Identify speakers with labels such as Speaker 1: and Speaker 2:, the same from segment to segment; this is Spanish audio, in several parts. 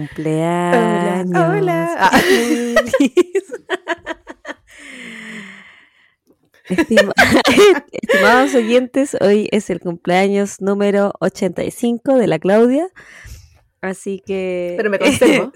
Speaker 1: Cumpleaños.
Speaker 2: Hola, hola.
Speaker 1: Feliz. Estima- Estimados oyentes, hoy es el cumpleaños número 85 de la Claudia. Así que.
Speaker 2: Pero me conservo.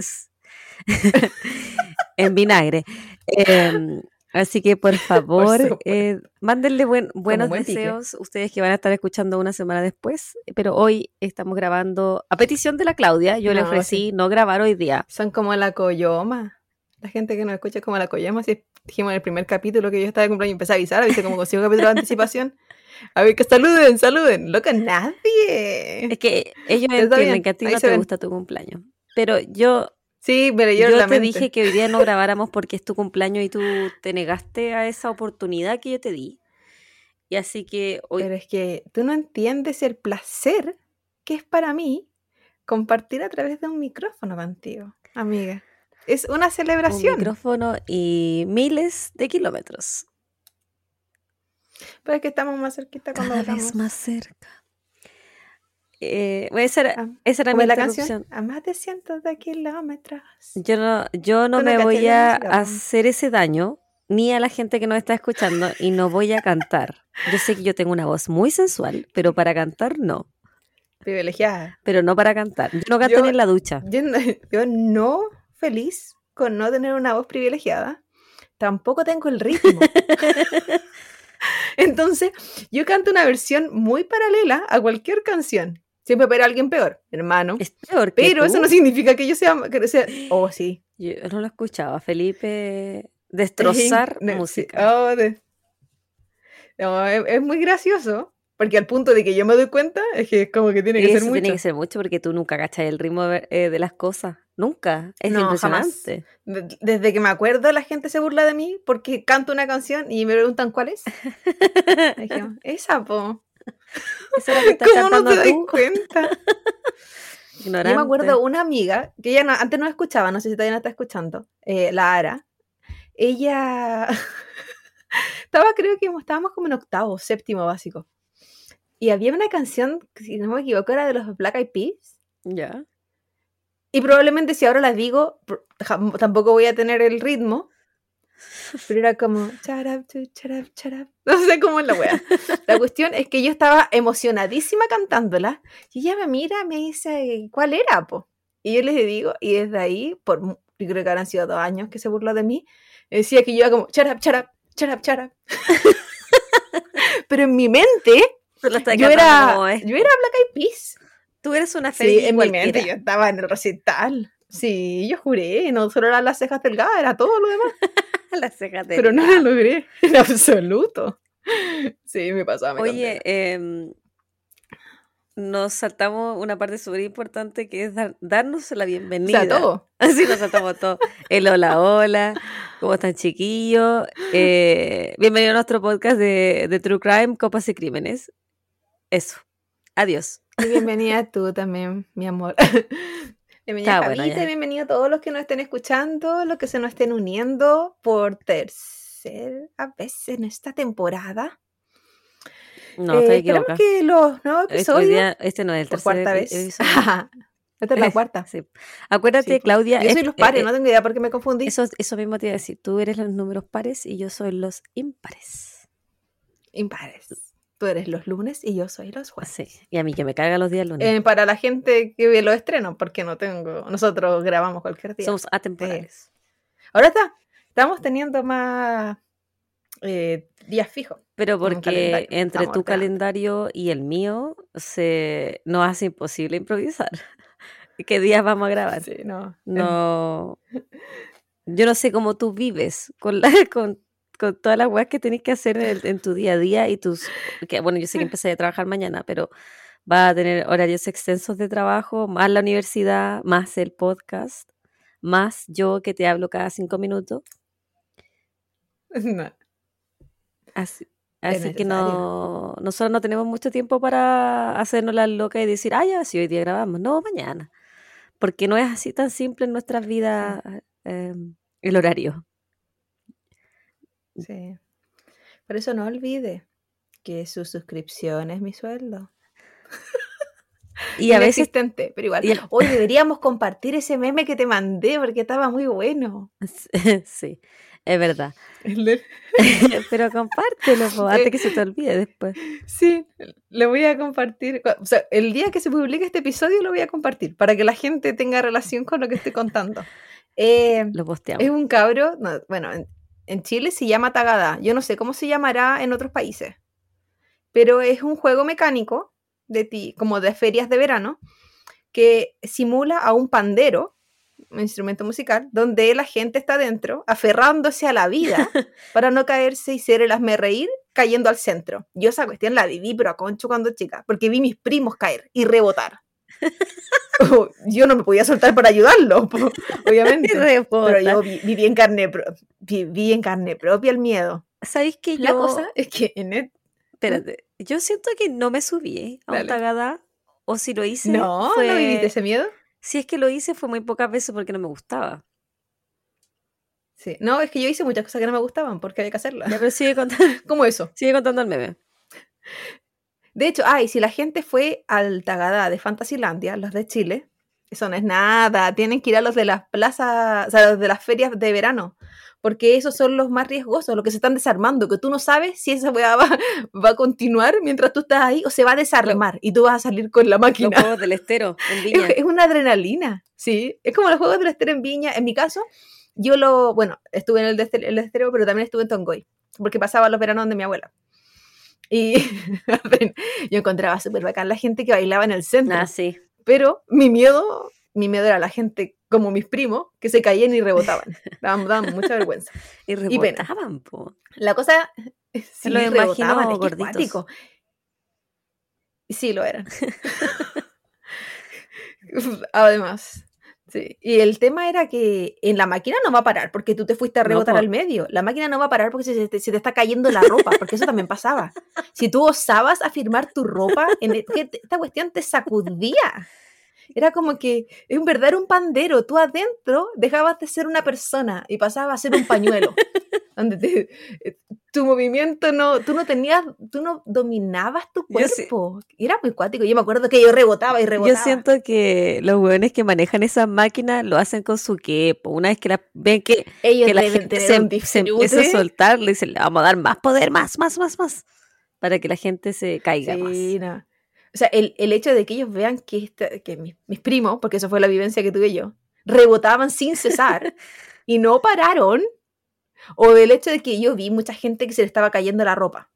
Speaker 1: en vinagre. Em, así que por favor,
Speaker 2: supuesto.
Speaker 1: eh, mándenle buen- buenos
Speaker 2: buen pique.
Speaker 1: deseos. Ustedes que van a estar escuchando una semana después. Pero hoy estamos grabando a petición de la Claudia. Yo le ofrecí no grabar hoy día.
Speaker 2: Son como la coyoma. La gente que nos escucha es como la coyoma. Si dijimos en el primer capítulo que yo estaba de cumpleaños y empecé a avisar, avisé como con cinco capítulos de anticipación. A ver, que saluden, saluden. Loca, nadie.
Speaker 1: Es que ellos entienden
Speaker 2: bien,
Speaker 1: que a ti
Speaker 2: ahí
Speaker 1: no te
Speaker 2: ven.
Speaker 1: gusta tu cumpleaños. Pero yo,
Speaker 2: Sí, pero yo,
Speaker 1: yo, te dije que hoy día no grabáramos porque es tu cumpleaños y tú te negaste a esa oportunidad que yo te di. Y así que hoy
Speaker 2: Pero es que tú no entiendes el placer que es para mí compartir a través de un micrófono contigo, amiga. Es una
Speaker 1: un
Speaker 2: celebración.
Speaker 1: micrófono y miles de kilómetros.
Speaker 2: Pero es que estamos más cerquita cuando
Speaker 1: Cada
Speaker 2: hablamos.
Speaker 1: vez más cerca. Eh, esa era,
Speaker 2: Ah,
Speaker 1: esa era
Speaker 2: ¿Cómo
Speaker 1: mi
Speaker 2: la canción? A más de cientos de kilómetros.
Speaker 1: Yo no, yo no me voy a hacer ese daño ni a la gente que nos está escuchando y no voy a cantar. Yo sé que yo tengo una voz muy sensual, pero para cantar no.
Speaker 2: Privilegiada.
Speaker 1: Pero no para cantar. Yo no canto
Speaker 2: Yo-
Speaker 1: ni en la ducha.
Speaker 2: Yo no, yo no feliz con no tener una voz privilegiada. Tampoco tengo el ritmo. Entonces, yo canto una versión muy paralela a cualquier canción. Siempre para alguien peor, hermano.
Speaker 1: Es peor que
Speaker 2: Pero eso no significa que yo sea, que sea- oh sí,
Speaker 1: Yo no lo escuchaba. Felipe destrozar
Speaker 2: sí,
Speaker 1: música.
Speaker 2: oh, de- No, es, es muy gracioso, porque al punto de que yo me doy cuenta es que es como que tiene que
Speaker 1: Eso
Speaker 2: ser mucho.
Speaker 1: tiene que ser mucho porque tú nunca cachas el ritmo de, eh, de las cosas. Nunca. Es
Speaker 2: No,
Speaker 1: impresionante.
Speaker 2: De- Desde que me acuerdo la gente se burla de mí porque canto una canción y me preguntan cuál es. Dije, esa, po.
Speaker 1: Eso era que estás
Speaker 2: ¿Cómo no te das cuenta?
Speaker 1: ignorante.
Speaker 2: Yo me acuerdo una amiga que ella no- antes no escuchaba, no sé si todavía no está escuchando, eh, la Ara. Ella estaba, creo que estábamos como en octavo, séptimo básico. Y había una canción, si no me equivoco, era de los Black Eyed Peas.
Speaker 1: Ya.
Speaker 2: Y probablemente si ahora la digo, tampoco voy a tener el ritmo. Pero era como, charap, charap, charap. No sé cómo es la wea. La cuestión es que yo estaba emocionadísima cantándola. Y ella me mira, me dice, ¿cuál era, po? Y yo les digo, y desde ahí, por, yo creo que habrán sido dos años que se burló de mí, decía que yo iba como, charap, charap, charap, charap. Pero en mi mente, yo era,
Speaker 1: como es.
Speaker 2: yo era Black Eyed Peas.
Speaker 1: Tú eres una
Speaker 2: Sí,
Speaker 1: feliz
Speaker 2: en mi mente
Speaker 1: cualquiera.
Speaker 2: yo estaba en el recital. Sí, yo juré, no solo eran las cejas delgadas, era todo lo demás.
Speaker 1: Las cejas de
Speaker 2: Pero no lo logré, en absoluto. Sí, me pasaba. me
Speaker 1: Oye, em, nos saltamos una parte súper importante que es dar- darnos la
Speaker 2: o
Speaker 1: bienvenida.
Speaker 2: sea, todo.
Speaker 1: Así nos saltamos todo. El hola, hola, ¿cómo están chiquillos? Eh, bienvenido a nuestro podcast de, de True Crime, Copas y Crímenes. Eso. Adiós.
Speaker 2: Y bienvenida tú también, mi amor. Bienvenida
Speaker 1: Está bueno,
Speaker 2: Javita,
Speaker 1: ya.
Speaker 2: bienvenido a todos los que nos estén escuchando, los que se nos estén uniendo por tercera vez en esta temporada.
Speaker 1: No,
Speaker 2: Eh,
Speaker 1: estoy
Speaker 2: que los nuevos episodios...
Speaker 1: día- este no es el tercer
Speaker 2: cuarta vez. Esta es la cuarta.
Speaker 1: Sí. Acuérdate,
Speaker 2: Sí.
Speaker 1: Claudia.
Speaker 2: Yo soy
Speaker 1: es-
Speaker 2: los pares,
Speaker 1: eh,
Speaker 2: no tengo idea por qué me confundí.
Speaker 1: Eso, eso mismo te iba a decir. Tú eres los números pares y yo soy los impares.
Speaker 2: Impares. Tú eres los lunes y yo soy los jueves.
Speaker 1: Sí. Y a mí que me carga los días lunes.
Speaker 2: Eh, para la gente que ve los estrenos, porque no tengo. Nosotros grabamos cualquier día.
Speaker 1: Somos atemporales.
Speaker 2: Ahora está. Estamos teniendo más eh, días fijos.
Speaker 1: Pero porque entre
Speaker 2: estamos
Speaker 1: tu calendario y el mío se nos hace imposible improvisar. ¿Qué días vamos a grabar?
Speaker 2: Sí, no.
Speaker 1: No. Yo no sé cómo tú vives con la, con, con todas las weas que tenés que hacer en, el- en tu día a día y tus. Que, bueno, yo sé que empecé a trabajar mañana, pero va a tener horarios extensos de trabajo, más la universidad, más el podcast, más yo que te hablo cada cinco minutos.
Speaker 2: No.
Speaker 1: Así, que no, nosotros no tenemos mucho tiempo para hacernos la loca y decir, ah, ya, si hoy día grabamos, no, mañana. Porque no es así tan simple en nuestras vidas eh, el horario.
Speaker 2: Sí. Por eso no olvide Que su suscripción es mi sueldo.
Speaker 1: Y a veces
Speaker 2: pero igual.
Speaker 1: el-
Speaker 2: Hoy deberíamos compartir ese meme que te mandé porque estaba muy bueno.
Speaker 1: sí, es verdad.
Speaker 2: De-
Speaker 1: Pero compártelo, po, antes que se te olvide después.
Speaker 2: Sí, lo voy a compartir. O sea, el día que se publique este episodio lo voy a compartir para que la gente tenga relación con lo que estoy contando. Eh,
Speaker 1: Lo posteamos.
Speaker 2: es un cabro, no, bueno, en, Chile se llama Tagada. Yo no sé cómo se llamará en otros países, pero es un juego mecánico de ti, como de ferias de verano, que simula a un pandero, un instrumento musical, donde la gente está dentro, aferrándose a la vida para no caerse y ser el hazme reír, cayendo al centro. Yo esa cuestión la viví, pero a concho cuando chica, porque vi mis primos caer y rebotar. Oh, yo no me podía soltar para ayudarlo, po, obviamente. Pero yo vi- viví en carne, pro- vi- vi en carne propia el miedo.
Speaker 1: ¿Sabéis que
Speaker 2: La
Speaker 1: yo,
Speaker 2: cosa es que en el-
Speaker 1: espérate, yo siento que no me subí a un tagada, o si lo hice,
Speaker 2: No,
Speaker 1: fue,
Speaker 2: no viviste ese miedo.
Speaker 1: si es que lo hice fue muy pocas veces porque no me gustaba.
Speaker 2: Sí. No, es que yo hice muchas cosas que no me gustaban porque había que hacerlas.
Speaker 1: Ya, pero sigue contando,
Speaker 2: Como eso.
Speaker 1: sigue contando el meme.
Speaker 2: De hecho, ay, si la gente fue al Tagadá de Fantasylandia, los de Chile, eso no es nada. Tienen que ir a los de las plazas, o sea, los de las ferias de verano. Porque esos son los más riesgosos, los que se están desarmando, que tú no sabes si esa weá va, va a continuar mientras tú estás ahí o se va a desarmar y tú vas a salir con la
Speaker 1: Los
Speaker 2: máquina.
Speaker 1: juegos del estero en Viña.
Speaker 2: Es, es una adrenalina, sí. Es como los juegos del estero en Viña. En mi caso, yo lo, bueno, estuve en el de el estero, pero también estuve en Tongoy, porque pasaba los veranos de mi abuela. Y yo encontraba súper bacán la gente que bailaba en el centro.
Speaker 1: Ah, sí.
Speaker 2: Pero mi miedo, mi miedo era la gente como mis primos, que se caían y rebotaban. Daban, daban mucha vergüenza.
Speaker 1: Y
Speaker 2: Y
Speaker 1: rebotaban, po.
Speaker 2: La cosa, sí,
Speaker 1: lo
Speaker 2: rebotaban, es
Speaker 1: gorditos.
Speaker 2: Sí, lo eran. Además, sí. Y el tema era que en la máquina no va a parar porque tú te fuiste a
Speaker 1: No,
Speaker 2: rebotar al medio. La máquina no va a parar porque se te, se te está cayendo la ropa, porque eso también pasaba. Si tú osabas afirmar tu ropa, en el- que esta cuestión te sacudía. Era como que, en verdad era un pandero. Tú adentro dejabas de ser una persona y pasabas a ser un pañuelo. Donde te- eh, tu movimiento no, tú no tenías, tú no dominabas tu
Speaker 1: sí-
Speaker 2: cuerpo. Era muy cuático. Yo me acuerdo que yo rebotaba y rebotaba.
Speaker 1: Yo siento que los hueones que manejan esas máquinas lo hacen con su quepo. Una vez que la, ven que,
Speaker 2: Ellos
Speaker 1: que la gente se,
Speaker 2: un
Speaker 1: se empieza a soltar, le dicen, le vamos a dar más poder, más, más, más, más. Para que la gente se caiga
Speaker 2: Sí, no. O sea, el, el hecho de que ellos vean que, esta- que mis, mis primos, porque eso fue la vivencia que tuve yo, rebotaban sin cesar y no pararon, o del hecho de que yo vi mucha gente que se le estaba cayendo la ropa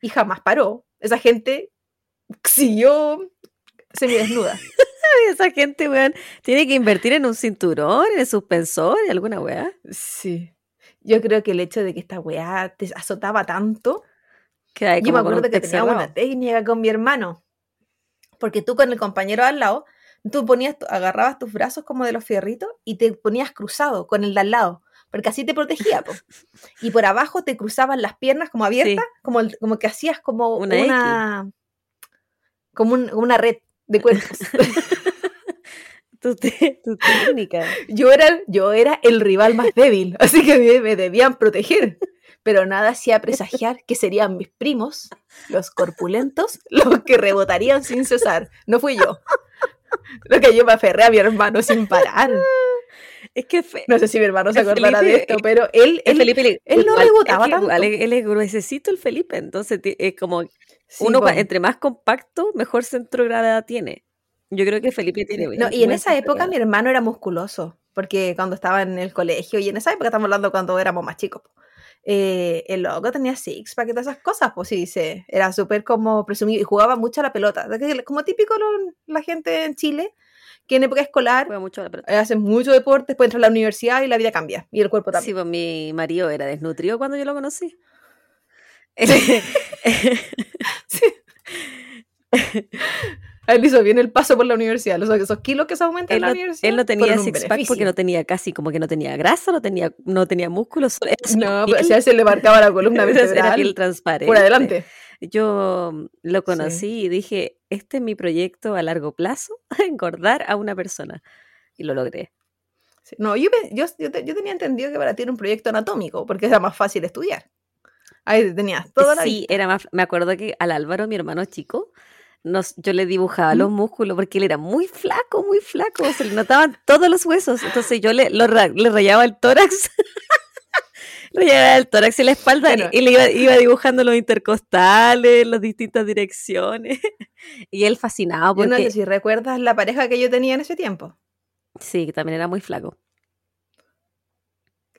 Speaker 2: y jamás paró. Esa gente siguió semidesnuda.
Speaker 1: Esa gente, weón, tiene que invertir en un cinturón, en el suspensor, en alguna weá.
Speaker 2: Sí. Yo creo que el hecho de que esta weá te azotaba tanto
Speaker 1: Que
Speaker 2: Yo me acuerdo que
Speaker 1: pez
Speaker 2: tenía una técnica con mi hermano. Porque tú con el compañero al lado, tú ponías, agarrabas tus brazos como de los fierritos y te ponías cruzado con el de al lado. Porque así te protegía, po. Y por abajo te cruzaban las piernas como abiertas, como, el- como que hacías como
Speaker 1: Una
Speaker 2: una, como un- una red de cuerpos.
Speaker 1: Tu, te- tu técnica.
Speaker 2: yo, era, yo era el rival más débil, así que me, me debían proteger. Pero nada hacía presagiar que serían mis primos, los corpulentos, los que rebotarían sin cesar. No fui yo. Lo que yo me aferré a mi hermano sin parar.
Speaker 1: Es que fe-
Speaker 2: No sé si mi hermano se acordará de
Speaker 1: Felipe-
Speaker 2: esto, pero él, él,
Speaker 1: Felipe le-
Speaker 2: él no rebotaba
Speaker 1: que igual
Speaker 2: tanto.
Speaker 1: Él, él es gruesecito el Felipe, entonces es como
Speaker 2: sí,
Speaker 1: uno
Speaker 2: po.
Speaker 1: cua- entre más compacto, mejor centro de gravedad tiene. Yo creo que Felipe tiene.
Speaker 2: No, y en esa
Speaker 1: de
Speaker 2: época mi hermano era musculoso, porque cuando estaba en el colegio, y en esa época estamos hablando cuando éramos más chicos, eh, el loco tenía six pack y todas esas cosas, pues sí, se, era súper como presumido y jugaba mucho a la pelota. de que- Como típico lo- la gente en Chile, que en época escolar
Speaker 1: mucho
Speaker 2: eh, hacen mucho deporte, después entra a la universidad y la vida cambia, y el cuerpo
Speaker 1: Sí,
Speaker 2: también.
Speaker 1: pues mi marido era desnutrido cuando yo lo conocí.
Speaker 2: A él hizo bien el paso por la universidad, los, esos kilos que se aumentan
Speaker 1: él,
Speaker 2: en la
Speaker 1: no,
Speaker 2: universidad.
Speaker 1: él no tenía
Speaker 2: fueron un
Speaker 1: six pack porque no tenía casi, como que no tenía grasa, no tenía, no tenía músculos.
Speaker 2: No, pero
Speaker 1: piel,
Speaker 2: si a él se le marcaba la columna
Speaker 1: era piel
Speaker 2: vertebral
Speaker 1: transparente.
Speaker 2: por adelante.
Speaker 1: Yo mm, lo conocí y dije, este es mi proyecto a largo plazo, engordar a una persona. Y lo logré.
Speaker 2: Sí, No, yo, yo, yo, yo tenía entendido que para ti era un proyecto anatómico, porque era más fácil estudiar. Ahí tenías toda la
Speaker 1: Sí,
Speaker 2: vista.
Speaker 1: era más. Me acuerdo que al Álvaro, mi hermano chico, nos, yo le dibujaba los músculos porque él era muy flaco, muy flaco. Se le notaban todos los huesos. Entonces yo le, lo le rayaba el tórax. rayaba el tórax y la espalda
Speaker 2: Bueno.
Speaker 1: y le iba, iba dibujando los intercostales, las distintas direcciones. y él fascinado
Speaker 2: Yo no sé
Speaker 1: porque.
Speaker 2: si recuerdas la pareja que yo tenía en ese tiempo.
Speaker 1: Sí, que también era muy flaco.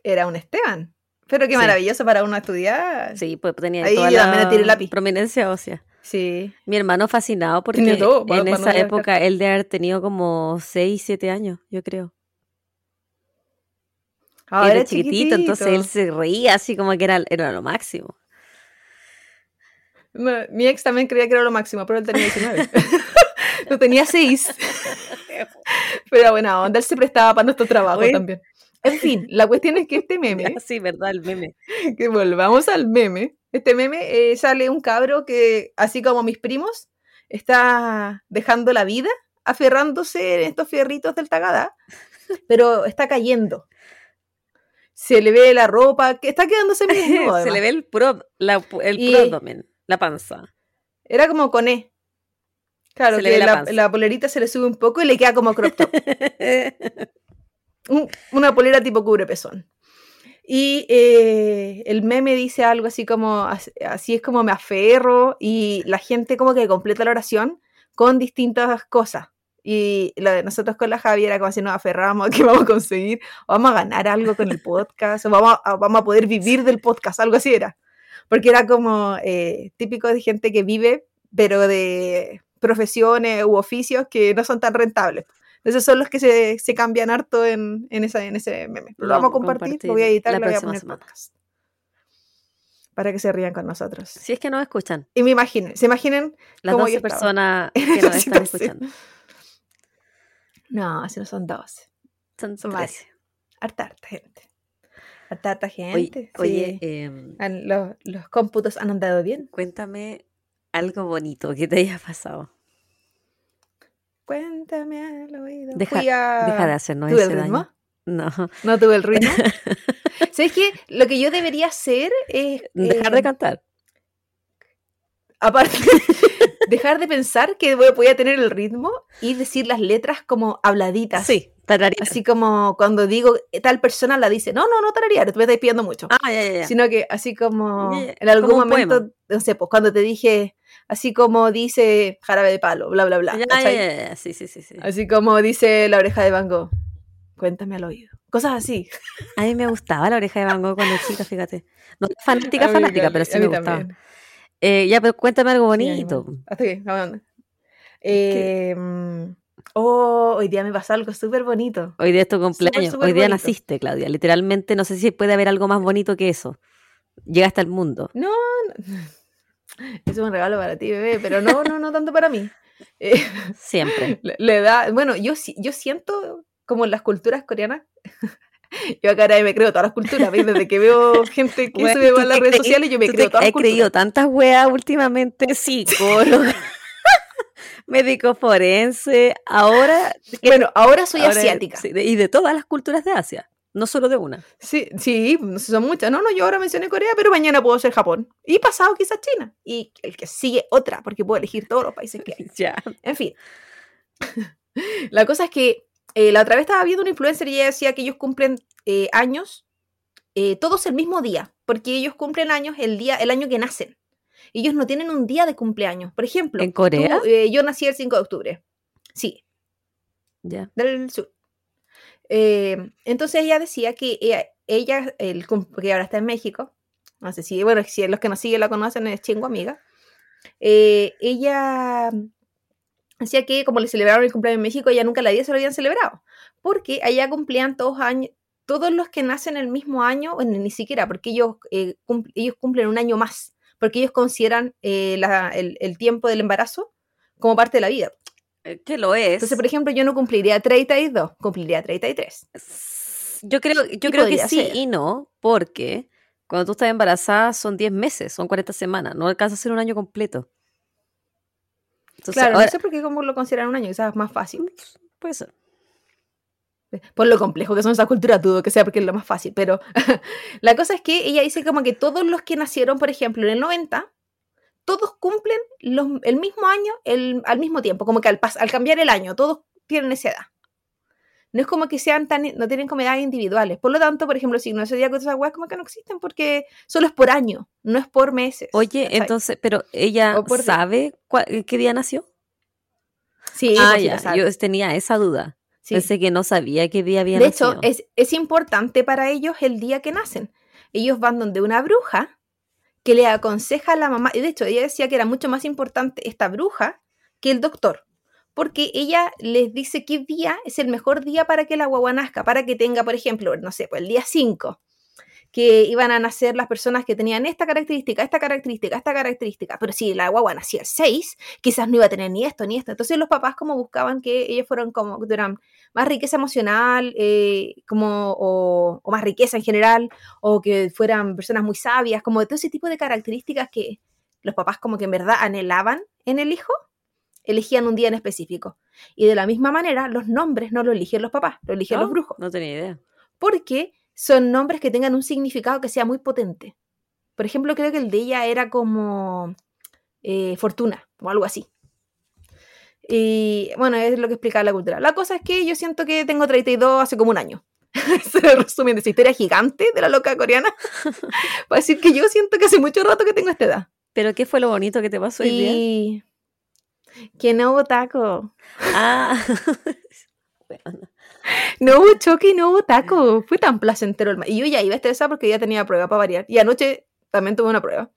Speaker 2: Era un Esteban. Pero qué
Speaker 1: Sí.
Speaker 2: maravilloso para uno estudiar.
Speaker 1: Sí, pues tenía
Speaker 2: Ahí
Speaker 1: toda
Speaker 2: yo también le tiré
Speaker 1: la
Speaker 2: lápiz.
Speaker 1: prominencia ósea.
Speaker 2: Sí.
Speaker 1: Mi hermano fascinado porque
Speaker 2: todo
Speaker 1: en esa época él de haber tenido como 6, 7 años, yo creo.
Speaker 2: Ahora
Speaker 1: era chiquitito, entonces él se reía así como que era, era lo máximo.
Speaker 2: No, mi ex también creía que era lo máximo, pero él tenía 19. no tenía 6. Pero buena onda, él se prestaba para nuestro trabajo también. En fin, la cuestión es que este meme,
Speaker 1: Sí, ¿verdad? El meme.
Speaker 2: que volvamos al meme, este meme eh, sale un cabro que, así como mis primos, está dejando la vida, aferrándose en estos fierritos del Tagada, pero está cayendo. Se le ve la ropa, que está quedándose desnudo,
Speaker 1: Se le ve el pro, la, el
Speaker 2: Y-
Speaker 1: pro abdomen, la panza.
Speaker 2: Era como con E. Claro,
Speaker 1: Se
Speaker 2: que
Speaker 1: la
Speaker 2: la,
Speaker 1: panza.
Speaker 2: la polerita se le sube un poco y le queda como crop top. Un- una polera tipo cubrepezón. Y eh, el meme dice algo así como, as- así es como me aferro, y la gente como que completa la oración con distintas cosas. Y lo de nosotros con la Javi era como si nos aferramos a que vamos a conseguir, vamos a ganar algo con el podcast, o vamos a, vamos a poder vivir del podcast, algo así era. Porque era como eh, típico de gente que vive, pero de profesiones u oficios que no son tan rentables. Esos son los que se, se cambian harto en, en, esa, en ese meme. Lo,
Speaker 1: Lo
Speaker 2: vamos a
Speaker 1: a
Speaker 2: compartir, lo voy a
Speaker 1: compartir
Speaker 2: editar lo voy a poner
Speaker 1: semana.
Speaker 2: podcast. Para que se rían con nosotros.
Speaker 1: Si es que nos escuchan,
Speaker 2: Y me imaginen, se imaginen
Speaker 1: las
Speaker 2: cómo
Speaker 1: 12
Speaker 2: yo estaba.
Speaker 1: personas que nos están escuchando.
Speaker 2: No, si no son 12.
Speaker 1: Son
Speaker 2: Son
Speaker 1: 13.
Speaker 2: varios. Harta, harta gente. Harta, gente.
Speaker 1: oye,
Speaker 2: sí.
Speaker 1: em,
Speaker 2: los, los cómputos han andado bien.
Speaker 1: cuéntame algo bonito que te haya pasado.
Speaker 2: Cuéntame al oído.
Speaker 1: Deja,
Speaker 2: a-
Speaker 1: deja de hacernos
Speaker 2: ¿Tuve
Speaker 1: ese
Speaker 2: el ritmo?
Speaker 1: daño. No,
Speaker 2: No tuve el ritmo. ¿Sabes qué? Lo que yo debería hacer es.
Speaker 1: dejar
Speaker 2: eh,
Speaker 1: de cantar.
Speaker 2: Aparte, dejar de pensar que voy, a tener el ritmo y decir las letras como habladitas.
Speaker 1: Sí, tararear.
Speaker 2: Así como cuando digo eh, tal persona la dice, no, no, no tararear, tú me estás pidiendo mucho.
Speaker 1: Ah, ya, ya, ya.
Speaker 2: Sino que así como en algún
Speaker 1: como
Speaker 2: momento, no sé, pues cuando te dije, así como dice jarabe de palo, bla, bla, bla.
Speaker 1: Sí, sí, sí, sí.
Speaker 2: Así como dice la oreja de Van Gogh, cuéntame al oído. Cosas así.
Speaker 1: A mí me gustaba la oreja de Van Gogh cuando chica, fíjate. No fanática, fanática, pero sí me gustaba. Eh, ya, pero cuéntame algo
Speaker 2: Sí,
Speaker 1: bonito.
Speaker 2: Hasta aquí, vamos a- Eh, mm, oh, hoy día me pasó algo súper bonito.
Speaker 1: Hoy día es tu cumpleaños. Hoy día
Speaker 2: bonito.
Speaker 1: naciste, Claudia. Literalmente, no sé si puede haber algo más bonito que eso. Llegaste al mundo.
Speaker 2: No, no. Es un regalo para ti, bebé, pero no, no, no tanto para mí. Eh,
Speaker 1: Siempre.
Speaker 2: le, le da, bueno, yo, yo siento como en las culturas coreanas. Yo acá me creo todas las culturas, ¿ves? Desde que veo gente que
Speaker 1: Bueno,
Speaker 2: se ve en las redes sociales, yo me creo
Speaker 1: te
Speaker 2: todas las
Speaker 1: has creído
Speaker 2: culturas.
Speaker 1: tantas weas últimamente, psicóloga, médico forense, ahora... ¿qué-
Speaker 2: Bueno, ahora soy
Speaker 1: ahora-
Speaker 2: asiática.
Speaker 1: sí, de- y de todas las culturas de Asia, no solo de una.
Speaker 2: Sí, sí, son muchas. No, no, yo ahora mencioné Corea, pero mañana puedo ser Japón. Y pasado quizás China. Y el que sigue otra, porque puedo elegir todos los países que hay.
Speaker 1: Ya.
Speaker 2: En fin. La cosa es que eh, la otra vez estaba viendo una influencer y ella decía que ellos cumplen eh, años eh, todos el mismo día, porque ellos cumplen años el día, el año que nacen. Ellos no tienen un día de cumpleaños. Por ejemplo,
Speaker 1: ¿En Corea?
Speaker 2: tú, yo nací el 5 de octubre. Sí,
Speaker 1: Ya.
Speaker 2: del sur. Entonces ella decía que ella, ella, el, que ahora está en México, no sé si, bueno, si los que nos siguen la conocen, es Chingo Amiga, ella decía que como le celebraron el cumpleaños en México, ella nunca la vida se lo habían celebrado, porque allá cumplían todos años, todos los que nacen el mismo año, bueno, ni siquiera, porque ellos, eh, ellos cumplen un año más, porque ellos consideran eh, la- el, el tiempo del embarazo como parte de la vida.
Speaker 1: Eh, Que lo es.
Speaker 2: Entonces, por ejemplo, yo no cumpliría 32, cumpliría 33.
Speaker 1: S- Yo creo, yo creo que sí
Speaker 2: ser.
Speaker 1: y no, porque cuando tú estás embarazada son 10 meses, son 40 semanas, no alcanza a ser un año completo. Entonces,
Speaker 2: claro,
Speaker 1: ahora-
Speaker 2: no sé por qué cómo lo consideran un año, quizás es más fácil.
Speaker 1: puede ser.
Speaker 2: Por lo complejo que son esas culturas, dudo que sea porque es lo más fácil. Pero la cosa es que ella dice como que todos los que nacieron, por ejemplo, en el 90, todos cumplen el mismo año al mismo tiempo, como que al, al cambiar el año, todos tienen esa edad. No es como que sean tan, no tienen como edades individuales. Por lo tanto, por ejemplo, si no se día con esas weas, como que no existen porque solo es por año, no es por meses.
Speaker 1: Oye, entonces, pero ella sabe qué día nació.
Speaker 2: Sí,
Speaker 1: ah, pues ya, yo tenía esa duda. Pensé que no sabía qué día había nacido.
Speaker 2: De hecho, es, es importante para ellos el día que nacen. Ellos van donde una bruja que le aconseja a la mamá, y de hecho ella decía que era mucho más importante esta bruja que el doctor, porque ella les dice qué día es el mejor día para que la guagua nazca, para que tenga, por ejemplo, no sé, pues el día 5, que iban a nacer las personas que tenían esta característica, esta característica, esta característica, pero si la guagua nacía el 6, quizás no iba a tener ni esto ni esto. Entonces los papás como buscaban que ellos fueran como, más riqueza emocional, eh, como, o, más riqueza en general, o que fueran personas muy sabias, como de todo ese tipo de características que los papás como que en verdad anhelaban en el hijo, elegían un día en específico. Y de la misma manera, los nombres no lo eligen los papás, lo eligen los brujos.
Speaker 1: No tenía idea.
Speaker 2: Porque son nombres que tengan un significado que sea muy potente. Por ejemplo, creo que el de ella era como eh, Fortuna o algo así. Y bueno, es lo que explicaba la cultura. La cosa es que yo siento que tengo 32 hace como un año. Se resumen de esa historia gigante de la loca coreana. Para decir que yo siento que hace mucho rato que tengo esta edad.
Speaker 1: ¿Pero qué fue lo bonito que te pasó hoy día?
Speaker 2: Que no hubo taco.
Speaker 1: Ah.
Speaker 2: No hubo choque y no hubo taco. Fue tan placentero el Y yo ya iba a estresar porque ya tenía prueba para variar. Y anoche también tuve una prueba.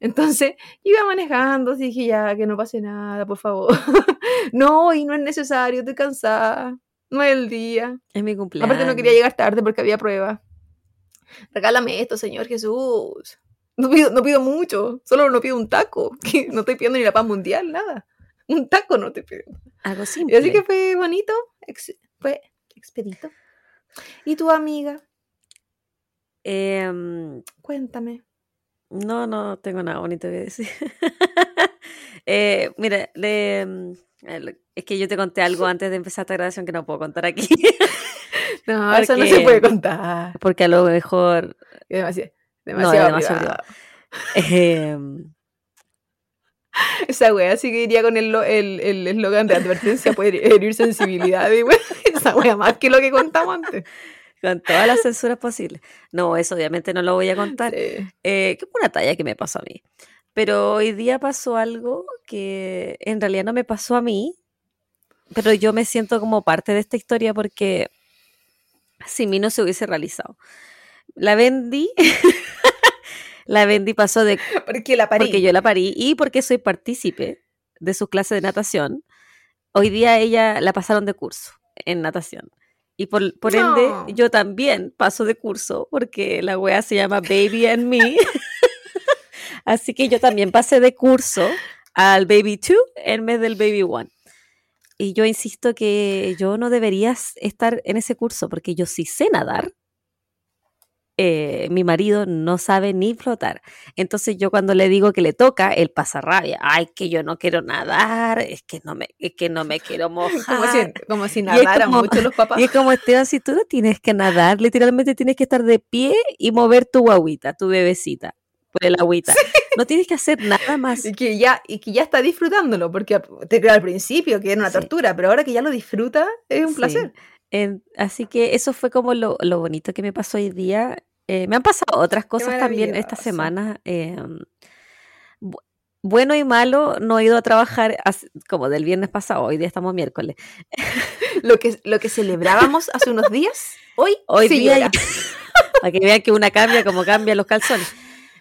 Speaker 2: Entonces, iba manejando, dije ya, que no pase nada, por favor. no, y no es necesario, estoy cansada. No es el día.
Speaker 1: Es mi cumpleaños.
Speaker 2: Aparte no quería llegar tarde porque había prueba. Regálame esto, Señor Jesús. No pido, no pido mucho, solo no pido un taco. no estoy pidiendo ni la paz mundial, nada. Un taco no te pido.
Speaker 1: Algo simple.
Speaker 2: Y así que fue bonito, fue expedito. ¿Y tu amiga?
Speaker 1: Em,
Speaker 2: Cuéntame.
Speaker 1: No, no tengo nada bonito que decir. Eh, mira, mm, es que yo te conté algo antes de empezar esta grabación que no puedo contar aquí.
Speaker 2: no, eso no se puede contar.
Speaker 1: Porque a lo mejor...
Speaker 2: demasiado, demasiado,
Speaker 1: em,
Speaker 2: esa wea sí que iría con el eslogan el, de advertencia puede herir sensibilidad. Y esa wea más que lo que contamos antes
Speaker 1: con todas las censuras posibles. No, eso obviamente no lo voy a contar. Eh, que fue una talla que me pasó a mí. Pero hoy día pasó algo que en realidad no me pasó a mí, pero yo me siento como parte de esta historia porque sin mí no se hubiese realizado. La vendí, la vendí pasó de...
Speaker 2: Porque la parí.
Speaker 1: Porque yo la parí y porque soy partícipe de su clase de natación. Hoy día ella la pasaron de curso en natación. Y por, ende, yo también paso de curso porque la wea se llama Baby and Me. Así que yo también pasé de curso al Baby 2 en vez del Baby 1. Y yo insisto que yo no debería estar en ese curso porque yo sí sé nadar, eh, mi marido no sabe ni flotar. Entonces yo cuando le digo que le toca, él pasa rabia. Ay, que yo no quiero nadar, es que no me, es que no me quiero mojar.
Speaker 2: Como si, como si nadaran mucho los papás.
Speaker 1: Y es como, Esteban, si tú no tienes que nadar, literalmente tienes que estar de pie y mover tu guaguita, tu bebecita, por el agüita. No tienes que hacer nada más.
Speaker 2: Y que ya, y que ya está disfrutándolo, porque te creo al principio que era una tortura, pero ahora que ya lo disfruta, es un placer.
Speaker 1: así que eso fue como lo, lo, bonito que me pasó hoy día. Eh, me han pasado otras cosas también esta semana. Em, bueno y malo, no he ido a trabajar como del viernes pasado, hoy día estamos miércoles.
Speaker 2: lo, que, lo que celebrábamos hace unos días, hoy,
Speaker 1: hoy día, para que vean que una cambia como cambian los calzones.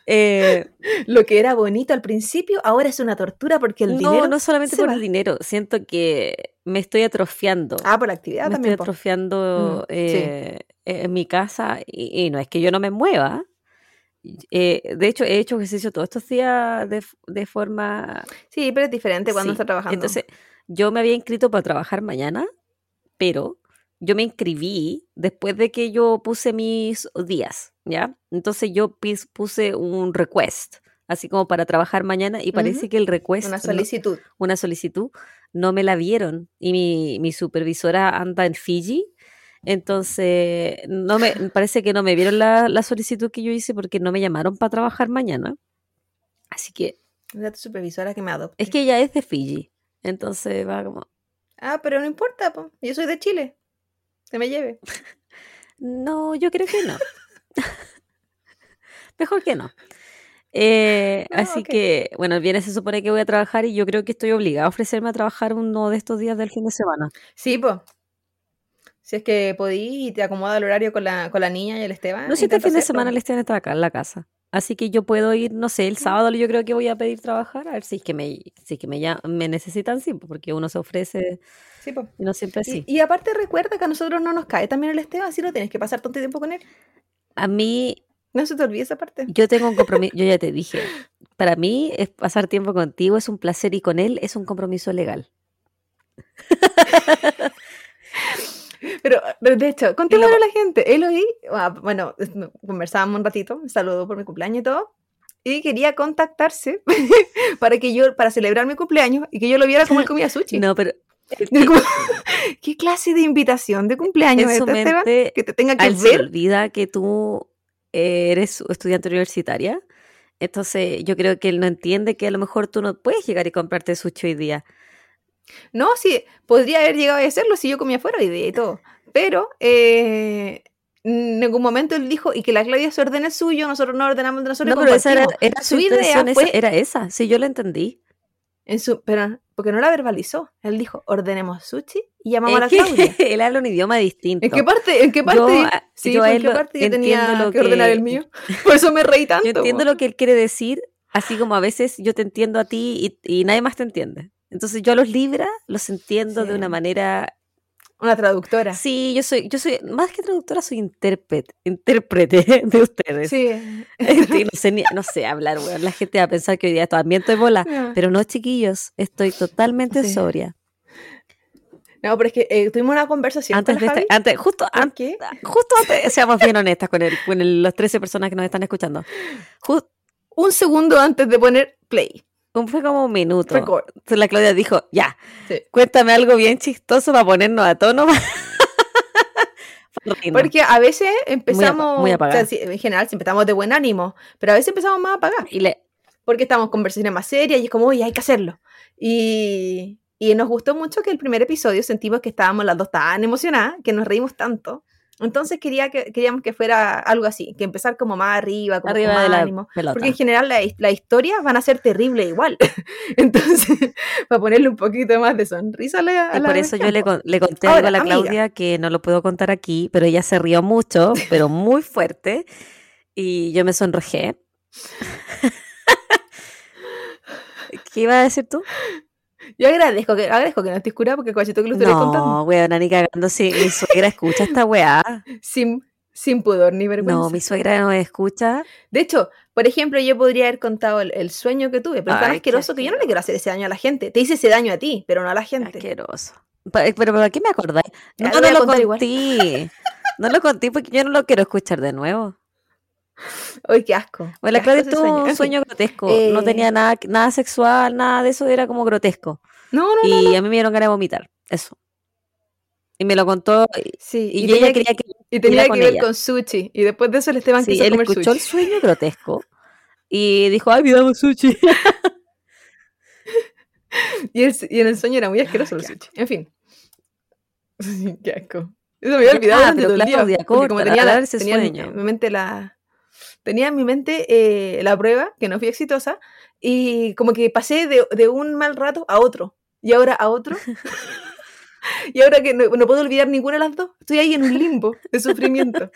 Speaker 1: Eh,
Speaker 2: lo que era bonito al principio, ahora es una tortura porque el dinero.
Speaker 1: No, no solamente por el dinero, siento que me estoy atrofiando.
Speaker 2: Ah, por la actividad
Speaker 1: me
Speaker 2: también.
Speaker 1: Estoy atrofiando mm, eh, en mi casa y, no es que yo no me mueva. Eh, de hecho, he hecho ejercicio todos estos días de, forma.
Speaker 2: Sí, pero es diferente cuando está trabajando.
Speaker 1: Entonces, yo me había inscrito para trabajar mañana, pero yo me inscribí después de que yo puse mis días, ¿ya? Entonces yo puse un request, así como para trabajar mañana, y parece que el request...
Speaker 2: Una solicitud.
Speaker 1: una solicitud, no me la vieron. Y mi, mi, supervisora anda en Fiji, Entonces, no me parece que no me vieron la, la solicitud que yo hice porque no me llamaron para trabajar mañana. Así que
Speaker 2: Es tu supervisora que me adopte.
Speaker 1: es que ella es de Fiji. Entonces va como,
Speaker 2: Ah, pero no importa, po. yo soy de Chile. Que me lleve.
Speaker 1: no, yo creo que no. Mejor que no. Eh, así que, bueno, el viernes se supone que voy a trabajar y yo creo que estoy obligada a ofrecerme a trabajar uno de estos días del fin de semana.
Speaker 2: Sí, pues. Si es que podí y te acomoda el horario con la, con la niña y el Esteban.
Speaker 1: No si este fin de semana el Esteban está acá en la casa. Así que yo puedo ir, no sé, el sábado yo creo que voy a pedir trabajar, a ver si es que me, si es que me, llam- me necesitan, sí, porque uno se ofrece
Speaker 2: Sí,
Speaker 1: y no siempre
Speaker 2: Y,
Speaker 1: sí.
Speaker 2: y aparte recuerda que a nosotros no nos cae también el Esteban, así no tienes que pasar tanto tiempo con él.
Speaker 1: A mí,
Speaker 2: No se te olvide esa parte.
Speaker 1: yo tengo un compromiso, yo ya te dije, para mí es pasar tiempo contigo es un placer y con él es un compromiso legal.
Speaker 2: Pero, pero de hecho, contémosle a la gente. Eloy, ah, bueno, conversábamos un ratito, me saludó por mi cumpleaños y todo. Y quería contactarse para que yo, para celebrar mi cumpleaños y que yo lo viera como él comía sushi.
Speaker 1: No, pero
Speaker 2: ¿Qué clase de invitación de cumpleaños es esta, Que te tenga que
Speaker 1: a él se
Speaker 2: ver.
Speaker 1: olvida que tú eres estudiante universitaria. Entonces yo creo que él no entiende que a lo mejor tú no puedes llegar y comprarte sushi hoy día.
Speaker 2: No, sí, podría haber llegado a hacerlo si yo comía fuera hoy día y todo. Pero eh, en ningún momento él dijo, y que la Claudia se ordene suyo, nosotros no ordenamos de nosotros.
Speaker 1: No, pero esa era, era su,
Speaker 2: Su idea
Speaker 1: intención, esa-
Speaker 2: fue-
Speaker 1: era esa. Sí, yo la entendí.
Speaker 2: En su, pero porque no la verbalizó. Él dijo, ordenemos sushi y llamamos a la
Speaker 1: Es
Speaker 2: Claudia.
Speaker 1: él habla un idioma distinto.
Speaker 2: ¿En qué parte? ¿En qué parte?
Speaker 1: Yo,
Speaker 2: sí,
Speaker 1: yo
Speaker 2: ¿en qué parte yo tenía
Speaker 1: lo
Speaker 2: que ordenar
Speaker 1: que-
Speaker 2: el mío? Por eso me reí tanto.
Speaker 1: Yo entiendo
Speaker 2: po.
Speaker 1: lo que él quiere decir, así como a veces yo te entiendo a ti y, y nadie más te entiende. Entonces yo a los Libra los entiendo de una manera
Speaker 2: Una traductora.
Speaker 1: Sí, yo soy, yo soy, más que traductora, soy intérprete, intérprete de ustedes.
Speaker 2: Sí.
Speaker 1: Sí, no, sé, ni- no sé hablar, weón. La gente va a pensar que hoy día también estoy bola.
Speaker 2: No.
Speaker 1: Pero no, chiquillos, estoy totalmente
Speaker 2: Sí.
Speaker 1: sobria.
Speaker 2: No, pero es que eh, tuvimos una conversación
Speaker 1: Antes
Speaker 2: con
Speaker 1: de este-
Speaker 2: Javi.
Speaker 1: antes, justo
Speaker 2: ¿Por
Speaker 1: antes, justo antes, seamos bien honestas con, el, con el- los 13 personas que nos están escuchando. Ju-
Speaker 2: Un segundo antes de poner play.
Speaker 1: Fue como un minuto. Entonces la Claudia dijo, ya,
Speaker 2: Sí.
Speaker 1: cuéntame algo bien chistoso para ponernos a tono.
Speaker 2: Porque a veces empezamos,
Speaker 1: muy
Speaker 2: o sea,
Speaker 1: apagada.
Speaker 2: sí, en general siempre estamos de buen ánimo, pero a veces empezamos más
Speaker 1: y le,
Speaker 2: porque estamos conversaciones más serias y es como, oye, hay que hacerlo. Y, y nos gustó mucho que el primer episodio sentimos que estábamos las dos tan emocionadas, que nos reímos tanto. Entonces quería que, queríamos que fuera algo así, que empezar como más arriba, como con
Speaker 1: arriba
Speaker 2: más
Speaker 1: de la
Speaker 2: ánimo.
Speaker 1: pelota.
Speaker 2: Porque en general la- las historias van a ser terribles igual. Entonces, para ponerle un poquito más de sonrisa a la, a
Speaker 1: Y
Speaker 2: la
Speaker 1: por eso yo le, con- le conté
Speaker 2: Ahora,
Speaker 1: algo a la
Speaker 2: amiga.
Speaker 1: Claudia que no lo puedo contar aquí, pero ella se rió mucho, pero muy fuerte, y yo me sonrojé. ¿Qué iba a decir tú?
Speaker 2: Yo agradezco que, agradezco que no estés curada porque cachito que lo estoy contando.
Speaker 1: No, weona, ni cagando si mi suegra escucha esta weá.
Speaker 2: Sin, sin pudor ni vergüenza.
Speaker 1: No, mi suegra no escucha.
Speaker 2: De hecho, por ejemplo, yo podría haber contado el, el sueño que tuve, pero es tan asqueroso que yo no le quiero hacer ese daño a la gente. Te hice ese daño a ti, pero no a la gente.
Speaker 1: Asqueroso. Pa- Pero, ¿para qué me acordáis? No,
Speaker 2: lo voy
Speaker 1: no
Speaker 2: a
Speaker 1: lo
Speaker 2: contar igual.
Speaker 1: conté. No lo conté porque yo no lo quiero escuchar de nuevo.
Speaker 2: Uy, qué asco.
Speaker 1: Bueno, la Claudia tuvo un sueño grotesco. No
Speaker 2: Eh,
Speaker 1: tenía nada, nada sexual, nada de eso, era como grotesco.
Speaker 2: No, no, no.
Speaker 1: Y a mí me dieron ganas de vomitar. Eso. Y me lo contó. Y,
Speaker 2: Sí,
Speaker 1: y
Speaker 2: y,
Speaker 1: ella quería que.
Speaker 2: y tenía que
Speaker 1: con
Speaker 2: ver
Speaker 1: ella.
Speaker 2: con sushi. Y después de eso el Esteban
Speaker 1: Sí,
Speaker 2: quiso
Speaker 1: él
Speaker 2: comer
Speaker 1: escuchó el
Speaker 2: sushi.
Speaker 1: sueño grotesco. Y dijo, ay, pidamos sushi.
Speaker 2: Y, el- y en el sueño era muy asqueroso el sushi. En fin. qué asco. Eso me había olvidado durante
Speaker 1: pero
Speaker 2: todo el día, porque como tenía, la-
Speaker 1: ese
Speaker 2: tenía en-
Speaker 1: sueño.
Speaker 2: en mi mente la tenía en mi mente eh, la prueba, que no fui exitosa, y como que pasé de, de un mal rato a otro, y ahora a otro, y ahora que no, no puedo olvidar ninguna de las dos, estoy ahí en un limbo de sufrimiento.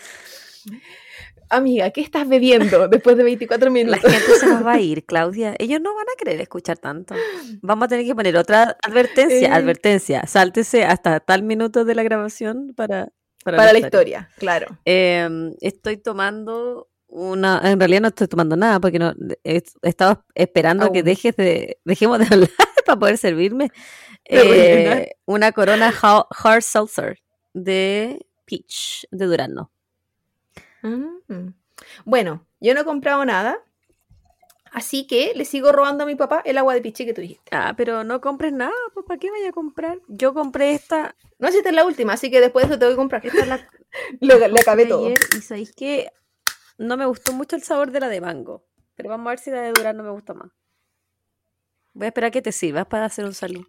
Speaker 2: Amiga, ¿qué estás bebiendo después de 24
Speaker 1: La
Speaker 2: minutos?
Speaker 1: gente se nos va a ir, Claudia. Ellos no van a querer escuchar tanto. Vamos a tener que poner otra advertencia.
Speaker 2: Eh.
Speaker 1: Advertencia. Sáltese hasta tal minuto de la grabación para, para,
Speaker 2: Para la historia, claro.
Speaker 1: Eh, estoy tomando una. En realidad no estoy tomando nada porque no he, he estado esperando que dejes de, dejemos de hablar para poder servirme. Eh, una Corona Ha- Hard Seltzer de Peach, de Durazno.
Speaker 2: Mm. Bueno, yo no he comprado nada. Así que le sigo robando a mi papá el agua de piche que tú dijiste.
Speaker 1: Ah, pero no compres nada, pues ¿para qué vaya a comprar? Yo compré esta.
Speaker 2: No sé si esta es la última, así que después de eso tengo que comprar.
Speaker 1: Esta es la
Speaker 2: Lo, le acabé todo.
Speaker 1: y sabéis que no me gustó mucho el sabor de la de mango. Pero vamos a ver si la de durazno me gusta más. Voy a esperar que te sirvas para hacer un salud.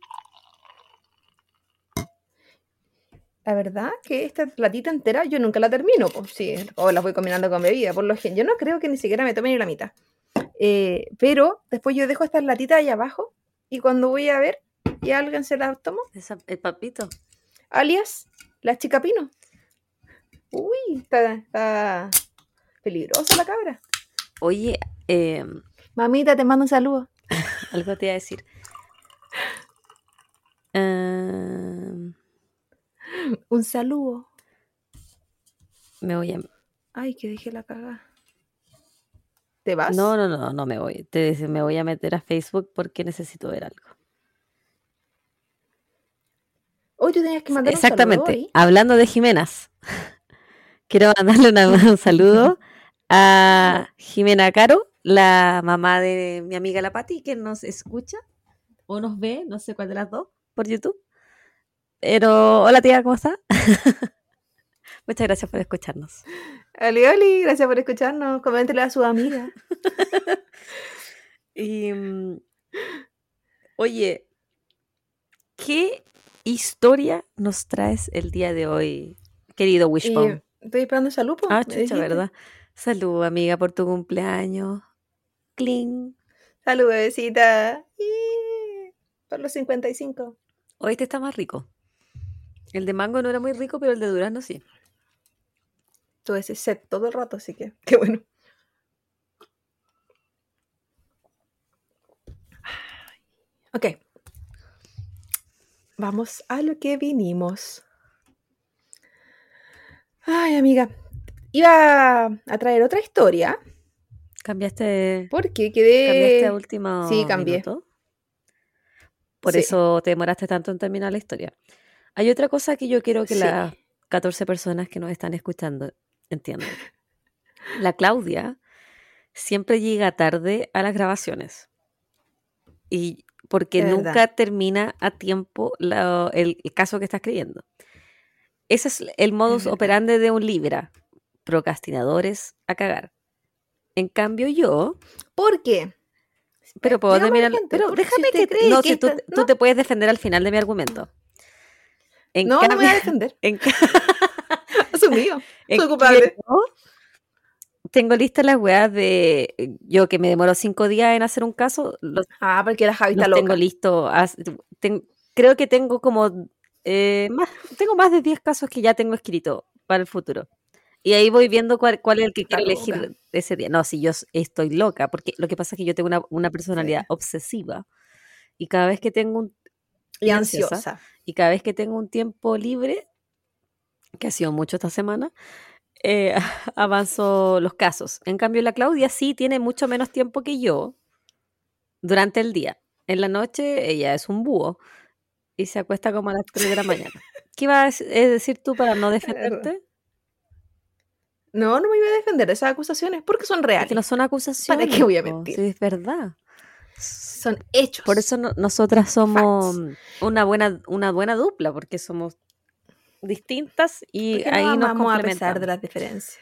Speaker 2: La verdad que esta platita entera yo nunca la termino, pues sí, o la voy combinando con bebida, por lo que yo no creo que ni siquiera me tome ni la mitad. Eh, pero después yo dejo estas latitas ahí abajo y cuando voy a ver y alguien se las tomó,
Speaker 1: Esa- el papito.
Speaker 2: alias la chica pino. Uy, está, está peligrosa la cabra.
Speaker 1: Oye, eh,
Speaker 2: Mamita, te mando un saludo.
Speaker 1: algo te iba a decir. Em,
Speaker 2: Un saludo.
Speaker 1: me voy a...
Speaker 2: Ay, que dejé la cagada. ¿Te vas?
Speaker 1: No, no, no, no me voy. Te me voy a meter a Facebook porque necesito ver algo.
Speaker 2: Hoy tú tenías que mandar un
Speaker 1: Exactamente.
Speaker 2: saludo ahí.
Speaker 1: Hablando de Jimenas, quiero mandarle una- un saludo a Jimena Caro, la mamá de mi amiga la Pati, que nos escucha o nos ve, no sé cuál de las dos, por YouTube. Pero, hola tía, ¿cómo está? Muchas gracias por escucharnos.
Speaker 2: Oli, Oli, gracias por escucharnos. Coméntele a su amiga.
Speaker 1: Y, mm, oye, ¿qué historia nos traes el día de hoy, querido Wishbone?
Speaker 2: Eh, estoy esperando salud. po,
Speaker 1: Ah, chucha. ¿verdad? Salud, amiga, por tu cumpleaños. Cling.
Speaker 2: Salud, bebecita. Y Por los 55.
Speaker 1: Hoy este está más rico. El de mango no era muy rico, pero el de durazno sí.
Speaker 2: Todo ese set todo el rato, así que qué bueno. Ok. Vamos a lo que vinimos. Ay, amiga. Iba a traer otra historia
Speaker 1: ¿Cambiaste,
Speaker 2: porque
Speaker 1: cambiaste
Speaker 2: quedé.
Speaker 1: a último
Speaker 2: sí, cambié.
Speaker 1: minuto? Por
Speaker 2: Sí.
Speaker 1: eso te demoraste tanto en terminar la historia. Hay otra cosa que yo quiero que
Speaker 2: Sí.
Speaker 1: las 14 personas que nos están escuchando entiendan. La Claudia siempre llega tarde a las grabaciones. Y porque nunca termina a tiempo la- el, el caso que está escribiendo. Ese es el modus operandi de un Libra. Procrastinadores a cagar. En cambio yo,
Speaker 2: ¿Por qué?
Speaker 1: pero puedo
Speaker 2: a la
Speaker 1: terminar. Pero
Speaker 2: si
Speaker 1: déjame que.
Speaker 2: cree
Speaker 1: No,
Speaker 2: que
Speaker 1: si tú, te puedes defender al final de mi argumento. En
Speaker 2: No, no me
Speaker 1: cambio,
Speaker 2: voy a defender.
Speaker 1: en,
Speaker 2: Asumido.
Speaker 1: en
Speaker 2: Soy culpable.
Speaker 1: cambio, tengo listas las weas de. Yo que me demoro cinco días en hacer un caso, los,
Speaker 2: Ah, porque la Javi está
Speaker 1: tengo
Speaker 2: loca.
Speaker 1: ten- creo que tengo como. eh, más, tengo más de 10 casos que ya tengo escrito para el futuro. Y ahí voy viendo cuál, cuál es el que quiero elegir
Speaker 2: loca.
Speaker 1: ese día. No, si yo estoy loca, porque lo que pasa es que yo tengo una, una personalidad obsesiva. Y cada vez que tengo un
Speaker 2: Y
Speaker 1: ansiosa.
Speaker 2: ansiosa.
Speaker 1: y cada vez que tengo un tiempo libre, que ha sido mucho esta semana, eh, avanzo los casos. En cambio, la Claudia sí tiene mucho menos tiempo que yo durante el día. En la noche ella es un búho y se acuesta como a las 3 de la mañana. ¿Qué ibas a dec- decir tú para no defenderte?
Speaker 2: No, no me iba a defender de esas acusaciones porque son
Speaker 1: Es
Speaker 2: reales.
Speaker 1: que no son acusaciones.
Speaker 2: qué voy a mentir?
Speaker 1: sí, es verdad.
Speaker 2: Son hechos.
Speaker 1: Por eso no- nosotras somos
Speaker 2: Facts.
Speaker 1: una buena, una buena dupla, porque somos distintas y ahí
Speaker 2: nos
Speaker 1: nos
Speaker 2: amamos a pesar de las diferencias.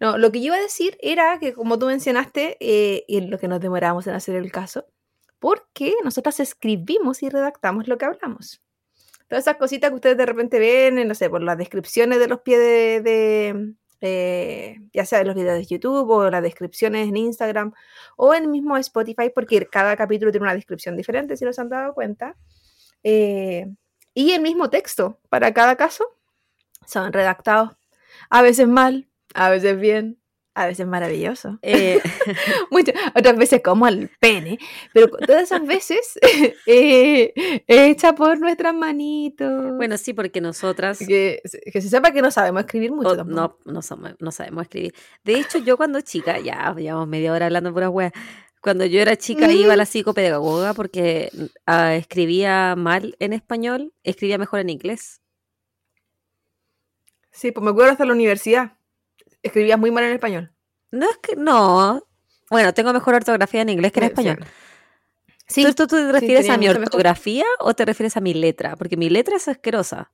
Speaker 2: No, lo que yo iba a decir era que, como tú mencionaste, eh, y en lo que nos demoramos en hacer el caso, porque nosotras escribimos y redactamos lo que hablamos. Todas esas cositas que ustedes de repente ven, en, no sé, por las descripciones de los pies de, eh, ya sea de los videos de YouTube o las descripciones en Instagram o en mismo Spotify, porque cada capítulo tiene una descripción diferente, si nos han dado cuenta. Eh, y el mismo texto para cada caso son redactados a veces mal, a veces bien, a veces maravilloso,
Speaker 1: Eh,
Speaker 2: muchas, otras veces como al pene, pero todas esas veces eh, hecha por nuestras manitos.
Speaker 1: bueno, sí, porque nosotras
Speaker 2: que, que se sepa que no sabemos escribir mucho
Speaker 1: o-
Speaker 2: tampoco.
Speaker 1: no, no, somos- no sabemos escribir. De hecho, yo cuando chica, ya llevamos media hora hablando puras weas. Cuando yo era chica iba a la psicopedagoga porque ah, escribía mal en español, escribía mejor en inglés.
Speaker 2: Sí, pues me acuerdo hasta la universidad. Escribías muy mal en español.
Speaker 1: No es que no, Bueno, tengo mejor ortografía en inglés que en español.
Speaker 2: Sí,
Speaker 1: ¿Tú, tú- tú te refieres a mi
Speaker 2: mejor-
Speaker 1: ortografía o te refieres a mi letra? Porque mi letra es asquerosa.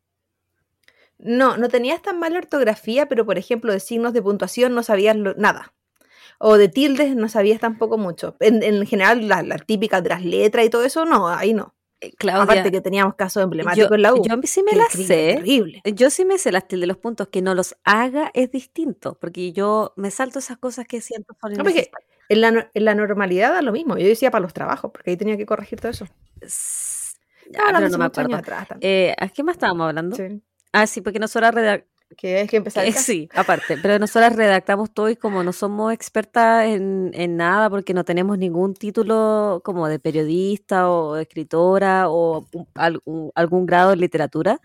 Speaker 2: no, no tenías tan mala ortografía, pero por ejemplo de signos de puntuación no sabías lo- nada. O de tildes no sabías tampoco mucho. En, en general, las la típicas de las letras y todo eso, no, ahí no.
Speaker 1: Eh, Claudia,
Speaker 2: Aparte que teníamos casos emblemáticos
Speaker 1: yo,
Speaker 2: en la U.
Speaker 1: yo sí me las sé.
Speaker 2: Terrible.
Speaker 1: Yo sí me sé las tildes de los puntos. Que no los haga es distinto. Porque yo me salto esas cosas que siento son
Speaker 2: No, porque en la, no- en la normalidad da lo mismo. Yo decía para los trabajos, porque ahí tenía que corregir todo eso.
Speaker 1: S- Ah, no
Speaker 2: hace
Speaker 1: me acuerdo.
Speaker 2: atrás.
Speaker 1: Eh, ¿A qué más estábamos hablando?
Speaker 2: Sí.
Speaker 1: Ah, sí, porque redactamos.
Speaker 2: Que es que empezar caso.
Speaker 1: sí, aparte, pero nosotras redactamos todo y como no somos expertas en, en nada porque no tenemos ningún título como de periodista o escritora o un- al- un- algún grado de literatura,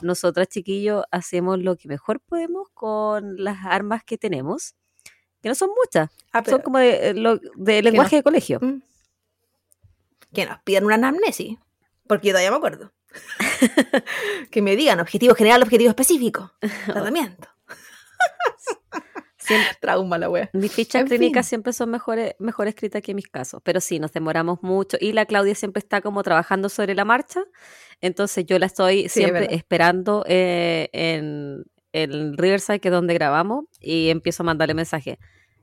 Speaker 1: nosotras chiquillos hacemos lo que mejor podemos con las armas que tenemos, que no son muchas,
Speaker 2: Ah,
Speaker 1: son como de, lo- de lenguaje de colegio.
Speaker 2: Mm. que nos pidan una anamnesis, porque yo todavía me acuerdo. que me digan objetivo general, objetivo específico, tratamiento.
Speaker 1: Siempre-
Speaker 2: Trauma la wea.
Speaker 1: Mis fichas
Speaker 2: En
Speaker 1: clínicas
Speaker 2: fin.
Speaker 1: siempre son mejores, mejor escritas que mis casos, pero sí, nos demoramos mucho y la Claudia siempre está como trabajando sobre la marcha, entonces yo la estoy
Speaker 2: es
Speaker 1: siempre esperando eh, en el Riverside, que es donde grabamos, y empiezo a mandarle mensaje.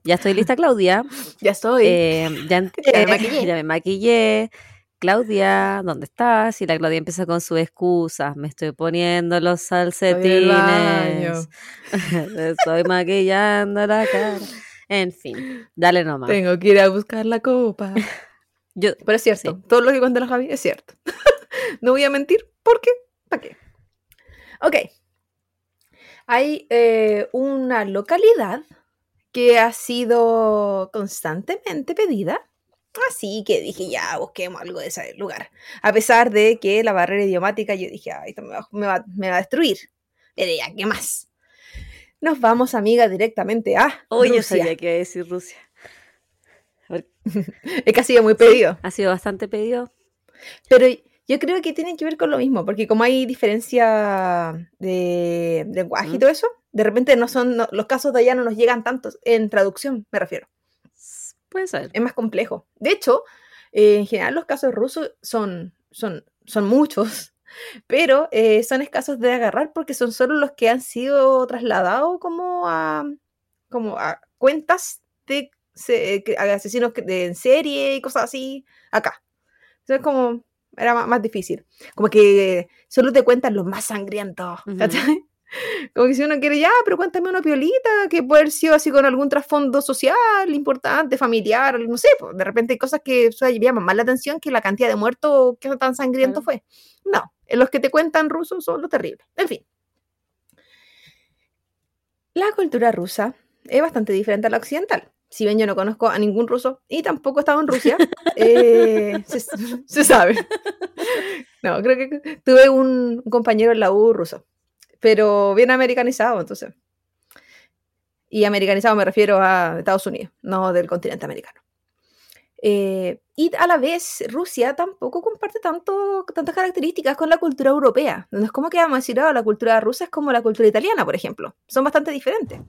Speaker 1: Ya estoy lista, Claudia.
Speaker 2: Ya estoy.
Speaker 1: eh, ya,
Speaker 2: me maquillé.
Speaker 1: ya me maquillé. Claudia, ¿dónde estás? Y la Claudia empieza con sus excusas. Me estoy poniendo los. Me estoy maquillando la cara. En fin, dale nomás.
Speaker 2: Tengo que ir a buscar la copa.
Speaker 1: Yo,
Speaker 2: Pero es cierto,
Speaker 1: Sí.
Speaker 2: todo lo que cuenta la Javi es cierto. no voy a mentir, ¿por qué? ¿Para qué? Ok. Hay eh, una localidad que ha sido constantemente pedida. Así que dije, ya, busquemos algo de ese lugar. A pesar de que la barrera idiomática, yo dije, ay, esto me va, me va- me va a destruir. Pero ya, ¿qué más? Nos vamos, amiga, directamente a
Speaker 1: Oye, yo
Speaker 2: Rusia.
Speaker 1: sabía que iba a decir Rusia.
Speaker 2: Es que ha sido muy pedido.
Speaker 1: Ha sido bastante pedido.
Speaker 2: Pero yo creo que tiene que ver con lo mismo, porque como hay diferencia de lenguaje y
Speaker 1: Mm.
Speaker 2: todo eso, de repente no son no- los casos de allá no nos llegan tantos en traducción, me refiero.
Speaker 1: Puede ser.
Speaker 2: Es más complejo. De hecho, eh, en general los casos rusos son, son, son muchos, pero eh, son escasos de agarrar porque son solo los que han sido trasladados como a, como a cuentas de se- asesinos de, en serie y cosas así acá. Entonces como era más, difícil. Como que solo te cuentan los más sangrientos. Como que si uno quiere, ya, pero cuéntame una piolita que puede haber sido así con algún trasfondo social importante, familiar, no sé, pues, de repente hay cosas que o sea, llaman más la atención que la cantidad de muertos que tan sangriento
Speaker 1: Claro.
Speaker 2: fue. No, en los que te cuentan rusos son los terribles. En fin. La cultura rusa es bastante diferente a la occidental. Si bien yo no conozco a ningún ruso y tampoco he estado en Rusia, eh, se, se sabe. No, creo que tuve un, un compañero en la U ruso, pero bien americanizado, entonces. Y americanizado me refiero a Estados Unidos, no del continente americano. Eh, y a la vez, Rusia tampoco comparte tanto, tantas características con la cultura europea. No es como que vamos a decir, "Ah, la cultura rusa es como la cultura italiana, por ejemplo. Son bastante diferentes.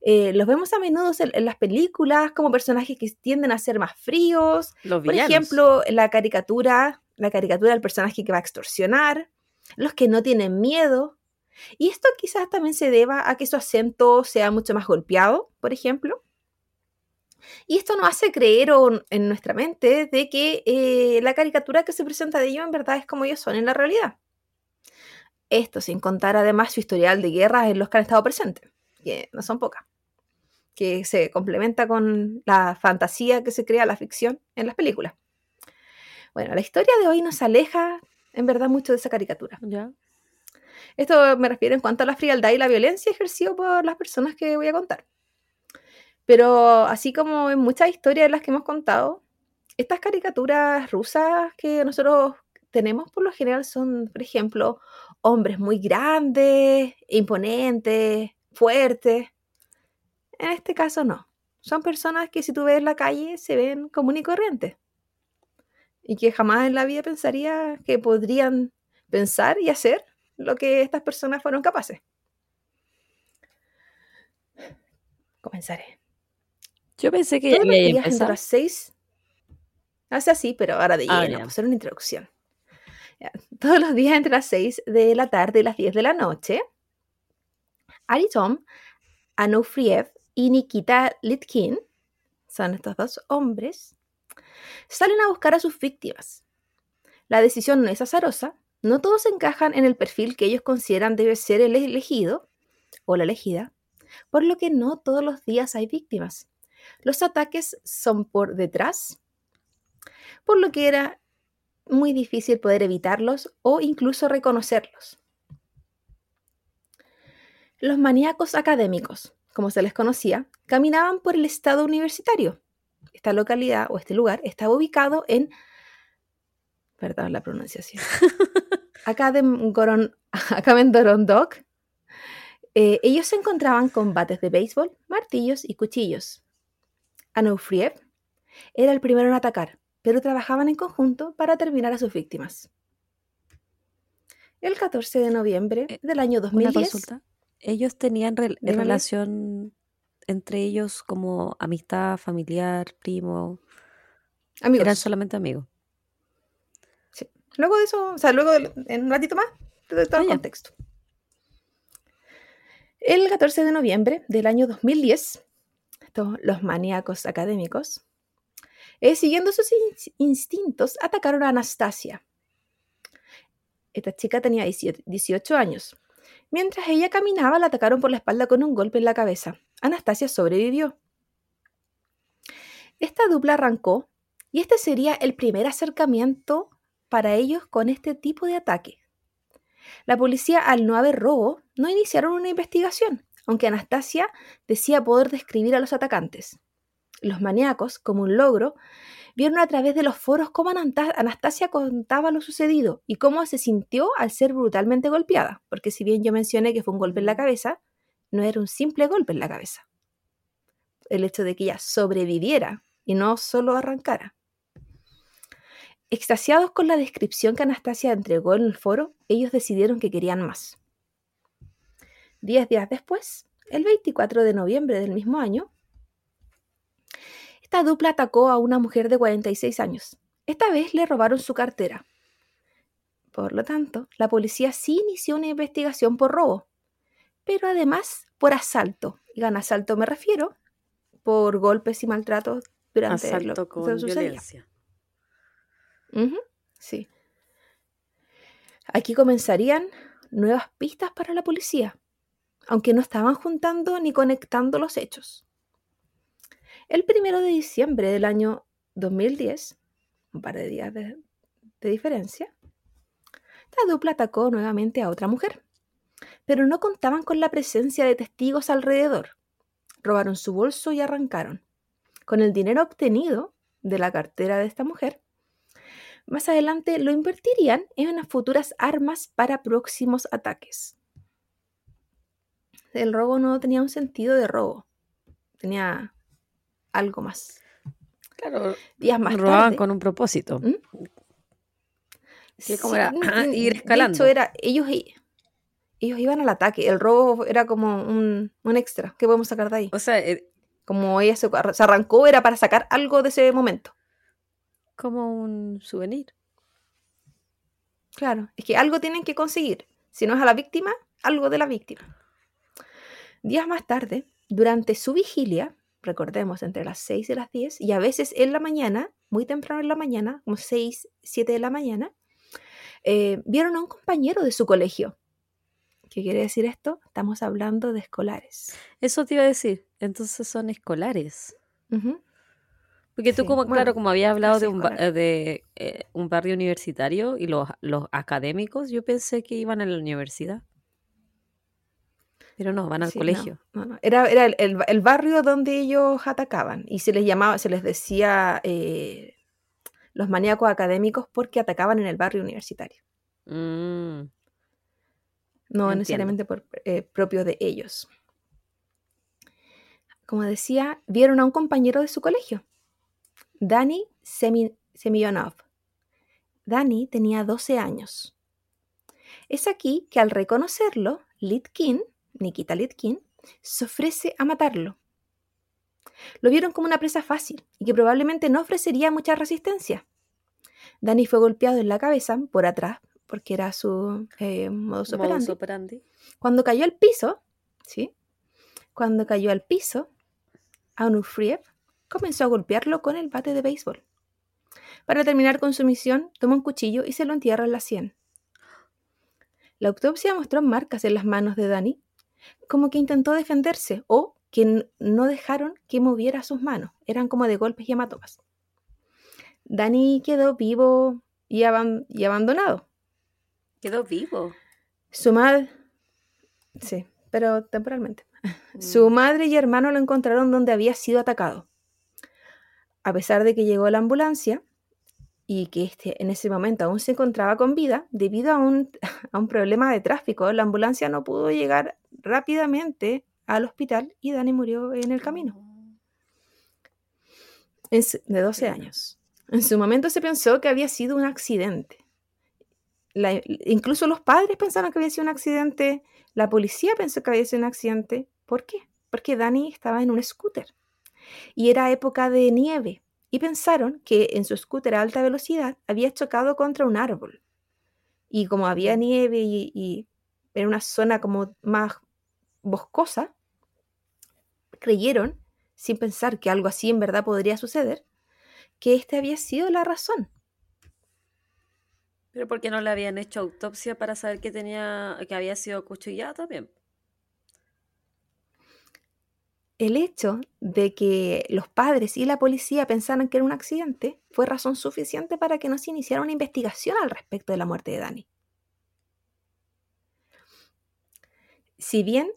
Speaker 2: Eh, los vemos a menudo en, en las películas como personajes que tienden a ser más fríos,
Speaker 1: Los
Speaker 2: por ejemplo, la caricatura, la caricatura del personaje que va a extorsionar, los que no tienen miedo. Y esto quizás también se deba a que su acento sea mucho más golpeado, por ejemplo. Y esto nos hace creer en nuestra mente de que eh, la caricatura que se presenta de ellos en verdad es como ellos son en la realidad. Esto sin contar además su historial de guerras en los que han estado presentes, que no son pocas, que se complementa con la fantasía que se crea la ficción en las películas. Bueno, la historia de hoy nos aleja en verdad mucho de esa caricatura.
Speaker 1: Ya.
Speaker 2: Esto me refiero en cuanto a la frialdad y la violencia ejercida por las personas que voy a contar. Pero así como en muchas historias de las que hemos contado, estas caricaturas rusas que nosotros tenemos por lo general son, por ejemplo, hombres muy grandes, imponentes, fuertes. En este caso no. Son personas que si tú ves en la calle se ven común y corrientes. Y que jamás en la vida pensaría que podrían pensar y hacer lo que estas personas fueron capaces. Comenzaré.
Speaker 1: Yo pensé que
Speaker 2: Todos los días entre las 6. Hace así, pero ahora de
Speaker 1: Ah,
Speaker 2: lleno, pues era una introducción. Todos los días entre las 6 de la tarde y las 10 de la noche, Ari Tom, Anufriev y Nikita Litkin, son estos dos hombres, salen a buscar a sus víctimas. La decisión no es azarosa, no todos encajan en el perfil que ellos consideran debe ser el elegido o la elegida, por lo que no todos los días hay víctimas. Los ataques son por detrás, por lo que era muy difícil poder evitarlos o incluso reconocerlos. Los maníacos académicos, como se les conocía, caminaban por el estado universitario. Esta localidad o este lugar estaba ubicado en, perdón la pronunciación, Academ Goron- Academdorondoc. Eh, ellos se encontraban con bates de béisbol, martillos y cuchillos. Anufriev era el primero en atacar, pero trabajaban en conjunto para terminar a sus víctimas. El 14 de noviembre
Speaker 1: Eh,
Speaker 2: del año
Speaker 1: Una
Speaker 2: 2010,
Speaker 1: consulta. Ellos tenían relación entre ellos como amistad, familiar, primo.
Speaker 2: amigos,
Speaker 1: Eran solamente amigos.
Speaker 2: Luego de eso, o sea, luego de- en un ratito más, te doy todo
Speaker 1: Ah,
Speaker 2: el
Speaker 1: ya.
Speaker 2: contexto. El 14 de noviembre del año 2010, estos- los maníacos académicos, eh, siguiendo sus in- instintos, atacaron a Anastasia. Esta chica tenía 18 18 años. Mientras ella caminaba, la atacaron por la espalda con un golpe en la cabeza. Anastasia sobrevivió. Esta dupla arrancó y este sería el primer acercamiento para ellos con este tipo de ataque. La policía, al no haber robo, no iniciaron una investigación, aunque Anastasia decía poder describir a los atacantes. Los maníacos, como un logro, vieron a través de los foros cómo Anastasia contaba lo sucedido y cómo se sintió al ser brutalmente golpeada, porque si bien yo mencioné que fue un golpe en la cabeza, no era un simple golpe en la cabeza. El hecho de que ella sobreviviera y no solo arrancara. Extasiados con la descripción que Anastasia entregó en el foro, ellos decidieron que querían más. Diez días después, el 24 de noviembre del mismo año, esta dupla atacó a una mujer de 46 años. Esta vez le robaron su cartera. Por lo tanto, la policía sí inició una investigación por robo, pero además por asalto. Y con asalto me refiero por golpes y maltratos durante lo
Speaker 1: Asalto
Speaker 2: que
Speaker 1: con
Speaker 2: sucedía. Sí. Aquí comenzarían nuevas pistas para la policía, aunque no estaban juntando ni conectando los hechos. El primero de diciembre del año 2010, un par de días de, de diferencia, la dupla atacó nuevamente a otra mujer, pero no contaban con la presencia de testigos alrededor. Robaron su bolso y arrancaron. Con el dinero obtenido de la cartera de esta mujer, más adelante lo invertirían en unas futuras armas para próximos ataques. El robo no tenía un sentido de robo, tenía algo más.
Speaker 1: Claro,
Speaker 2: Días más
Speaker 1: robaban
Speaker 2: tarde,
Speaker 1: con un propósito.
Speaker 2: ¿Mm?
Speaker 1: que como
Speaker 2: sí,
Speaker 1: era, ir
Speaker 2: de
Speaker 1: escalando.
Speaker 2: hecho, era, ellos, ellos iban al ataque, el robo era como un, un extra. ¿Qué podemos sacar de ahí?
Speaker 1: O sea, eh,
Speaker 2: Como ella se arrancó, era para sacar algo de ese momento.
Speaker 1: Como un souvenir.
Speaker 2: Claro, es que algo tienen que conseguir. Si no es a la víctima, algo de la víctima. Días más tarde, durante su vigilia, recordemos entre las 6 y las 10, y a veces en la mañana, muy temprano en la mañana, como 6, 7 de la mañana, eh, vieron a un compañero de su colegio. ¿Qué quiere decir esto? Estamos hablando de escolares.
Speaker 1: Eso te iba a decir. Entonces son escolares.
Speaker 2: Ujú.
Speaker 1: Porque tú,
Speaker 2: Sí,
Speaker 1: como, claro, como había hablado de un, ba-
Speaker 2: escolar.
Speaker 1: de, eh, un barrio universitario y los, los académicos, yo pensé que iban a la universidad. Pero no, van al
Speaker 2: Sí, no,
Speaker 1: colegio.
Speaker 2: no, no. Era, era el, el- el barrio donde ellos atacaban y se les llamaba, se les decía eh, los maníacos académicos porque atacaban en el barrio universitario,
Speaker 1: Mm,
Speaker 2: no
Speaker 1: Entiendo.
Speaker 2: necesariamente por, eh, propio de ellos. Como decía, vieron a un compañero de su colegio, Dani Semi- Semyonov. Dani tenía 12 años. Es aquí que al reconocerlo, Litkin, Nikita Litkin, se ofrece a matarlo. Lo vieron como una presa fácil y que probablemente no ofrecería mucha resistencia. Danny fue golpeado en la cabeza por atrás, porque era su eh, modus operandi.
Speaker 1: Modus operandi.
Speaker 2: Cuando cayó al piso, ¿sí? Cuando cayó al piso, Anufriev comenzó a golpearlo con el bate de béisbol. Para terminar con su misión, tomó un cuchillo y se lo entierra en la sien. La autopsia mostró marcas en las manos de Danny, como que intentó defenderse o que no dejaron que moviera sus manos. Eran como de golpes y hematomas. Danny quedó vivo y, aban- y abandonado.
Speaker 1: Quedó vivo.
Speaker 2: Su madre... Sí, pero temporalmente. Su madre y hermano lo encontraron donde había sido atacado. A pesar de que llegó la ambulancia y que este en ese momento aún se encontraba con vida, debido a un, a un problema de tráfico, la ambulancia no pudo llegar rápidamente al hospital y Dani murió en el camino, en su- de 12
Speaker 1: Pena.
Speaker 2: años. En su momento se pensó que había sido un accidente. La- incluso los padres pensaron que había sido un accidente, la policía pensó que había sido un accidente. ¿Por qué? Porque Dani estaba en un scooter y era época de nieve y pensaron que en su scooter a alta velocidad había chocado contra un árbol. Y como había nieve y, y era una zona como más boscosa, creyeron, sin pensar que algo así en verdad podría suceder, que este había sido la razón.
Speaker 1: Pero ¿por qué no le habían hecho autopsia para saber que tenía, que había sido cuchillado también?
Speaker 2: El hecho de que los padres y la policía pensaran que era un accidente fue razón suficiente para que no se iniciara una investigación al respecto de la muerte de Dani. Si bien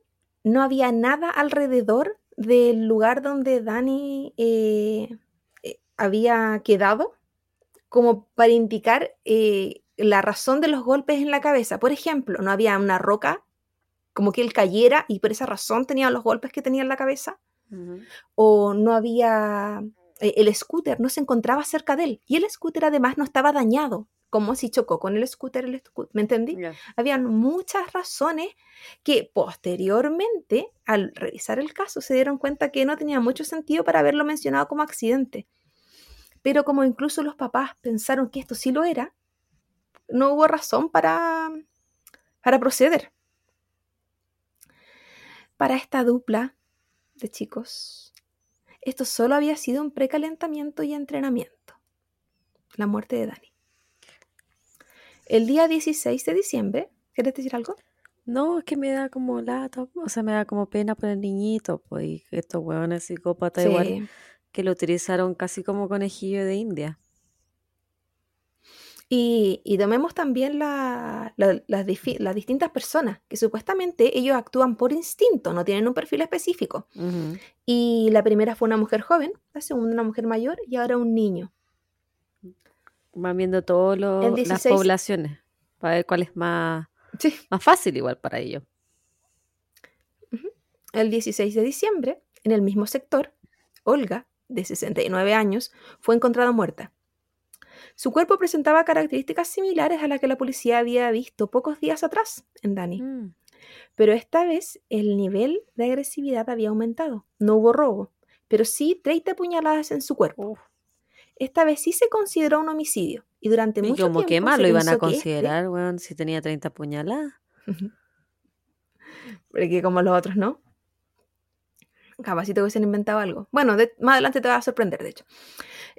Speaker 2: no había nada alrededor del lugar donde Dani eh, eh, había quedado como para indicar eh, la razón de los golpes en la cabeza. Por ejemplo, no había una roca como que él cayera y por esa razón tenía los golpes que tenía en la cabeza, o no había, eh, el scooter no se encontraba cerca de él, y el scooter además no estaba dañado, como si chocó con el scooter, el ¿me entendí? Habían muchas razones que posteriormente, al revisar el caso, se dieron cuenta que no tenía mucho sentido para haberlo mencionado como accidente. Pero como incluso los papás pensaron que esto sí lo era, no hubo razón para, para proceder. Para esta dupla de chicos, esto solo había sido un precalentamiento y entrenamiento. La muerte de Dani. El día 16 de diciembre, ¿quieres decir algo?
Speaker 1: No, es que me da como lata, o sea, me da como pena por el niñito, pues, y estos hueones psicópatas igual que lo utilizaron casi como conejillo de India.
Speaker 2: Y, y tomemos también la- la- las, distintas personas, que supuestamente ellos actúan por instinto, no tienen un perfil específico. Y la primera fue una mujer joven, la segunda una mujer mayor y ahora un niño.
Speaker 1: Van viendo todas las
Speaker 2: 16
Speaker 1: poblaciones para ver cuál es más,
Speaker 2: Sí.
Speaker 1: más fácil igual para ellos.
Speaker 2: El 16 de diciembre, en el mismo sector, Olga, de 69 años, fue encontrada muerta. Su cuerpo presentaba características similares a las que la policía había visto pocos días atrás en Dani.
Speaker 1: Mm.
Speaker 2: Pero esta vez el nivel de agresividad había aumentado. No hubo robo, pero sí 30 puñaladas en su cuerpo.
Speaker 1: Uf.
Speaker 2: Esta vez sí se consideró un homicidio. Y durante
Speaker 1: Y
Speaker 2: mucho
Speaker 1: como
Speaker 2: tiempo
Speaker 1: que más lo iban a
Speaker 2: este-
Speaker 1: considerar, weón, si tenía 30 puñaladas.
Speaker 2: Porque como los otros no. Capacito que hubiesen inventado algo. Bueno, de- más adelante te va a sorprender, de hecho.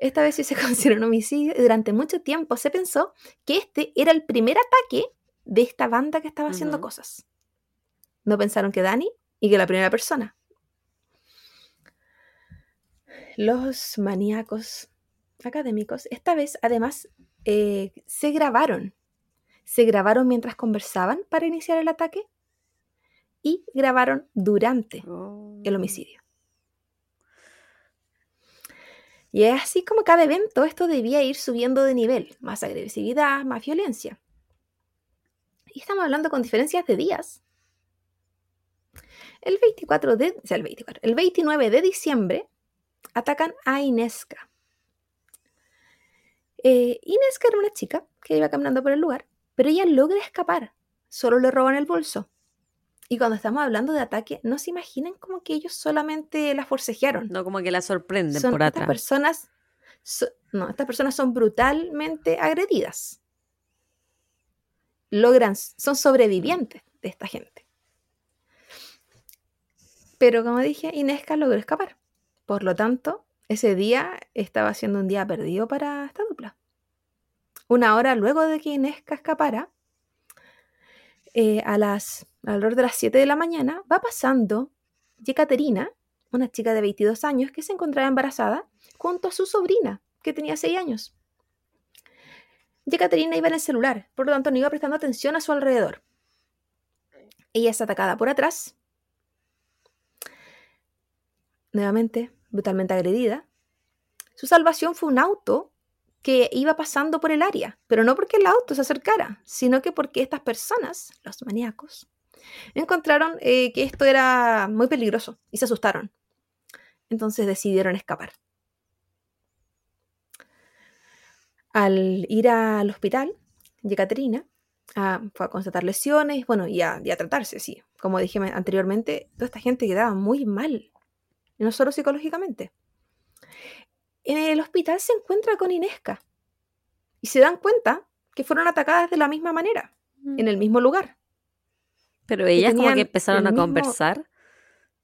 Speaker 2: Esta vez sí se consideró un homicidio y durante mucho tiempo se pensó que este era el primer ataque de esta banda que estaba haciendo cosas. No pensaron que Dani y que la primera persona. Los maníacos académicos, esta vez además eh, se grabaron. Se grabaron mientras conversaban para iniciar el ataque y grabaron durante
Speaker 1: Oh.
Speaker 2: el homicidio. Y es así como cada evento esto debía ir subiendo de nivel, más agresividad, más violencia. Y estamos hablando con diferencias de días. El 24 de, sea, el 24, el 29 de diciembre atacan a Inesca. Eh, Inesca era una chica que iba caminando por el lugar, pero ella logra escapar. Solo le roban el bolso. Y cuando estamos hablando de ataque, no se imaginen como que ellos solamente la forcejearon.
Speaker 1: No como que la sorprenden
Speaker 2: Son
Speaker 1: por
Speaker 2: estas
Speaker 1: atrás.
Speaker 2: personas, so- no, estas personas son brutalmente agredidas. Logran, son sobrevivientes de esta gente. Pero como dije, Inesca logró escapar. Por lo tanto, ese día estaba siendo un día perdido para esta dupla. Una hora luego de que Inesca escapara, eh, a las, alrededor de las 7 de la mañana, va pasando Yekaterina, una chica de 22 años que se encontraba embarazada, junto a su sobrina, que tenía 6 años. Yekaterina iba en el celular, por lo tanto no iba prestando atención a su alrededor. Ella es atacada por atrás, nuevamente brutalmente agredida. Su salvación fue un auto que iba pasando por el área, pero no porque el auto se acercara, sino que porque estas personas, los maníacos, encontraron eh, que esto era muy peligroso y se asustaron. Entonces decidieron escapar. Al ir al hospital, Yekaterina ah, fue a constatar lesiones, bueno, y a, y a tratarse, sí. Como dije me- anteriormente, toda esta gente quedaba muy mal, no solo psicológicamente. En el hospital se encuentra con Inesca y se dan cuenta que fueron atacadas de la misma manera, en el mismo lugar.
Speaker 1: Pero ellas como que empezaron a
Speaker 2: mismo-
Speaker 1: conversar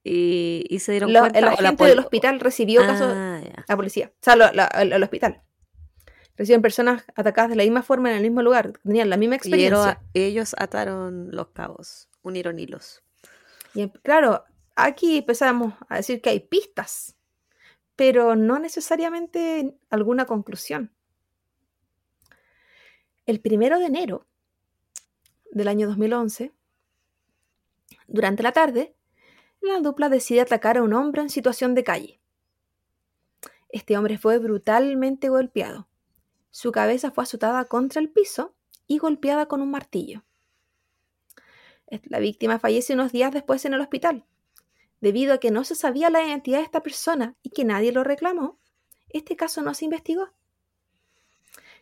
Speaker 1: y, y se dieron cuenta.
Speaker 2: el
Speaker 1: o la
Speaker 2: del hospital recibió casos
Speaker 1: Ah, ya.
Speaker 2: la policía, o sea, la- el, el hospital. Reciben personas atacadas de la misma forma en el mismo lugar, tenían la misma
Speaker 1: Y
Speaker 2: experiencia.
Speaker 1: ero- ellos ataron los cabos, unieron hilos.
Speaker 2: Y em- claro, aquí empezamos a decir que hay pistas, pero no necesariamente alguna conclusión. El primero de enero del año 2011, durante la tarde, la dupla decide atacar a un hombre en situación de calle. Este hombre fue brutalmente golpeado. Su cabeza fue azotada contra el piso y golpeada con un martillo. La víctima fallece unos días después en el hospital. Debido a que no se sabía la identidad de esta persona y que nadie lo reclamó, este caso no se investigó.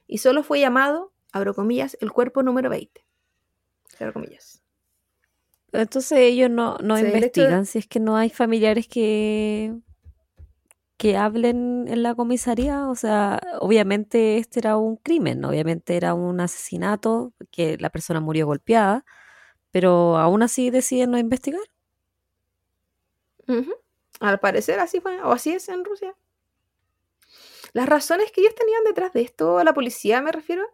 Speaker 2: Y solo fue llamado, abro comillas, el cuerpo número 20. Cierro comillas.
Speaker 1: Entonces ellos no, no
Speaker 2: de-
Speaker 1: investigan si es que no hay familiares que, que hablen en la comisaría. O sea, obviamente este era un crimen, obviamente era un asesinato, que la persona murió golpeada, pero aún así deciden no investigar.
Speaker 2: Al parecer así fue, o así es en Rusia. Las razones que ellos tenían detrás de esto, la policía me refiero,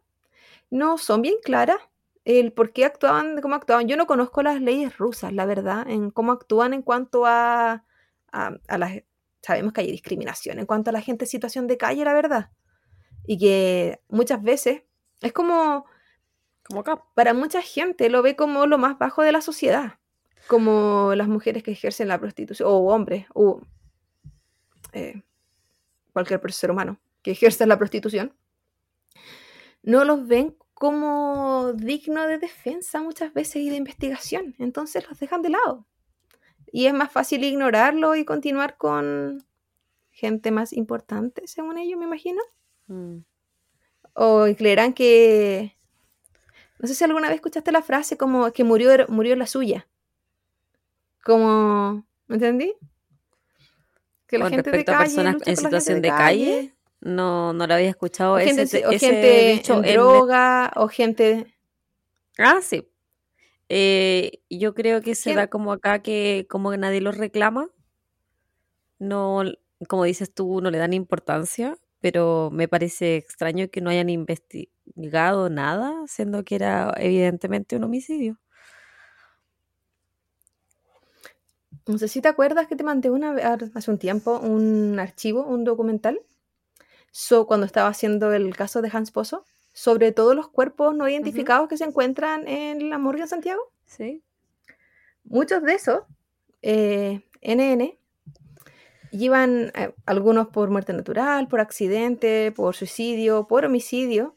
Speaker 2: no son bien claras. El por qué actuaban, cómo actuaban. Yo no conozco las leyes rusas, la verdad, en cómo actúan en cuanto a, a, a las... Sabemos que hay discriminación en cuanto a la gente en situación de calle, la verdad. Y que muchas veces es como
Speaker 1: Como acá.
Speaker 2: para mucha gente lo ve como lo más bajo de la sociedad, como las mujeres que ejercen la prostitución, o hombres, o eh, cualquier ser humano que ejerza la prostitución, no los ven como digno de defensa muchas veces y de investigación, entonces los dejan de lado. Y es más fácil ignorarlo y continuar con gente más importante, según ellos, me imagino.
Speaker 1: Mm.
Speaker 2: O creerán que. No sé si alguna vez escuchaste la frase como que murió, murió la suya. Como. ¿Me entendí? Que la
Speaker 1: Con
Speaker 2: gente de
Speaker 1: respecto a
Speaker 2: calle.
Speaker 1: personas en situación de calle, no, no lo había escuchado.
Speaker 2: O
Speaker 1: ese,
Speaker 2: gente,
Speaker 1: te-
Speaker 2: o
Speaker 1: ese
Speaker 2: gente
Speaker 1: dicho
Speaker 2: en
Speaker 1: en-
Speaker 2: droga, o gente.
Speaker 1: Ah, sí. Eh, yo creo que se da como acá que como que nadie los reclama. No, como dices tú, no le dan importancia, pero me parece extraño que no hayan investigado nada, siendo que era evidentemente un homicidio.
Speaker 2: No sé si te acuerdas que te mandé una, hace un tiempo un archivo, un documental, so, cuando estaba haciendo el caso de Hans Pozo, sobre todos los cuerpos no identificados que se encuentran en la morgue en Santiago.
Speaker 1: Sí.
Speaker 2: Muchos de esos, eh, NN, llevan eh, algunos por muerte natural, por accidente, por suicidio, por homicidio.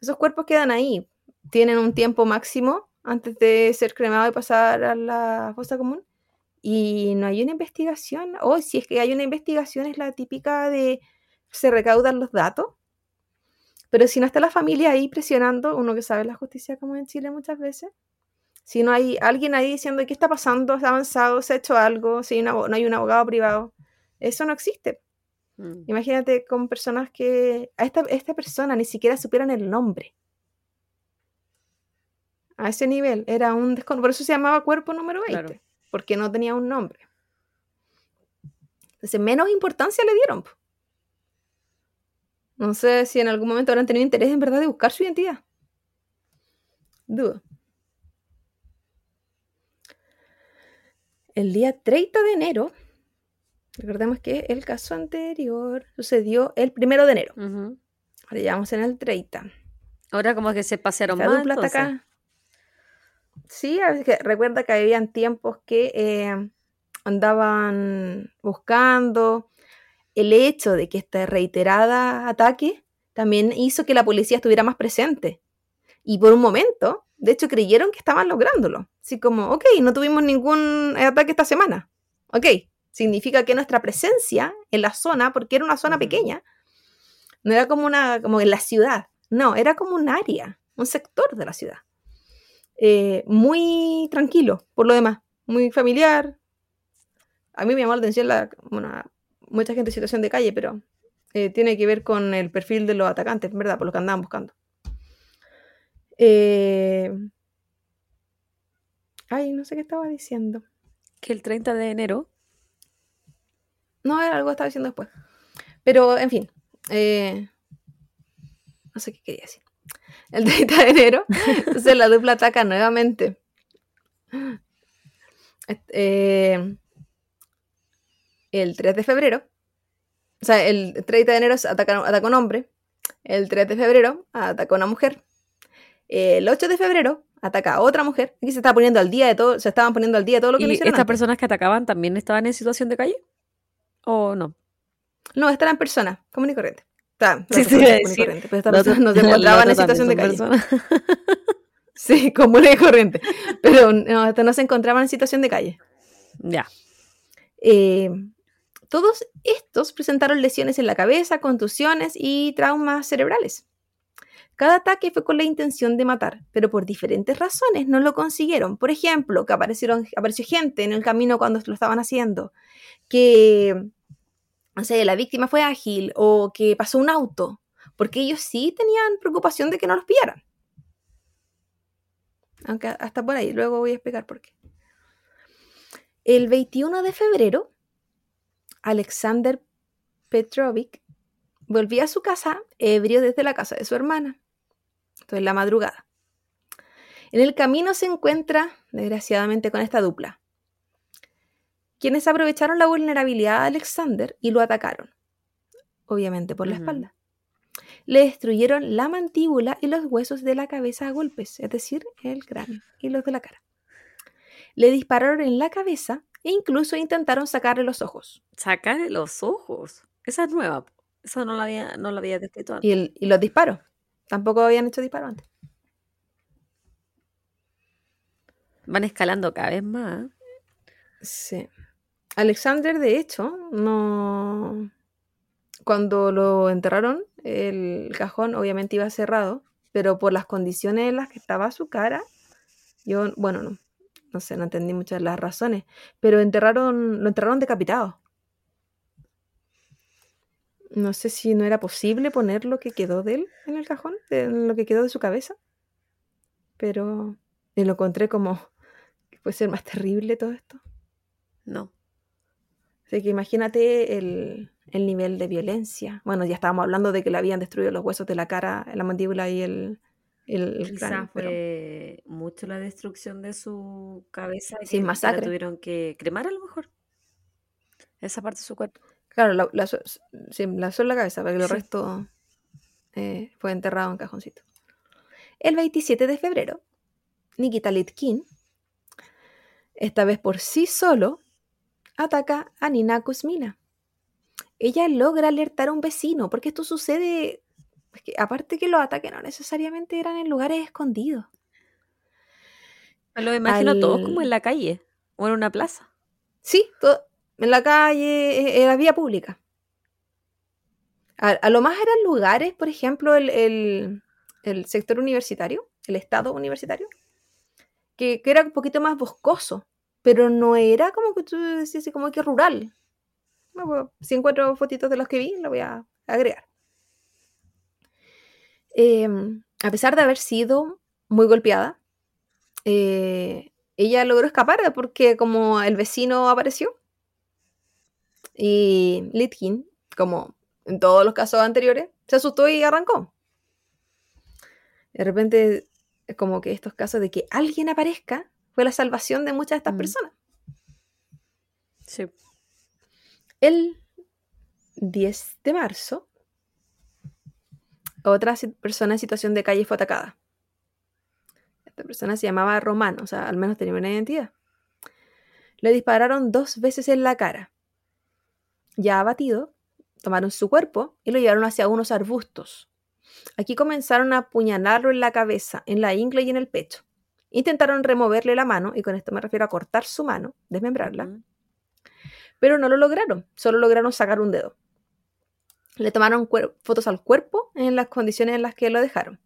Speaker 2: Esos cuerpos quedan ahí, tienen un tiempo máximo antes de ser cremado y pasar a la fosa común. Y no hay una investigación, o si es que hay una investigación es la típica de se recaudan los datos, pero si no está la familia ahí presionando, uno que sabe la justicia como en Chile muchas veces, Si no hay alguien ahí diciendo qué está pasando, ha avanzado, se ha hecho algo, si no hay un abogado privado, eso no existe. Mm. Imagínate con personas que a esta, esta persona ni siquiera supieran el nombre. A ese nivel, era un Por eso se llamaba cuerpo número 20, porque no tenía un nombre. Entonces, menos importancia le dieron. No sé si en algún momento habrán tenido interés en verdad de buscar su identidad. Dudo. El día 30 de enero, recordemos que el caso anterior sucedió el primero de enero. Ahora ya vamos en el 30.
Speaker 1: Ahora como que se pasaron más.
Speaker 2: acá. Sí, recuerda que habían tiempos que eh, andaban buscando. El hecho de que este reiterada ataque también hizo que la policía estuviera más presente. Y por un momento, de hecho, creyeron que estaban lográndolo. Así como, ok, no tuvimos ningún ataque esta semana. Ok, significa que nuestra presencia en la zona, porque era una zona pequeña, no era como una, como en la ciudad, no, era como un área, un sector de la ciudad. Eh, muy tranquilo, por lo demás, muy familiar. A mí me llamó la atención la, mucha gente en situación de calle, pero eh, tiene que ver con el perfil de los atacantes, ¿verdad? Por lo que andaban buscando. Eh, ay, no sé qué estaba diciendo.
Speaker 1: Que el 30 de enero.
Speaker 2: No, era algo que estaba diciendo después. Pero, en fin. no sé qué quería decir el 30 de enero. Entonces la dupla ataca nuevamente. Eh, el 3 de febrero. O sea, el 30 de enero ataca, a un hombre. El 3 de febrero ataca una mujer. El 8 de febrero ataca a otra mujer. Aquí se está poniendo al día de todo, se estaban poniendo al día de todo lo que
Speaker 1: ¿Y estas personas que atacaban también estaban en situación de calle? ¿O no?
Speaker 2: No, estaban personas, común y corriente sí, sí, corriente, pero esta persona no se encontraba en situación de calle. sí, común y corriente. Pero no, no se encontraban en situación de calle.
Speaker 1: Ya.
Speaker 2: Eh, todos estos presentaron lesiones en la cabeza, contusiones y traumas cerebrales. Cada ataque fue con la intención de matar, pero por diferentes razones no lo consiguieron. Por ejemplo, que aparecieron, apareció gente en el camino cuando lo estaban haciendo, que no sé, la víctima fue ágil o que pasó un auto, porque ellos sí tenían preocupación de que no los pillaran. Aunque hasta por ahí, luego voy a explicar por qué. El 21 de febrero, Alexander Petrovic volvía a su casa ebrio desde la casa de su hermana. Entonces, la madrugada. En el camino se encuentra, desgraciadamente, con esta dupla, quienes aprovecharon la vulnerabilidad de Alexander y lo atacaron, obviamente por la espalda. Le destruyeron la mandíbula y los huesos de la cabeza a golpes, es decir, el cráneo y los de la cara. Le dispararon en la cabeza e incluso intentaron sacarle los ojos.
Speaker 1: ¿Sacarle los ojos? Esa es nueva. Eso no lo había, no lo había descrito
Speaker 2: antes. Y, y los disparos. Tampoco habían hecho disparos antes.
Speaker 1: Van escalando cada vez más.
Speaker 2: Sí. Alexander, de hecho, no. Cuando lo enterraron, el cajón obviamente iba cerrado, pero por las condiciones en las que estaba su cara, yo, bueno, no, no sé, no entendí muchas de las razones, pero enterraron, lo enterraron decapitado. No sé si no era posible poner lo que quedó de él en el cajón, lo que quedó de su cabeza, pero lo encontré como que puede ser más terrible todo esto.
Speaker 1: No.
Speaker 2: Así que imagínate el, nivel de violencia. Bueno, ya estábamos hablando de que le habían destruido los huesos de la cara, la mandíbula y el, el,
Speaker 1: cráneo, fue mucho la destrucción de su cabeza.
Speaker 2: y masacre.
Speaker 1: tuvieron que cremar a lo mejor. Esa parte de su cuerpo.
Speaker 2: Claro, la, la, sí, la la cabeza, porque el resto eh, fue enterrado en cajoncito. El 27 de febrero, Nikita Litkin, esta vez por sí solo, ataca a Nina Kuzmina. Ella logra alertar a un vecino, porque esto sucede, aparte que los ataques no necesariamente eran en lugares escondidos.
Speaker 1: Lo imagino todo como en la calle o en una plaza.
Speaker 2: Sí, todo, en la calle, e, en la vía pública. A, lo más eran lugares, por ejemplo, el, el sector universitario, el estado universitario, que, que era un poquito más boscoso, pero no era como que tú decías como que rural. No, pues, si encuentro fotitos de los que vi, lo voy a agregar. Em, a pesar de haber sido muy golpeada, eh, ella logró escapar porque como el vecino apareció y Litkin, como en todos los casos anteriores, se asustó y arrancó. De repente, como que estos casos de que alguien aparezca fue la salvación de muchas de estas
Speaker 1: Mm.
Speaker 2: personas.
Speaker 1: Sí.
Speaker 2: El 10 de marzo, otra persona en situación de calle fue atacada. Esta persona se llamaba Romano, o sea, al menos tenía una identidad. Le dispararon dos veces en la cara. Ya abatido, tomaron su cuerpo y lo llevaron hacia unos arbustos. Aquí comenzaron a apuñalarlo en la cabeza, en la ingle y en el pecho. Intentaron removerle la mano, y con esto me refiero a cortar su mano, desmembrarla, pero no lo lograron, solo lograron sacar un dedo. Le tomaron fotos al cuerpo en las condiciones en las que lo dejaron.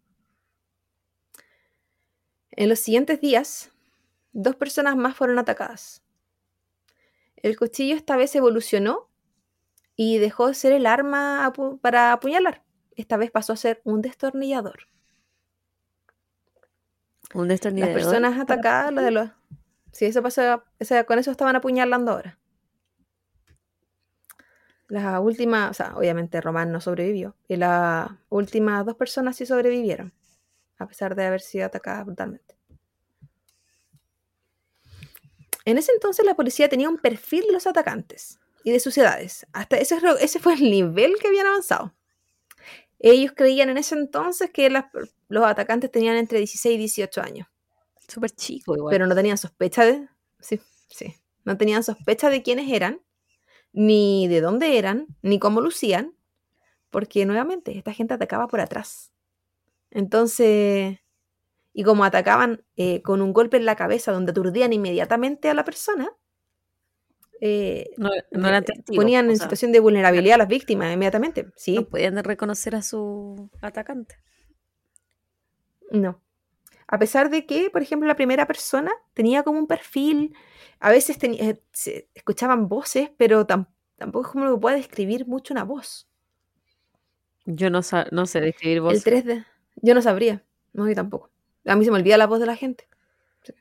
Speaker 2: En los siguientes días, dos personas más fueron atacadas. El cuchillo esta vez evolucionó y dejó de ser el arma apu- para apuñalar. Esta vez pasó a ser un destornillador.
Speaker 1: Un
Speaker 2: Las personas atacadas, lo de los... Sí, eso pasó, o sea, con eso estaban apuñalando ahora. Las últimas, o sea, obviamente Román no sobrevivió. Y las últimas dos personas sí sobrevivieron, a pesar de haber sido atacadas brutalmente. En ese entonces la policía tenía un perfil de los atacantes y de sus edades. Hasta ese, ese fue el nivel que habían avanzado. Ellos creían en ese entonces que las- los atacantes tenían entre 16 y 18 años.
Speaker 1: Súper chico igual.
Speaker 2: Pero no tenían sospecha de. Sí, sí. No tenían sospecha de quiénes eran, ni de dónde eran, ni cómo lucían, porque nuevamente esta gente atacaba por atrás. Entonces, y como atacaban eh, con un golpe en la cabeza donde aturdían inmediatamente a la persona, eh,
Speaker 1: no, no eran
Speaker 2: eh,
Speaker 1: testigos.
Speaker 2: ponían en
Speaker 1: sea,
Speaker 2: situación de vulnerabilidad a las víctimas inmediatamente. Sí,
Speaker 1: No podían reconocer a su atacante.
Speaker 2: No. A pesar de que, por ejemplo, la primera persona tenía como un perfil, a veces eh, se escuchaban voces, pero tam- tampoco es como que pueda describir mucho una voz.
Speaker 1: Yo no, no sé describir voz.
Speaker 2: El 3D, yo no sabría, no, yo tampoco. A mí se me olvida la voz de la gente. Sí.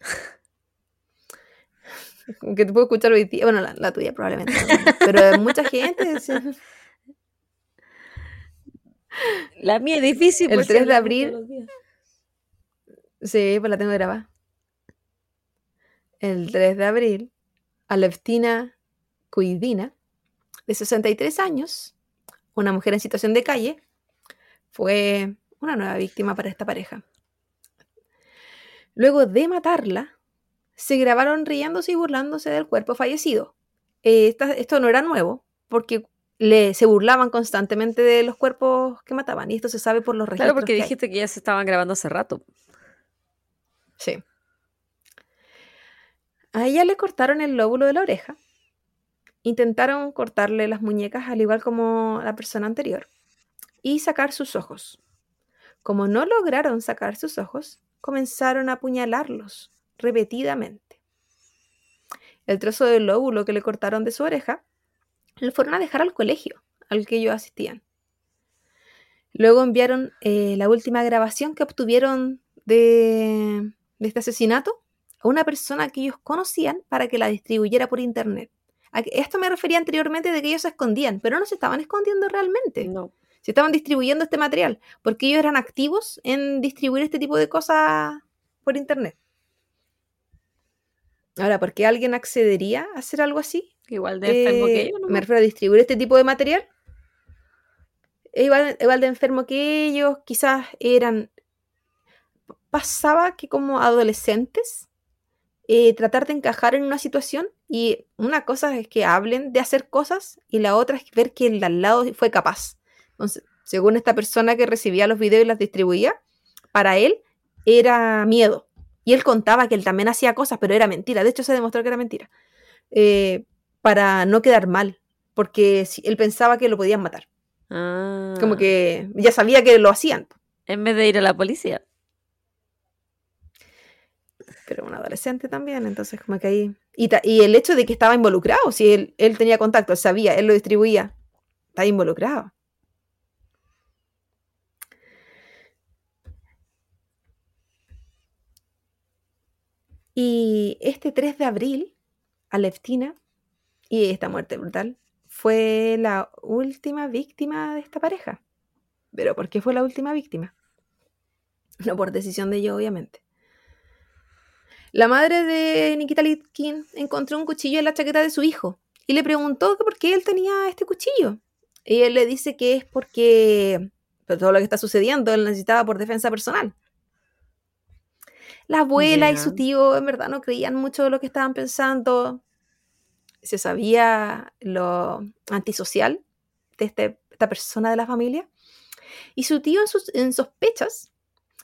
Speaker 2: Que te puedo escuchar hoy día, bueno, la, la tuya probablemente, no, pero mucha gente. sí.
Speaker 1: La mía es difícil.
Speaker 2: El
Speaker 1: pues, si
Speaker 2: 3 de abril. Sí, pues la tengo grabada. El 3 de abril, Aleftina Cuidina, de 63 años, una mujer en situación de calle, fue una nueva víctima para esta pareja. Luego de matarla, se grabaron riéndose y burlándose del cuerpo fallecido. Eh, esta- esto no era nuevo, porque le, se burlaban constantemente de los cuerpos que mataban, y esto se sabe por los registros.
Speaker 1: Claro, porque
Speaker 2: que hay.
Speaker 1: dijiste que ya se estaban grabando hace rato.
Speaker 2: Sí. A ella le cortaron el lóbulo de la oreja. Intentaron cortarle las muñecas al igual como la persona anterior y sacar sus ojos. Como no lograron sacar sus ojos, comenzaron a apuñalarlos repetidamente. El trozo del lóbulo que le cortaron de su oreja lo fueron a dejar al colegio al que ellos asistían. Luego enviaron eh, la última grabación que obtuvieron de, de este asesinato a una persona que ellos conocían para que la distribuyera por internet. A Esto me refería anteriormente de que ellos se escondían, pero no se estaban escondiendo realmente.
Speaker 1: No.
Speaker 2: Se estaban distribuyendo este material porque ellos eran activos en distribuir este tipo de cosas por internet. Ahora, ¿por qué alguien accedería a hacer algo así?
Speaker 1: Igual de enfermo que
Speaker 2: Eh,
Speaker 1: yo, ¿no?
Speaker 2: Me refiero a distribuir este tipo de material. Igual, igual de enfermo que ellos, quizás eran. Pasaba que como adolescentes, eh, tratar de encajar en una situación y una cosa es que hablen de hacer cosas y la otra es ver que el de al lado fue capaz. Entonces, según esta persona que recibía los videos y las distribuía, para él era miedo. Y él contaba que él también hacía cosas, pero era mentira. De hecho, se demostró que era mentira. Eh, para no quedar mal, porque él pensaba que lo podían matar.
Speaker 1: Ah,
Speaker 2: Como que ya sabía que lo hacían.
Speaker 1: En vez de ir a la policía.
Speaker 2: Pero un adolescente también, entonces como que ahí... Y, y el hecho de que estaba involucrado, si él, él tenía contacto, él sabía, él lo distribuía, está involucrado. Y este 3 de abril, Aleftina, y esta muerte brutal, fue la última víctima de esta pareja. ¿Pero por qué fue la última víctima? No por decisión de ellos, obviamente. La madre de Nikita Litkin encontró un cuchillo en la chaqueta de su hijo y le preguntó que por qué él tenía este cuchillo. Y él le dice que es porque por todo lo que está sucediendo, él necesitaba por defensa personal. La abuela y su tío en verdad no creían mucho de lo que estaban pensando. Se sabía lo antisocial de este- esta persona de la familia. Y su tío en, sus, en sospechas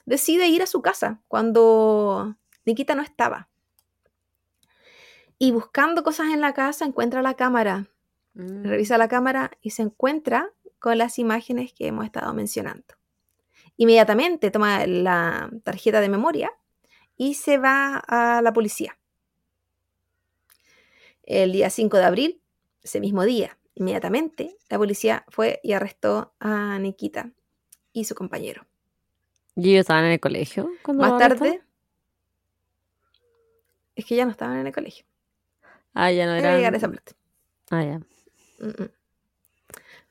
Speaker 2: decide ir a su casa cuando Nikita no estaba. Y buscando cosas en la casa encuentra la cámara.
Speaker 1: Mm.
Speaker 2: Revisa la cámara y se encuentra con las imágenes que hemos estado mencionando. Inmediatamente toma la tarjeta de memoria y se va a la policía. El día 5 de abril, ese mismo día, inmediatamente, la policía fue y arrestó a Nikita y su compañero.
Speaker 1: ¿Y ellos estaban en el colegio? cuando
Speaker 2: Más tarde, es que ya no estaban en el colegio.
Speaker 1: Ah, ya no
Speaker 2: Voy a llegar
Speaker 1: eran.
Speaker 2: a esa parte.
Speaker 1: Ah, ya.
Speaker 2: Mm, mm.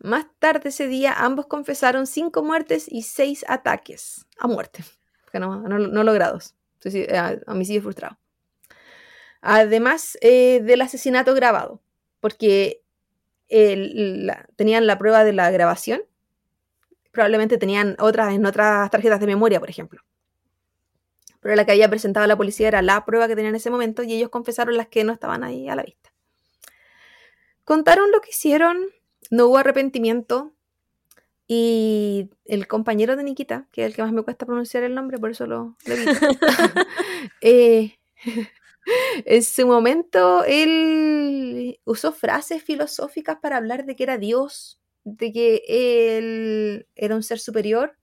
Speaker 2: Más tarde ese día, ambos confesaron cinco muertes y seis ataques a muerte, que no, no- no logrados, eh, homicidio frustrado. Además eh, del asesinato grabado, porque el- la- tenían la prueba de la grabación, probablemente tenían otras en otras tarjetas de memoria, por ejemplo. Pero la que había presentado la policía era la prueba que tenían en ese momento y ellos confesaron las que no estaban ahí a la vista. Contaron lo que hicieron, no hubo arrepentimiento y el compañero de Nikita, que es el que más me cuesta pronunciar el nombre, por eso lo, lo eh, en su momento él usó frases filosóficas para hablar de que era Dios, de que él era un ser superior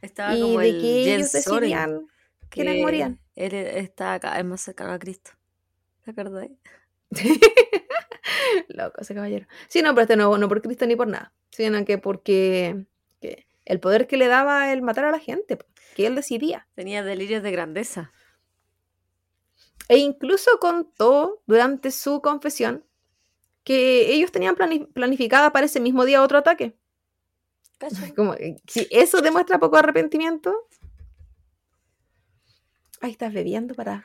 Speaker 1: Estaba
Speaker 2: y
Speaker 1: como
Speaker 2: de
Speaker 1: el
Speaker 2: que ellos decidían quiénes morían.
Speaker 1: Él está cada vez más cercano a Cristo. ¿Te acuerdas?
Speaker 2: Loco ese caballero. Sí, no, pero este no, no por Cristo ni por nada, sino que porque que el poder que le daba el matar a la gente, que él decidía.
Speaker 1: Tenía delirios de grandeza.
Speaker 2: E incluso contó durante su confesión que ellos tenían plani- planificada para ese mismo día otro ataque. Como, eh, si eso demuestra poco arrepentimiento. Ahí estás bebiendo para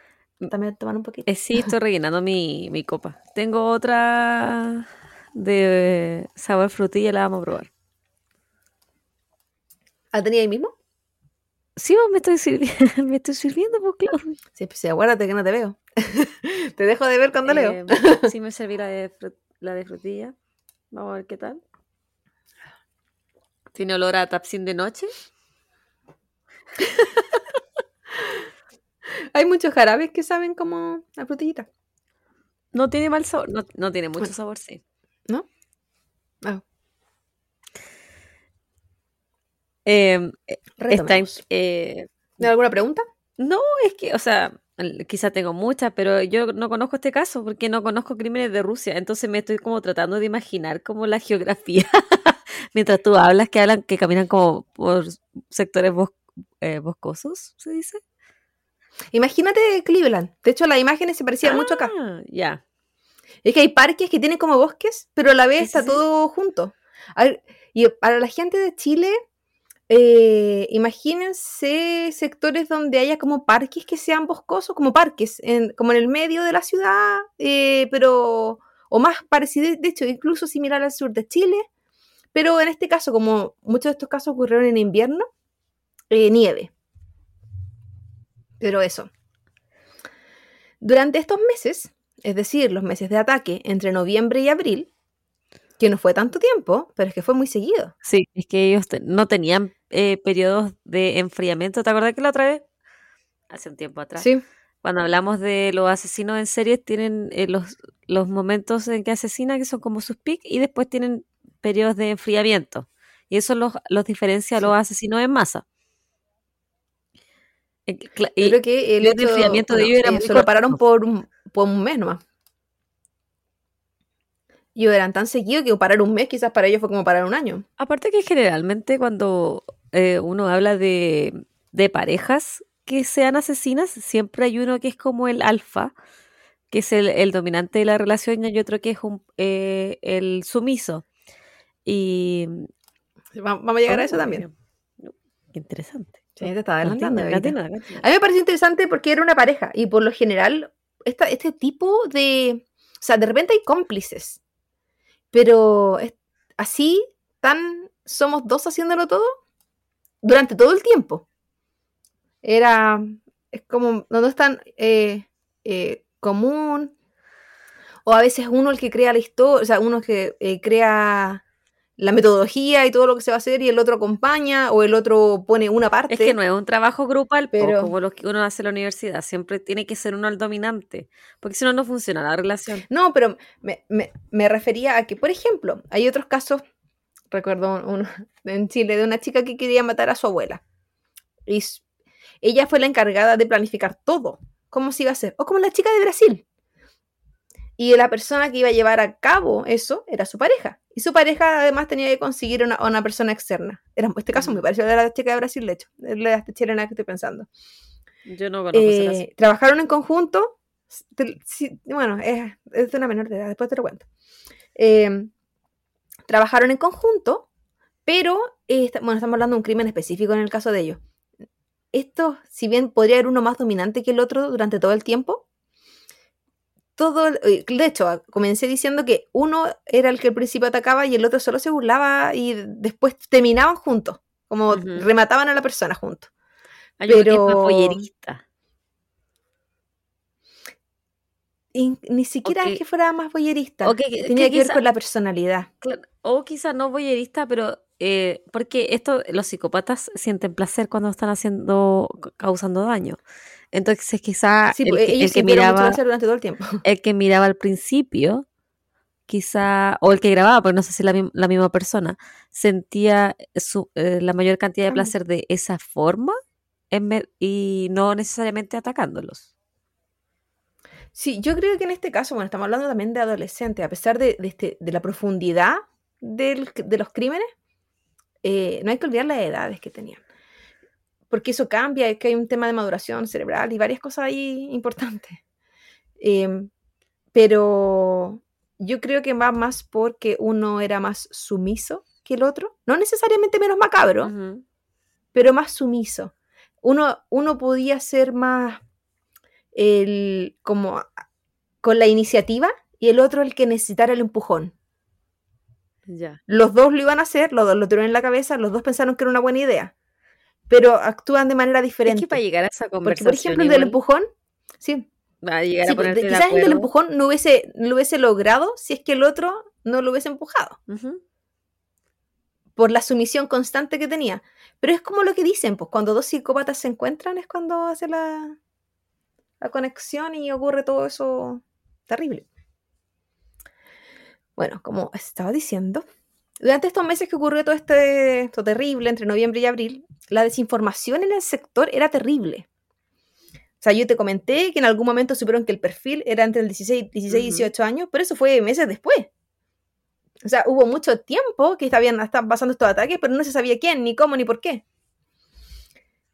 Speaker 2: también tomar un poquito.
Speaker 1: Eh, sí, estoy rellenando mi, mi copa. Tengo otra de sabor frutilla, la vamos a probar.
Speaker 2: ¿Ah, tenía ahí mismo?
Speaker 1: Sí, me estoy sirviendo, me estoy sirviendo, pues claro.
Speaker 2: Sí, pues sí, acuérdate que no te veo. te dejo de ver cuando leo.
Speaker 1: Eh, sí me serví la de, la de frutilla. Vamos a ver qué tal. Tiene olor a tapsin de noche.
Speaker 2: Hay muchos jarabes que saben como la frutillita.
Speaker 1: No tiene mal sabor. No, no tiene mucho
Speaker 2: Bueno.
Speaker 1: sabor, sí.
Speaker 2: ¿No? Ah,
Speaker 1: Eh, está eh,
Speaker 2: ¿Hay alguna pregunta?
Speaker 1: no, es que, o sea, quizá tengo muchas, pero yo no conozco este caso porque no conozco crímenes de Rusia. Entonces me estoy como tratando de imaginar como la geografía. Mientras tú hablas, que hablan, que caminan como por sectores bos- eh, boscosos, ¿se dice?
Speaker 2: Imagínate Cleveland. De hecho, las imágenes se parecían mucho acá.
Speaker 1: Ah, ya.
Speaker 2: Es que hay parques que tienen como bosques, pero a la vez
Speaker 1: Sí,
Speaker 2: está
Speaker 1: sí.
Speaker 2: todo junto. Ver, y para la gente de Chile, eh, imagínense sectores donde haya como parques que sean boscosos, como parques, en- como en el medio de la ciudad, eh, pero, o más parecido, de hecho, incluso similar al sur de Chile, pero en este caso, como muchos de estos casos ocurrieron en invierno, eh, nieve. Pero eso. Durante estos meses, es decir, los meses de ataque entre noviembre y abril, que no fue tanto tiempo, pero es que fue muy seguido.
Speaker 1: Sí, es que ellos te- no tenían eh, periodos de enfriamiento. ¿Te acuerdas que la otra vez? Hace un tiempo atrás.
Speaker 2: Sí,
Speaker 1: Cuando hablamos de los asesinos en serie, tienen eh, los, los momentos en que asesinan, que son como sus pics, y después tienen periodos de enfriamiento. Y eso los, los diferencia a
Speaker 2: Sí.
Speaker 1: los asesinos en masa. Eh, cla-
Speaker 2: Yo creo que el,
Speaker 1: el
Speaker 2: hecho-
Speaker 1: enfriamiento de ellos era
Speaker 2: eh,
Speaker 1: muy
Speaker 2: se lo pararon por un, por un mes nomás. Y eran tan seguidos que parar un mes quizás para ellos fue como parar un año.
Speaker 1: Aparte que generalmente cuando eh, uno habla de, de parejas que sean asesinas, siempre hay uno que es como el alfa, que es el, el dominante de la relación, y hay otro que es un, eh, el sumiso. Y...
Speaker 2: Va- Vamos a llegar a eso también.
Speaker 1: Qué interesante.
Speaker 2: Sí, te estaba adelantando. A mí me pareció interesante porque era una pareja y por lo general esta- este tipo de... O sea, de repente hay cómplices, pero es- así tan somos dos haciéndolo todo durante todo el tiempo. Era... Es como... No, no es tan eh, eh, común. O a veces uno el que crea la historia, o sea, uno que eh, crea la metodología y todo lo que se va a hacer y el otro acompaña o el otro pone una parte.
Speaker 1: Es que no es un trabajo grupal,
Speaker 2: Pero-
Speaker 1: como los que uno hace en la universidad. Siempre tiene que ser uno el dominante, porque si no, no funciona la relación.
Speaker 2: No, pero me, me- me refería a que, por ejemplo, hay otros casos, recuerdo uno en Chile, de una chica que quería matar a su abuela. Y ella fue la encargada de planificar todo, cómo se iba a hacer. O como la chica de Brasil. Y la persona que iba a llevar a cabo eso era su pareja. Y su pareja además tenía que conseguir una, una persona externa. Era, este caso
Speaker 1: Mm.
Speaker 2: muy parecido al de la chica de Brasil, de hecho. La chilena que estoy pensando.
Speaker 1: Yo no conozco.
Speaker 2: Eh, trabajaron en conjunto. te- bueno, es, es de una menor de edad, después te lo cuento. Eh, trabajaron en conjunto, pero, eh, bueno, estamos hablando de un crimen específico en el caso de ellos. Esto, si bien podría haber uno más dominante que el otro durante todo el tiempo, todo, eh, de hecho, comencé diciendo que uno era el que al principio atacaba y el otro solo se burlaba y después terminaban juntos, como remataban a la persona juntos.
Speaker 1: Más
Speaker 2: pero-. Y ni siquiera es que fuera más boyerista.
Speaker 1: Que
Speaker 2: Tenía que ver
Speaker 1: quizá-
Speaker 2: con la personalidad.
Speaker 1: O quizás no voyerista, pero eh, porque esto, los psicópatas sienten placer cuando están haciendo, causando daño. Entonces quizá
Speaker 2: Sí,
Speaker 1: el,
Speaker 2: pues,
Speaker 1: que,
Speaker 2: ellos
Speaker 1: el que
Speaker 2: mucho
Speaker 1: miraba,
Speaker 2: placer durante todo el tiempo.
Speaker 1: el que miraba al principio, quizá, o el que grababa, porque no sé si es la, la misma persona, sentía su- eh, la mayor cantidad de placer de esa forma en y no necesariamente atacándolos.
Speaker 2: Sí, yo creo que en este caso, bueno, estamos hablando también de adolescentes, a pesar de, de este- de la profundidad del- de los crímenes, eh, no hay que olvidar las edades que tenían. Porque eso cambia, es que hay un tema de maduración cerebral y varias cosas ahí importantes. Em, pero yo creo que va más porque uno era más sumiso que el otro. No necesariamente menos macabro, pero más sumiso. Uno, uno podía ser más el, como con la iniciativa y el otro el que necesitara el empujón.
Speaker 1: Ya.
Speaker 2: Los dos lo iban a hacer, los dos lo tuvieron en la cabeza, los dos pensaron que era una buena idea, pero actúan de manera
Speaker 1: Es
Speaker 2: diferente.
Speaker 1: que para llegar a esa
Speaker 2: Porque,
Speaker 1: conversación
Speaker 2: por ejemplo, el del empujón, sí,
Speaker 1: va a llegar
Speaker 2: sí,
Speaker 1: a
Speaker 2: pues, quizás el del empujón no hubiese, no lo hubiese logrado si es que el otro no lo hubiese empujado. Por la sumisión constante que tenía. Pero es como lo que dicen, pues cuando dos psicópatas se encuentran es cuando hace la, la conexión y ocurre todo eso terrible. Bueno, como estaba diciendo, durante estos meses que ocurrió todo este, esto terrible entre noviembre y abril, la desinformación en el sector era terrible. O sea, yo te comenté que en algún momento supieron que el perfil era entre el 16, 16 y
Speaker 1: Ujú.
Speaker 2: 18 años, pero eso fue meses después. O sea, hubo mucho tiempo que estaban, estaban pasando estos ataques, pero no se sabía quién, ni cómo, ni por qué.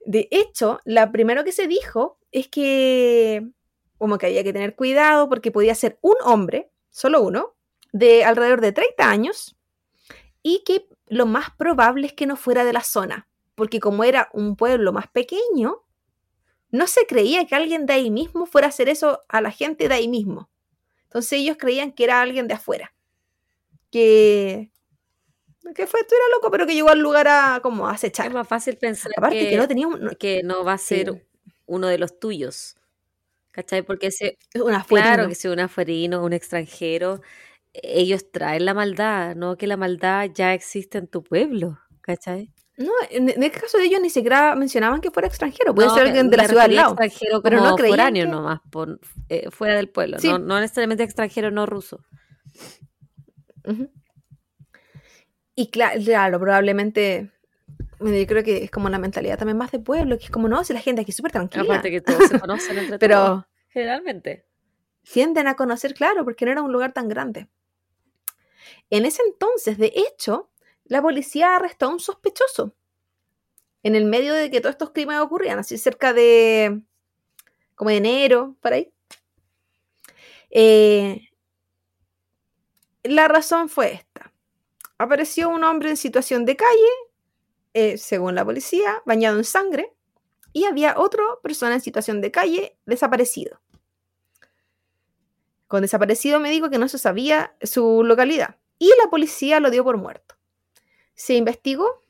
Speaker 2: De hecho, lo primero que se dijo es que como que había que tener cuidado porque podía ser un hombre, solo uno, de alrededor de 30 años, y que lo más probable es que no fuera de la zona, porque como era un pueblo más pequeño, no se creía que alguien de ahí mismo fuera a hacer eso a la gente de ahí mismo. Entonces ellos creían que era alguien de afuera que, que fue, tú eras loco, pero que llegó al lugar a como a
Speaker 1: Es
Speaker 2: acechar.
Speaker 1: más fácil pensar
Speaker 2: Aparte que,
Speaker 1: que,
Speaker 2: no tenía un-
Speaker 1: que no va a ser
Speaker 2: Sí.
Speaker 1: uno de los tuyos. ¿Cachai? Porque si,
Speaker 2: una
Speaker 1: claro
Speaker 2: fuerino.
Speaker 1: que si un afuerino, un extranjero, ellos traen la maldad, no que la maldad ya existe en tu pueblo. ¿Cachai?
Speaker 2: No, en, en el caso de ellos ni siquiera mencionaban que fuera extranjero, puede
Speaker 1: No,
Speaker 2: ser alguien de la ciudad al lado.
Speaker 1: extranjero
Speaker 2: pero
Speaker 1: como
Speaker 2: no
Speaker 1: foráneo
Speaker 2: que-
Speaker 1: nomás, por- eh, fuera del pueblo,
Speaker 2: Sí.
Speaker 1: no, no necesariamente extranjero no ruso.
Speaker 2: Y cla- claro, probablemente yo creo que es como la mentalidad también más de pueblo, que es como, no, si la gente aquí es súper tranquila.
Speaker 1: Aparte que todos se conocen entre
Speaker 2: Pero-
Speaker 1: todos, generalmente.
Speaker 2: tienden a conocer, claro, porque no era un lugar tan grande. En ese entonces, de hecho, la policía arrestó a un sospechoso en el medio de que todos estos crímenes ocurrían, así cerca de como enero, por ahí. Eh, la razón fue esta. Apareció un hombre en situación de calle, eh, según la policía, bañado en sangre, y había otra persona en situación de calle desaparecido. Con desaparecido me dijo que no se sabía su localidad y la policía lo dio por muerto. Se investigó,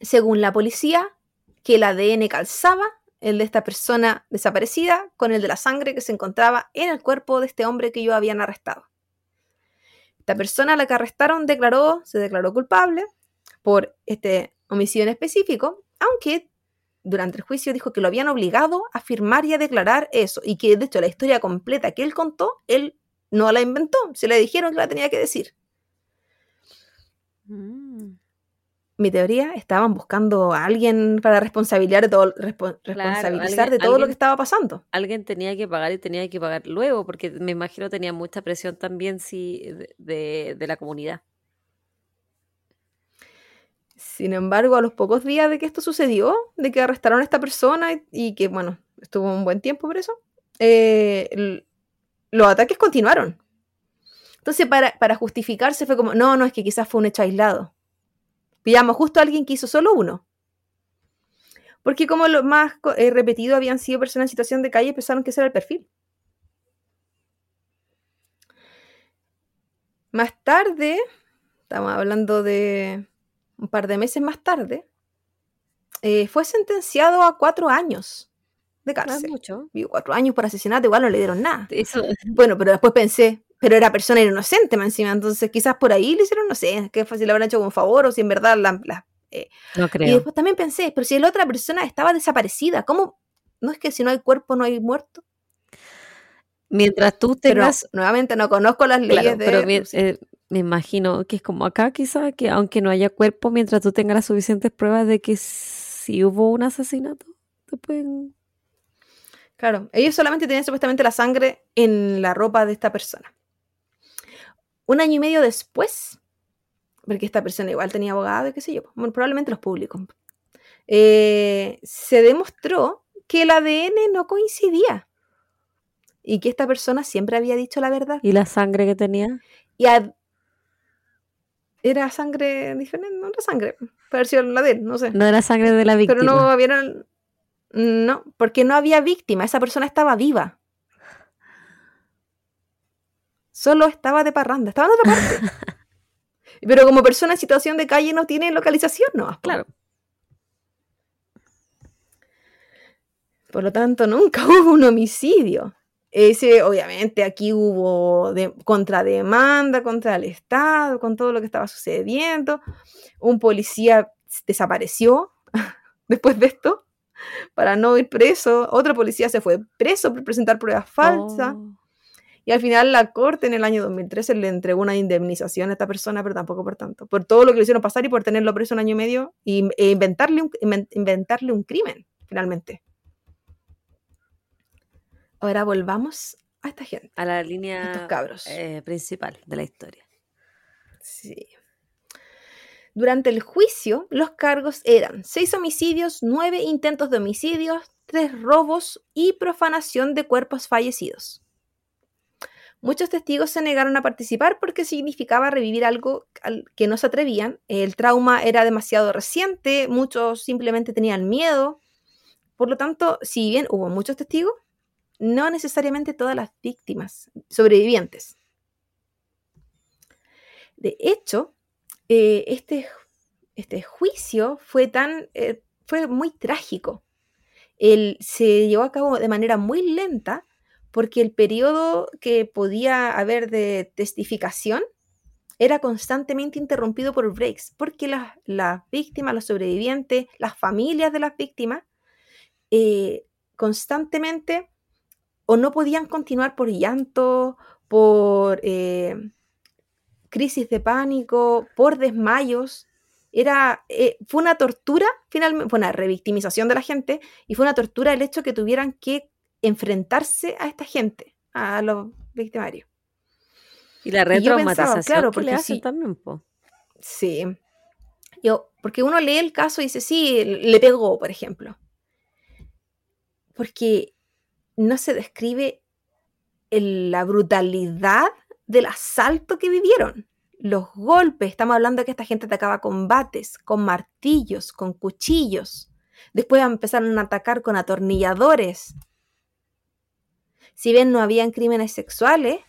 Speaker 2: según la policía, que el ADN calzaba el de esta persona desaparecida con el de la sangre que se encontraba en el cuerpo de este hombre que ellos habían arrestado. Esta persona a la que arrestaron declaró, se declaró culpable por este homicidio en específico, aunque durante el juicio dijo que lo habían obligado a firmar y a declarar eso, y que de hecho la historia completa que él contó, él no la inventó, se le dijeron que la tenía que decir.
Speaker 1: Mm.
Speaker 2: Mi teoría, estaban buscando a alguien para responsabilizar de todo, respo- responsabilizar de todo lo que estaba pasando.
Speaker 1: Alguien tenía que pagar y tenía que pagar luego, porque me imagino tenía mucha presión también sí, de, de- de la comunidad.
Speaker 2: Sin embargo, a los pocos días de que esto sucedió, de que arrestaron a esta persona y, y que, bueno, estuvo un buen tiempo preso, eh, los ataques continuaron. Entonces, para, para justificarse fue como, no, no, es que quizás fue un hecho aislado. Pillamos justo a alguien que hizo solo uno. Porque como lo más eh, repetido habían sido personas en situación de calle, pensaron que ese era el perfil. Más tarde, estamos hablando de un par de meses más tarde, eh, fue sentenciado a cuatro años de
Speaker 1: No es
Speaker 2: cárcel.
Speaker 1: mucho.
Speaker 2: Digo, cuatro años por asesinato, igual no le dieron nada.
Speaker 1: Eso,
Speaker 2: Bueno, pero después pensé, pero era persona inocente más encima, entonces quizás por ahí le hicieron, no sé, qué fácil le habrán hecho como favor o si en verdad la... la-
Speaker 1: no
Speaker 2: Y
Speaker 1: creo.
Speaker 2: después también pensé, pero si la otra persona estaba desaparecida, ¿cómo? No es que si no hay cuerpo no hay muerto.
Speaker 1: Mientras tú
Speaker 2: Pero
Speaker 1: tengas
Speaker 2: nuevamente no conozco las leyes
Speaker 1: Claro,
Speaker 2: de...
Speaker 1: pero mi- eh, me imagino que es como acá quizá, que aunque no haya cuerpo, mientras tú tengas las suficientes pruebas de que sí hubo un asesinato, te pueden...
Speaker 2: Claro, ellos solamente tenían supuestamente la sangre en la ropa de esta persona. Un año y medio después, porque esta persona igual tenía abogado y qué sé yo, bueno, probablemente los públicos, eh, se demostró que el ADN no coincidía y que esta persona siempre había dicho la verdad.
Speaker 1: ¿Y la sangre que tenía?
Speaker 2: Y a- era sangre diferente, no era sangre, sido la de él, no sé.
Speaker 1: No era sangre de la víctima.
Speaker 2: Pero no había. No, porque no había víctima. Esa persona estaba viva. Solo estaba de parranda, estaba en otra parte. Pero como persona en situación de calle no tiene localización, no.
Speaker 1: Claro.
Speaker 2: Por lo tanto, nunca hubo un homicidio. Ese, obviamente, aquí hubo de, contrademanda contra el Estado, con todo lo que estaba sucediendo. Un policía desapareció después de esto para no ir preso. Otro policía se fue preso por presentar pruebas falsas.
Speaker 1: Oh,
Speaker 2: Y al final la corte en el año 2013 le entregó una indemnización a esta persona, pero tampoco por tanto. Por todo lo que le hicieron pasar y por tenerlo preso un año y medio y, e inventarle, un, inven- inventarle un crimen, finalmente. Ahora volvamos a esta gente,
Speaker 1: a la
Speaker 2: a estos
Speaker 1: línea
Speaker 2: cabros.
Speaker 1: eh, principal de la historia.
Speaker 2: Sí. Durante el juicio, los cargos eran seis homicidios, nueve intentos de homicidios, tres robos y profanación de cuerpos fallecidos. Muchos testigos se negaron a participar porque significaba revivir algo al que no se atrevían. El trauma era demasiado reciente, muchos simplemente tenían miedo. Por lo tanto, si bien hubo muchos testigos, no necesariamente todas las víctimas sobrevivientes. De hecho, eh, este, este juicio fue tan eh, fue muy trágico. Se llevó a cabo de manera muy lenta porque el periodo que podía haber de testificación era constantemente interrumpido por breaks, porque las, víctimas, los sobrevivientes, las familias de las víctimas, eh, constantemente o no podían continuar por llanto, por crisis de pánico, por desmayos, Era, eh, fue una tortura, finalmente, fue una revictimización de la gente y fue una tortura el hecho que tuvieran que enfrentarse a esta gente, a los victimarios.
Speaker 1: Y la retraumatización
Speaker 2: claro,
Speaker 1: que le
Speaker 2: porque
Speaker 1: hacen
Speaker 2: sí,
Speaker 1: también, po.
Speaker 2: sí. Yo, porque uno lee el caso y dice, sí, le pegó, por ejemplo. Porque no se describe el- la brutalidad del asalto que vivieron. Los golpes, estamos hablando de que esta gente atacaba con bates, con martillos, con cuchillos. Después empezaron a atacar con atornilladores. Si bien no habían crímenes sexuales,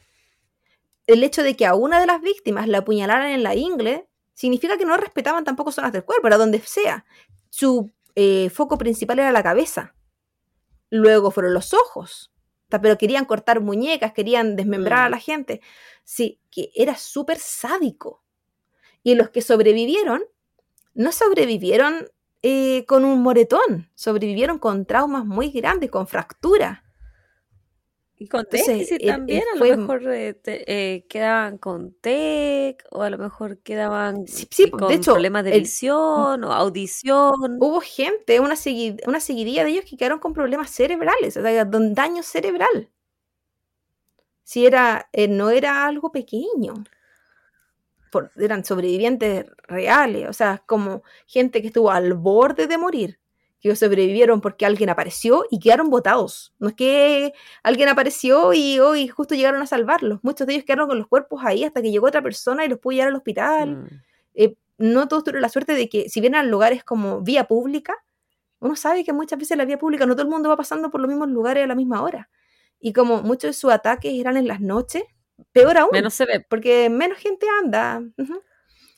Speaker 2: el hecho de que a una de las víctimas la apuñalaran en la ingle significa que no respetaban tampoco zonas del cuerpo, era donde sea. Su eh, foco principal era la cabeza. Luego fueron los ojos. Pero querían cortar muñecas, querían desmembrar a
Speaker 1: Mm.
Speaker 2: la gente. Sí, que era súper sádico. Y los que sobrevivieron, no sobrevivieron eh, con un moretón, sobrevivieron con traumas muy grandes, con fracturas.
Speaker 1: Y con
Speaker 2: Entonces,
Speaker 1: déficit
Speaker 2: eh, eh,
Speaker 1: también, a
Speaker 2: fue-
Speaker 1: lo mejor eh, te- eh, quedaban con TEC, o a lo mejor quedaban
Speaker 2: Sí, sí,
Speaker 1: eh,
Speaker 2: de
Speaker 1: con
Speaker 2: hecho,
Speaker 1: problemas de
Speaker 2: el-
Speaker 1: visión o audición.
Speaker 2: hubo gente, una, segui- una seguidilla de ellos que quedaron con problemas cerebrales, o sea, daño cerebral. Si era, eh, no era algo pequeño. Por- eran sobrevivientes reales, o sea, como gente que estuvo al borde de morir, que sobrevivieron porque alguien apareció y quedaron botados. No es que alguien apareció y hoy justo llegaron a salvarlos. Muchos de ellos quedaron con los cuerpos ahí hasta que llegó otra persona y los pudo llevar al hospital
Speaker 1: Mm.
Speaker 2: eh, no todos tuvieron la suerte de que, si bien eran lugares como vía pública, uno sabe que muchas veces la vía pública no todo el mundo va pasando por los mismos lugares a la misma hora. Y como muchos de sus ataques eran en las noches, peor aún,
Speaker 1: Menos se ve.
Speaker 2: porque menos gente anda. ujú.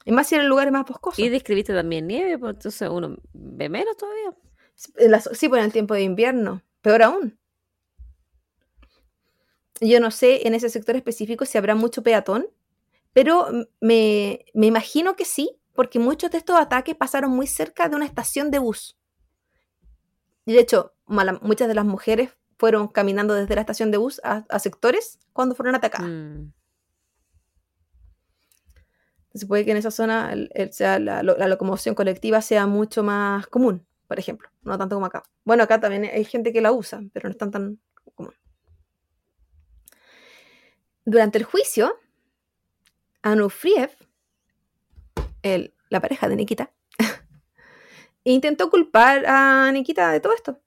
Speaker 2: Y más si eran lugares más boscosos.
Speaker 1: Y describiste también nieve, pues entonces uno ve menos todavía.
Speaker 2: Sí, por el tiempo de invierno, peor aún. Yo no sé en ese sector específico si habrá mucho peatón, pero me, me imagino que sí, porque muchos de estos ataques pasaron muy cerca de una estación de bus. Y de hecho, mala- muchas de las mujeres fueron caminando desde la estación de bus a, a sectores cuando fueron atacadas.
Speaker 1: Mm.
Speaker 2: Se puede que en esa zona el- el- sea la, lo- la locomoción colectiva sea mucho más común, por ejemplo, no tanto como acá. Bueno, acá también hay gente que la usa, pero no es tan, común. Durante el juicio, Anufriev, el- la pareja de Nikita, intentó culpar a Nikita de todo esto.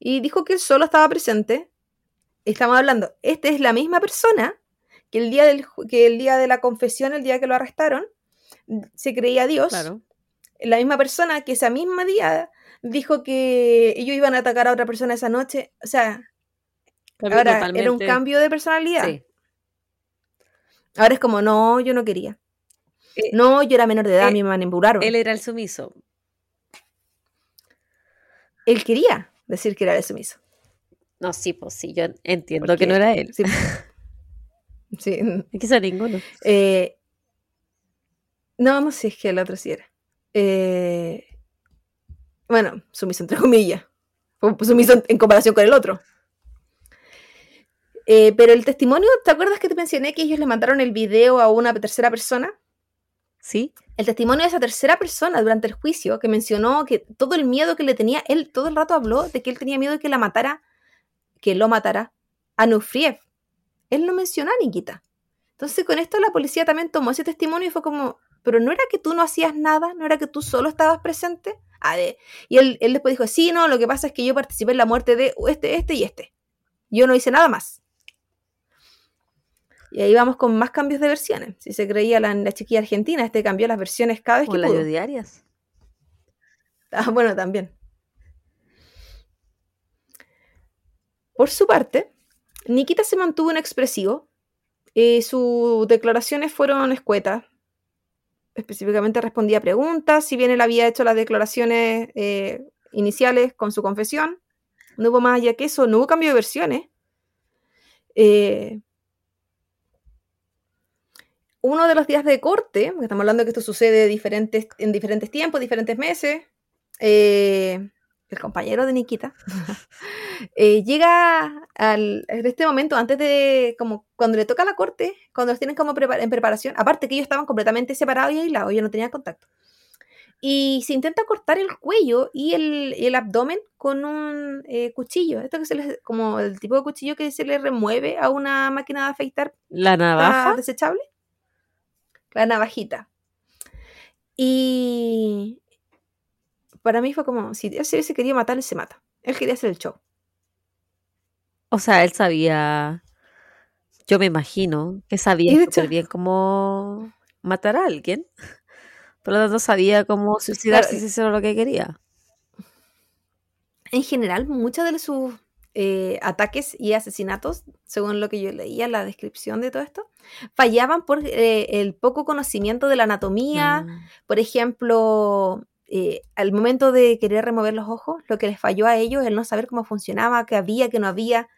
Speaker 2: Y dijo que él solo estaba presente. Estamos hablando, esta es la misma persona que el día, del, que el día de la confesión, el día que lo arrestaron, se creía Dios.
Speaker 1: Claro.
Speaker 2: La misma persona que ese mismo día dijo que ellos iban a atacar a otra persona esa noche. O sea, ahora era un cambio de personalidad.
Speaker 1: Sí.
Speaker 2: Ahora es como, no, yo no quería.
Speaker 1: Eh,
Speaker 2: No, yo era menor de edad, a
Speaker 1: eh,
Speaker 2: me manipularon.
Speaker 1: Él era el sumiso.
Speaker 2: Él quería decir que era el sumiso.
Speaker 1: No, sí, pues sí, yo entiendo que no era él.
Speaker 2: Sí. Sí.
Speaker 1: Quizá ninguno.
Speaker 2: Eh, no, no sé, es que el otro sí era. Eh, bueno, sumiso entre comillas. Sumiso en, en comparación con el otro. Eh, pero el testimonio, ¿te acuerdas que te mencioné que ellos le mandaron el video a una tercera persona?
Speaker 1: ¿Sí?
Speaker 2: El testimonio de esa tercera persona durante el juicio que mencionó que todo el miedo que le tenía, él todo el rato habló de que él tenía miedo de que la matara, que lo matara, a Nufriev. Él no mencionó a Nikita. Entonces con esto la policía también tomó ese testimonio y fue como, pero no era que tú no hacías nada, no era que tú solo estabas presente. Ah, de- y él, él después dijo, sí, no, lo que pasa es que yo participé en la muerte de este, este y este. Yo no hice nada más. Y ahí vamos con más cambios de versiones. Si se creía la, la chiquilla argentina, este cambió las versiones cada vez
Speaker 1: Como
Speaker 2: que
Speaker 1: las
Speaker 2: pudo.
Speaker 1: diarias.
Speaker 2: Ah, bueno, también. Por su parte, Nikita se mantuvo inexpresivo. Eh, sus declaraciones fueron escuetas. Específicamente respondía preguntas. Si bien él había hecho las declaraciones eh, iniciales con su confesión, no hubo más allá que eso, no hubo cambio de versiones. Eh, uno de los días de corte, estamos hablando de que esto sucede diferentes, en diferentes tiempos, diferentes meses, eh, el compañero de Nikita eh, llega al, en este momento, antes de, como cuando le toca la corte, cuando los tienen como prepar- en preparación, aparte que ellos estaban completamente separados y aislados, ellos no tenían contacto. y se intenta cortar el cuello y el, el abdomen con un eh, cuchillo. Esto que se les, como el tipo de cuchillo que se le remueve a una máquina de afeitar
Speaker 1: La navaja.
Speaker 2: desechable. La navajita. Y para mí fue como, si él se quería matar, él se mata. Él quería hacer el show.
Speaker 1: O sea, él sabía. Yo me imagino que sabía súper bien cómo matar a alguien. Por lo tanto, sabía cómo suicidarse
Speaker 2: Claro,
Speaker 1: si eso era lo que quería.
Speaker 2: En general, muchos de sus eh, ataques y asesinatos, según lo que yo leía, la descripción de todo esto, fallaban por eh, el poco conocimiento de la anatomía,
Speaker 1: Mm.
Speaker 2: Por ejemplo, eh, al momento de querer remover los ojos, lo que les falló a ellos es el no saber cómo funcionaba, qué había, qué no había.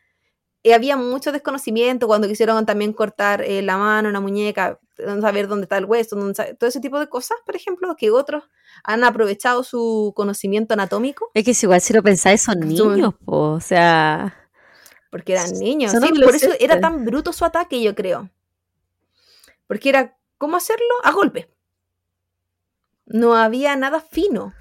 Speaker 2: Y había mucho desconocimiento cuando quisieron también cortar eh, la mano, una muñeca, no saber dónde está el hueso, dónde todo ese tipo de cosas, por ejemplo, que otros han aprovechado su conocimiento anatómico,
Speaker 1: Es que si igual si lo pensáis son niños, po, o sea,
Speaker 2: porque eran niños. Sí, por eso era tan bruto su ataque, yo creo. Porque era, ¿cómo hacerlo? A golpe. No había nada fino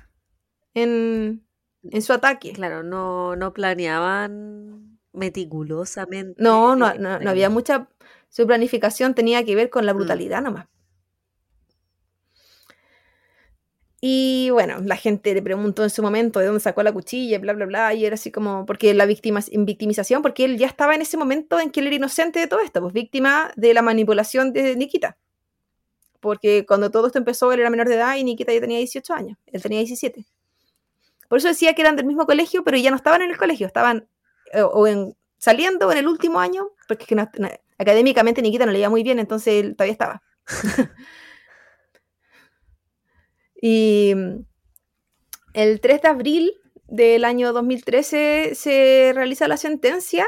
Speaker 2: en, en su ataque.
Speaker 1: claro, no, no planeaban meticulosamente.
Speaker 2: No, no, no, no había mucha. Su planificación tenía que ver con la
Speaker 1: Mm.
Speaker 2: brutalidad nomás. Y bueno, la gente le preguntó en su momento de dónde sacó la cuchilla, bla, bla, bla, y era así como, porque la víctima, victimización, porque él ya estaba en ese momento en que él era inocente de todo esto, pues víctima de la manipulación de Nikita. Porque cuando todo esto empezó, él era menor de edad y Nikita ya tenía 18 años, él tenía 17. Por eso decía que eran del mismo colegio, pero ya no estaban en el colegio, estaban eh, o en, saliendo en el último año, porque es que académicamente Nikita no leía muy bien, entonces él todavía estaba. y el 3 de abril del año 2013 se realiza la sentencia,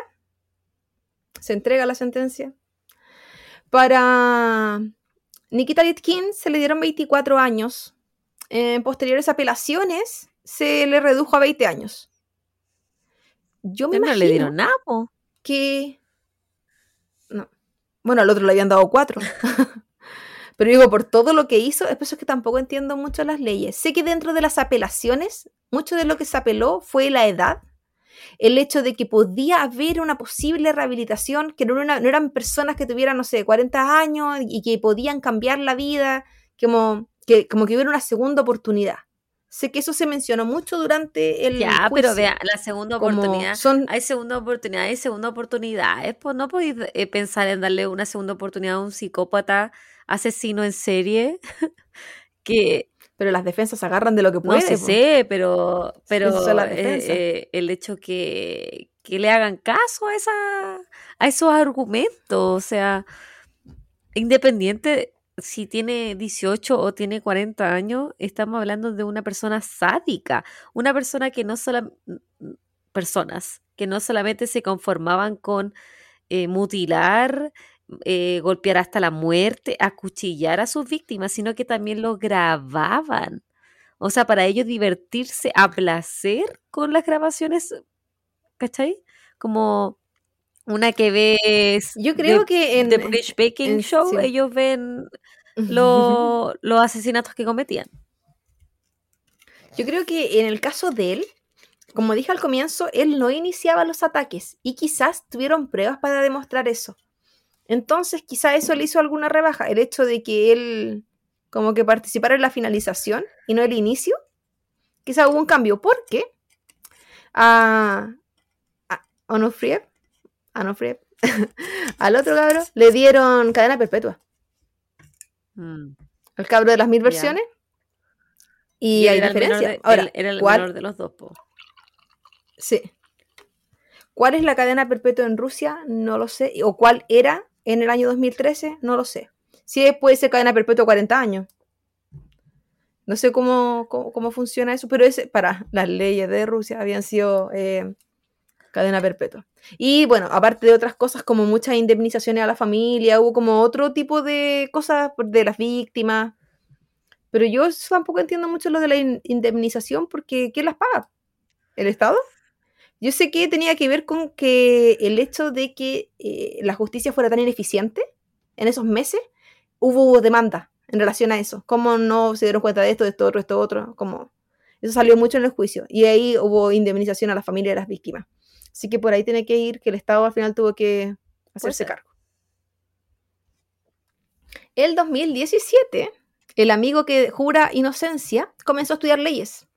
Speaker 2: se entrega la sentencia. Para Nikita Litkin se le dieron 24 años. En posteriores apelaciones se le redujo a 20 años. Yo me
Speaker 1: pero no
Speaker 2: imagino
Speaker 1: le dieron nada, po.
Speaker 2: que. No. Bueno, al otro le habían dado cuatro. Pero digo, por todo lo que hizo, es por eso que tampoco entiendo mucho las leyes. Sé que dentro de las apelaciones, mucho de lo que se apeló fue la edad, el hecho de que podía haber una posible rehabilitación, que no, era una- no eran personas que tuvieran, no sé, 40 años y que podían cambiar la vida, como que, como que hubiera una segunda oportunidad. Sé que eso se mencionó mucho durante el.
Speaker 1: Ya, pero vea, la segunda oportunidad.
Speaker 2: Son,
Speaker 1: Hay segunda oportunidad, hay segunda oportunidad. Es, pues no podéis eh, pensar en darle una segunda oportunidad a un psicópata asesino en serie que
Speaker 2: pero las defensas agarran de lo que
Speaker 1: no
Speaker 2: puede.
Speaker 1: sé, pero, pero eh, eh, el hecho que, que le hagan caso a, esa, a esos argumentos, o sea, independiente si tiene 18 o tiene 40 años, estamos hablando de una persona sádica, una persona que no solo personas que no solamente se conformaban con eh, mutilar, eh, golpear hasta la muerte, acuchillar a sus víctimas, sino que también lo grababan. O sea, para ellos divertirse a placer con las grabaciones, ¿cachai? Como una que ves
Speaker 2: Yo creo
Speaker 1: de,
Speaker 2: que en.
Speaker 1: de British Baking
Speaker 2: en-
Speaker 1: Show,
Speaker 2: sí.
Speaker 1: ellos ven lo- los asesinatos que cometían.
Speaker 2: Yo creo que en el caso de él, como dije al comienzo, él no iniciaba los ataques y quizás tuvieron pruebas para demostrar eso. Entonces, quizás eso le hizo alguna rebaja. El hecho de que él como que participara en la finalización y no el inicio, quizás hubo un cambio. Porque a, a Onofriev, al otro cabro, le dieron cadena perpetua.
Speaker 1: Mm.
Speaker 2: Al cabro de las mil versiones. Y,
Speaker 1: Y
Speaker 2: hay
Speaker 1: era
Speaker 2: diferencia.
Speaker 1: de-
Speaker 2: Ahora,
Speaker 1: era el
Speaker 2: ¿cuál-
Speaker 1: menor de los dos, po.
Speaker 2: Sí. ¿Cuál es la cadena perpetua en Rusia? No lo sé. ¿O cuál era en el año 2013? No lo sé. Sí puede ser cadena perpetua 40 años. No sé cómo, cómo, cómo funciona eso, pero es para las leyes de Rusia habían sido eh, cadena perpetua. Y bueno, aparte de otras cosas como muchas indemnizaciones a la familia, hubo como otro tipo de cosas de las víctimas. Pero yo tampoco entiendo mucho lo de la in- indemnización porque ¿quién las paga? ¿El Estado? Yo sé que tenía que ver con que el hecho de que eh, la justicia fuera tan ineficiente en esos meses, hubo demanda en relación a eso. Cómo no se dieron cuenta de esto, de esto, otro, esto, otro. Como eso salió mucho en el juicio. Y ahí hubo indemnización a la familia de las víctimas. Así que por ahí tiene que ir que el Estado al final tuvo que hacerse cargo. El 2017, el amigo que jura inocencia comenzó a estudiar leyes.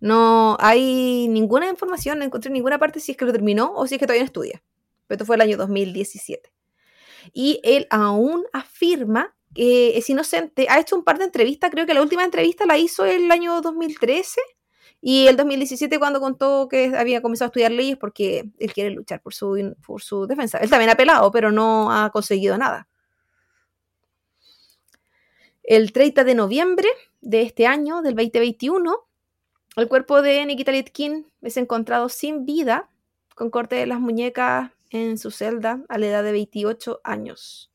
Speaker 2: No hay ninguna información, no encontré en ninguna parte si es que lo terminó o si es que todavía no estudia. Pero esto fue el año 2017. Y él aún afirma que es inocente. Ha hecho un par de entrevistas, creo que la última entrevista la hizo el año 2013 y el 2017 cuando contó que había comenzado a estudiar leyes porque él quiere luchar por su, por su defensa. Él también ha apelado, pero no ha conseguido nada. El 30 de noviembre de este año, del 2021, el cuerpo de Nikita Litkin es encontrado sin vida, con corte de las muñecas en su celda a la edad de 28 años.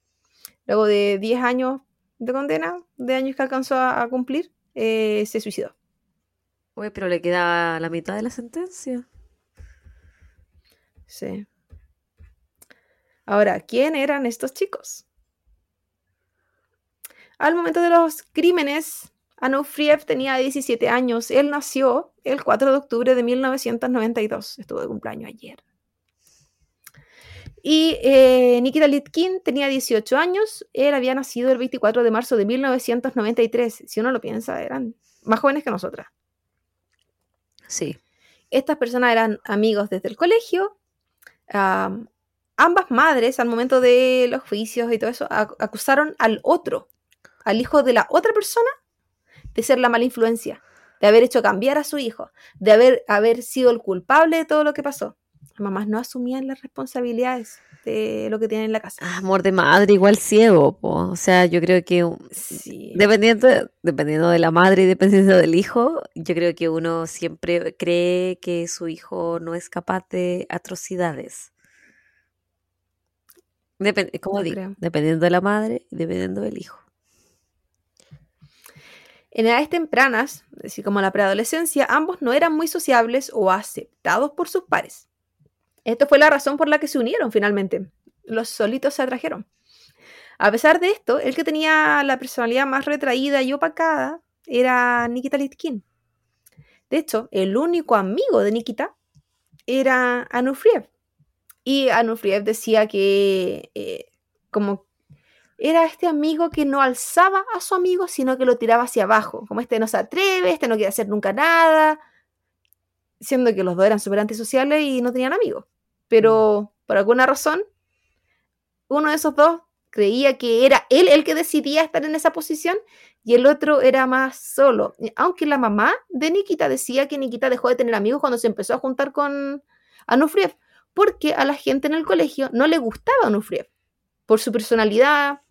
Speaker 2: Luego de 10 años de condena, de años que alcanzó a, cumplir, eh, se suicidó.
Speaker 1: Uy, pero le queda la mitad de la sentencia.
Speaker 2: Sí. Ahora, ¿quién eran estos chicos? Al momento de los crímenes, Anufriev tenía 17 años. Él nació el 4 de octubre de 1992. Estuvo de cumpleaños ayer. Y eh, Nikita Litkin tenía 18 años. Él había nacido el 24 de marzo de 1993. Si uno lo piensa, eran más jóvenes que nosotras.
Speaker 1: Sí.
Speaker 2: Estas personas eran amigos desde el colegio. ambas madres, al momento de los juicios y todo eso, acusaron al otro, al hijo de la otra persona, de ser la mala influencia, de haber hecho cambiar a su hijo, de haber, haber sido el culpable de todo lo que pasó. Las mamás no asumían las responsabilidades de lo que tienen en la casa.
Speaker 1: Ah, amor de madre, igual ciego, o sea, yo creo que dependiendo, dependiendo de la madre y dependiendo del hijo, yo creo que uno siempre cree que su hijo no es capaz de atrocidades. como digo, dependiendo de la madre y dependiendo del hijo.
Speaker 2: En edades tempranas, así como la preadolescencia, ambos no eran muy sociables o aceptados por sus pares. Esto fue la razón por la que se unieron finalmente. Los solitos se atrajeron. A pesar de esto, el que tenía la personalidad más retraída y opacada era Nikita Litkin. De hecho, el único amigo de Nikita era Anufriev. Y Anufriev decía que eh, como era este amigo que no alzaba a su amigo, sino que lo tiraba hacia abajo. Como este no se atreve, este no quiere hacer nunca nada. Siendo que los dos eran súper antisociales y no tenían amigos. Pero mm. por alguna razón, uno de esos dos creía que era él el que decidía estar en esa posición y el otro era más solo. Aunque la mamá de Nikita decía que Nikita dejó de tener amigos cuando se empezó a juntar con Anufriev, porque a la gente en el colegio no le gustaba Anufriev por su personalidad,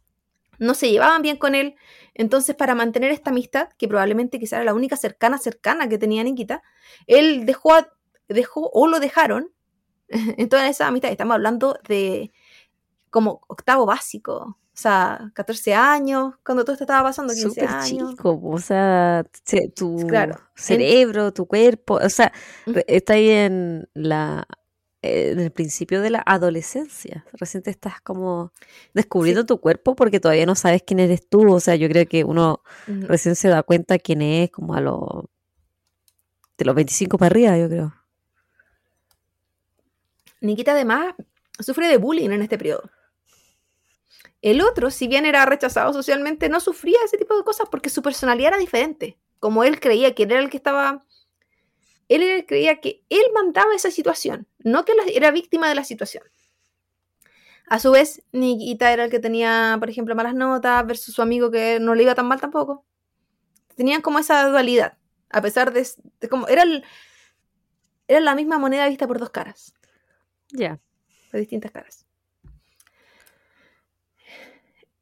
Speaker 2: no se llevaban bien con él. Entonces, para mantener esta amistad, que probablemente quizá era la única cercana, cercana que tenía Nikita, él dejó, dejó o lo dejaron en toda esa amistad. Estamos hablando de como octavo básico. O sea, 14 años, cuando todo esto estaba pasando, 15 años.
Speaker 1: Chico, o sea, tu cerebro, tu cuerpo, o sea, está ahí en la en el principio de la adolescencia. Recién te estás como descubriendo tu cuerpo porque todavía no sabes quién eres tú. O sea, yo creo que uno recién se da cuenta quién es como a los de los 25 para arriba, yo creo.
Speaker 2: Nikita además sufre de bullying en este periodo. El otro, si bien era rechazado socialmente, no sufría ese tipo de cosas porque su personalidad era diferente. Como él creía que era el que estaba él creía que él mandaba esa situación, no que era víctima de la situación. A su vez, Nikita era el que tenía, por ejemplo, malas notas versus su amigo que no le iba tan mal tampoco. Tenían como esa dualidad, a pesar de, como era, era la misma moneda vista por dos caras.
Speaker 1: Ya.
Speaker 2: De distintas caras.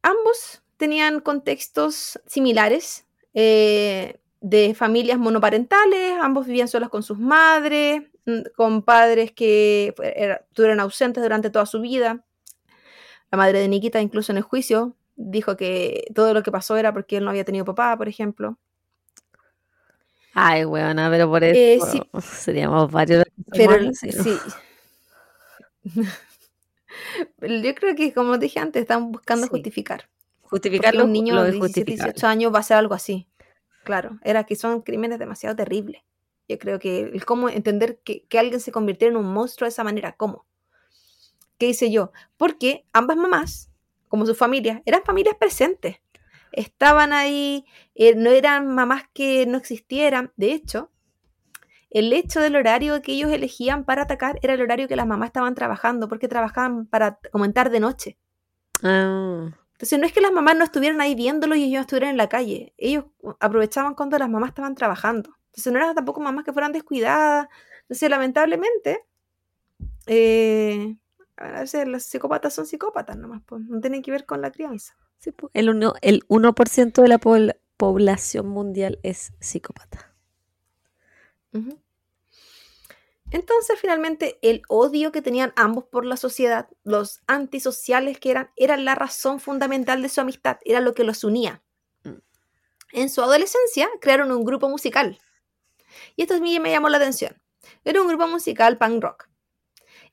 Speaker 2: Ambos tenían contextos similares. Eh, de familias monoparentales, ambos vivían solos con sus madres, mm, con padres que estuvieron ausentes durante toda su vida. La madre de Nikita, incluso en el juicio, dijo que todo lo que pasó era porque él no había tenido papá, por ejemplo.
Speaker 1: Ay, buena, pero por eh, eso seríamos varios.
Speaker 2: Pero sí. Yo creo que, como dije antes, están buscando justificar.
Speaker 1: Justificar
Speaker 2: Porque
Speaker 1: lo,
Speaker 2: un niño
Speaker 1: lo
Speaker 2: de 17,
Speaker 1: injustificable.
Speaker 2: 18 años va a hacer algo así. Claro, era que son crímenes demasiado terribles. Yo creo que el cómo entender que, que alguien se convirtiera en un monstruo de esa manera, ¿cómo? ¿Qué hice yo? Porque ambas mamás, como su familia, eran familias presentes. Estaban ahí, eh, no eran mamás que no existieran. De hecho, el hecho del horario que ellos elegían para atacar era el horario que las mamás estaban trabajando, porque trabajaban para comentar de noche.
Speaker 1: Ah,
Speaker 2: Entonces no es que las mamás no estuvieran ahí viéndolo y ellos no estuvieran en la calle. Ellos aprovechaban cuando las mamás estaban trabajando. Entonces no eran tampoco mamás que fueran descuidadas. Entonces lamentablemente, eh, a veces los psicópatas son psicópatas nomás, pues, no tienen que ver con la crianza.
Speaker 1: sí, po. el, uno, el 1% de la pobl- población mundial es psicópata.
Speaker 2: Entonces, finalmente, el odio que tenían ambos por la sociedad, los antisociales que eran, era la razón fundamental de su amistad, era lo que los unía.
Speaker 1: Mm.
Speaker 2: En su adolescencia, crearon un grupo musical. Y esto a mí me llamó la atención. Era un grupo musical punk rock.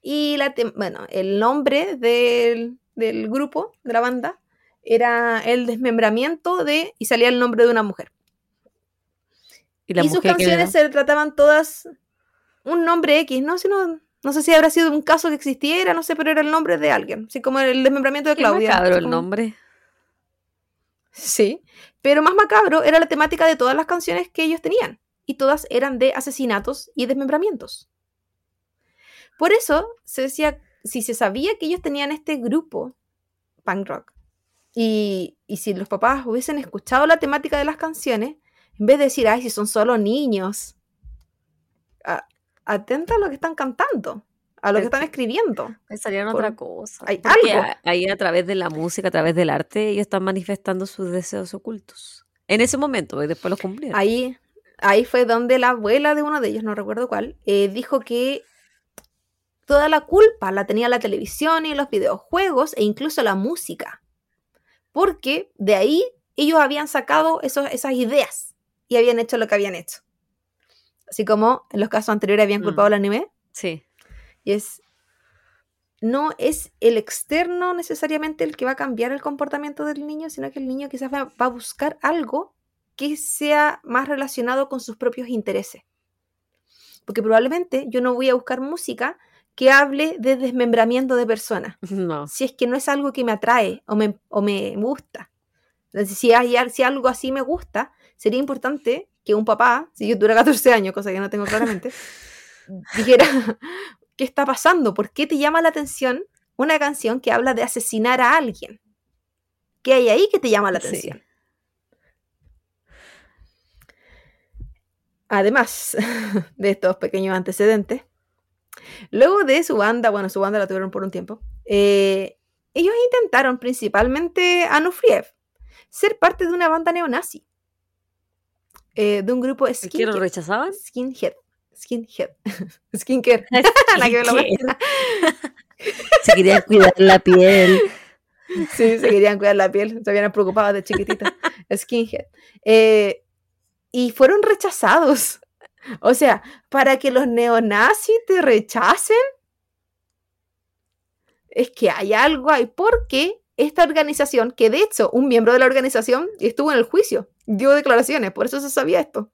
Speaker 2: Y la bueno, el nombre del, del grupo, de la banda, era el desmembramiento de, y salía el nombre de una mujer.
Speaker 1: Y
Speaker 2: sus canciones se trataban todas un nombre X, no, no, sé si habrá sido un caso que existiera, no sé, pero era el nombre de alguien, así como el desmembramiento de Claudia.
Speaker 1: macabro el
Speaker 2: como-
Speaker 1: nombre.
Speaker 2: Sí, pero más macabro era la temática de todas las canciones que ellos tenían, y todas eran de asesinatos y desmembramientos. Por eso se decía, si se sabía que ellos tenían este grupo punk rock, y, y si los papás hubiesen escuchado la temática de las canciones, en vez de decir, ay, si son solo niños, a- atenta a lo que están cantando, a lo que están escribiendo.
Speaker 1: Pensarían
Speaker 2: Por-
Speaker 1: otra cosa.
Speaker 2: hay algo.
Speaker 1: ahí a través de la música, a través del arte, ellos están manifestando sus deseos ocultos. En ese momento, y después los cumplieron.
Speaker 2: Ahí, ahí fue donde la abuela de uno de ellos, no recuerdo cuál, eh, dijo que toda la culpa la tenía la televisión y los videojuegos e incluso la música. Porque de ahí ellos habían sacado esos, esas ideas y habían hecho lo que habían hecho. Así como en los casos anteriores habían
Speaker 1: Mm.
Speaker 2: culpado al anime.
Speaker 1: Sí.
Speaker 2: Y es. No es el externo necesariamente el que va a cambiar el comportamiento del niño, sino que el niño quizás va, va a buscar algo que sea más relacionado con sus propios intereses. Porque probablemente yo no voy a buscar música que hable de desmembramiento de personas,
Speaker 1: No.
Speaker 2: si es que no es algo que me atrae o me, o me gusta. Entonces, si, hay, si algo así me gusta, sería importante que un papá, si yo tuviera 14 años, cosa que no tengo claramente, dijera, ¿qué está pasando? ¿Por qué te llama la atención una canción que habla de asesinar a alguien? ¿Qué hay ahí que te llama la
Speaker 1: Sí.
Speaker 2: atención? Además de estos pequeños antecedentes, luego de su banda, bueno, su banda la tuvieron por un tiempo, eh, ellos intentaron, principalmente Anufriev, ser parte de una banda neonazi. Eh, de un grupo
Speaker 1: ¿Qué lo
Speaker 2: skinhead.
Speaker 1: rechazaban?
Speaker 2: Skinhead. Skinhead. Skincare. Que la wea.
Speaker 1: Se querían cuidar la piel.
Speaker 2: Sí, se querían cuidar la piel, se habían preocupado de chiquitita. Skinhead. Eh, y fueron rechazados. O sea, para que los neonazis te rechacen, es que hay algo ahí. Porque esta organización, que de hecho un miembro de la organización estuvo en el juicio, dio declaraciones, por eso se sabía esto.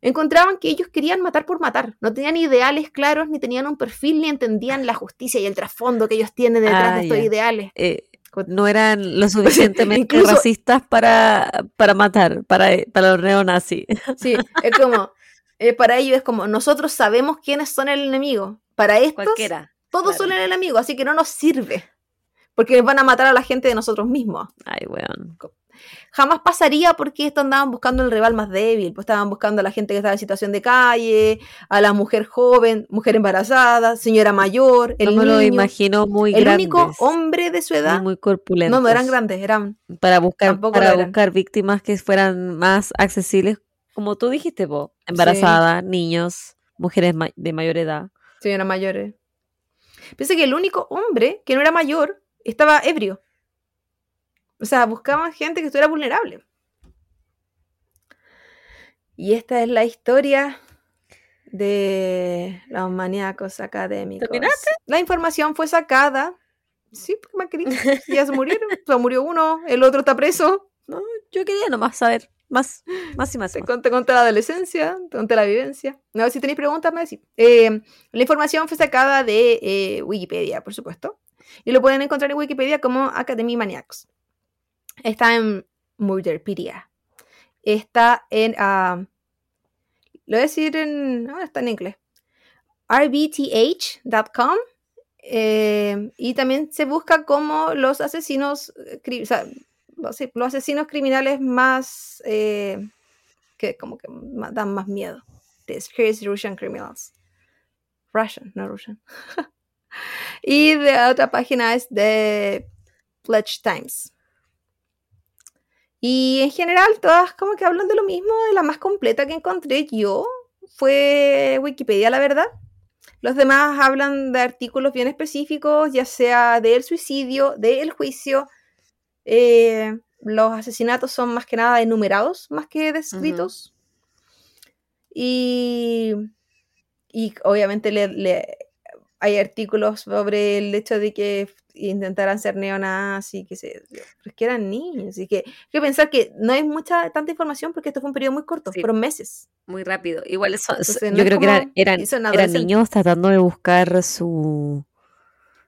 Speaker 2: Encontraban que ellos querían matar por matar, no tenían ideales claros, ni tenían un perfil, ni entendían la justicia y el trasfondo que ellos tienen detrás
Speaker 1: Ah,
Speaker 2: de estos ideales.
Speaker 1: Eh, no eran lo suficientemente
Speaker 2: Incluso-
Speaker 1: racistas para, para matar, para, para los neonazis.
Speaker 2: Sí, es como, eh, para ellos es como, nosotros sabemos quiénes son el enemigo. Para estos,
Speaker 1: Cualquiera.
Speaker 2: todos
Speaker 1: claro.
Speaker 2: son el enemigo, así que no nos sirve. Porque van a matar a la gente de nosotros mismos.
Speaker 1: Ay, weón.
Speaker 2: Jamás pasaría porque estos andaban buscando el rival más débil, pues estaban buscando a la gente que estaba en situación de calle, a la mujer joven, mujer embarazada, señora mayor, el
Speaker 1: no me lo
Speaker 2: niño,
Speaker 1: imagino muy
Speaker 2: el
Speaker 1: grandes.
Speaker 2: único hombre de su edad.
Speaker 1: muy corpulentos.
Speaker 2: No, no eran grandes, eran
Speaker 1: Para buscar, para
Speaker 2: lo
Speaker 1: buscar víctimas que fueran más accesibles, como tú dijiste, po, embarazadas, niños, mujeres ma- de mayor edad.
Speaker 2: señoras mayores. Piensa que el único hombre que no era mayor estaba ebrio. O sea, buscaban gente que estuviera vulnerable. Y esta es la historia de los maníacos académicos.
Speaker 1: ¿Terminaste?
Speaker 2: La información fue sacada Sí, ¿qué más querías? Ya se murieron. Se murió uno, el otro está preso.
Speaker 1: No, yo quería nomás saber más, más y más.
Speaker 2: Te
Speaker 1: más.
Speaker 2: conté, conté la adolescencia, te conté la vivencia. No, si tenéis preguntas, me decís. Eh, la información fue sacada de eh, Wikipedia, por supuesto. Y lo pueden encontrar en Wikipedia como Academy Maniacs. Está en Murderpedia. Está en... ah, lo voy a decir en... Ahora está en inglés. rbth.com. eh, y también se busca como los asesinos... o sea, los, asesinos criminales más... eh, que como que dan más miedo. The Scariest Russian Criminals. Russian, no Russian. y de otra página es de Pledge Times. Y en general todas como que hablan de lo mismo. La más completa que encontré yo fue Wikipedia, la verdad. Los demás hablan de artículos bien específicos, ya sea del suicidio, del juicio. Eh, los asesinatos son más que nada enumerados, más que descritos. Y, y obviamente le, le- hay artículos sobre el hecho de que intentaran ser neonazis, que se, pero que eran niños, así que hay que pensar que no hay mucha tanta información porque esto fue un periodo muy corto,
Speaker 1: Sí.
Speaker 2: fueron meses.
Speaker 1: Muy rápido. Igual eso,
Speaker 2: Entonces,
Speaker 1: yo
Speaker 2: no
Speaker 1: creo que eran, eran, eran niños tratando de buscar su,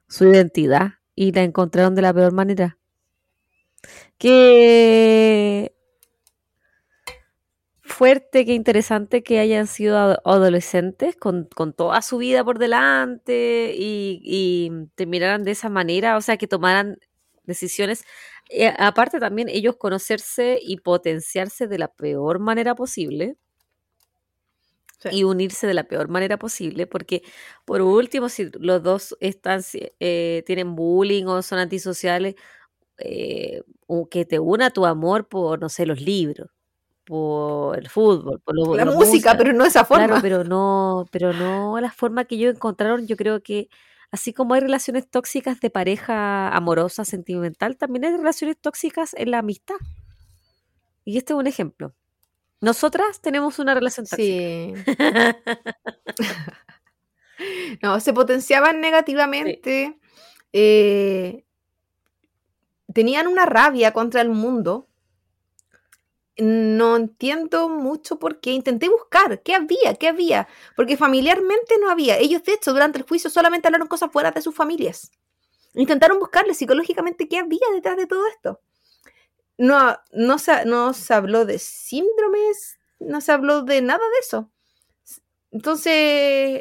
Speaker 1: su identidad y la encontraron de la peor manera. Qué fuerte, qué interesante que hayan sido ado- adolescentes con, con toda su vida por delante y, y terminaran de esa manera, o sea, que tomaran decisiones. Eh, aparte también ellos conocerse y potenciarse de la peor manera posible
Speaker 2: Sí.
Speaker 1: y unirse de la peor manera posible, porque por último, si los dos están, eh, tienen bullying o son antisociales, eh, que te una tu amor por, no sé, los libros, por el fútbol, por lo-
Speaker 2: La música, pero no esa forma.
Speaker 1: Claro, pero no, pero no la forma que ellos encontraron, yo creo que así como hay relaciones tóxicas de pareja amorosa, sentimental, también hay relaciones tóxicas en la amistad. Y este es un ejemplo. Nosotras tenemos una relación tóxica.
Speaker 2: Sí. No, se potenciaban negativamente. eh, tenían una rabia contra el mundo. No entiendo mucho por qué. Intenté buscar qué había, qué había. Porque familiarmente no había. Ellos, de hecho, durante el juicio solamente hablaron cosas fuera de sus familias. Intentaron buscarle psicológicamente qué había detrás de todo esto. No, no, se, no se habló de síndromes, no se habló de nada de eso. Entonces,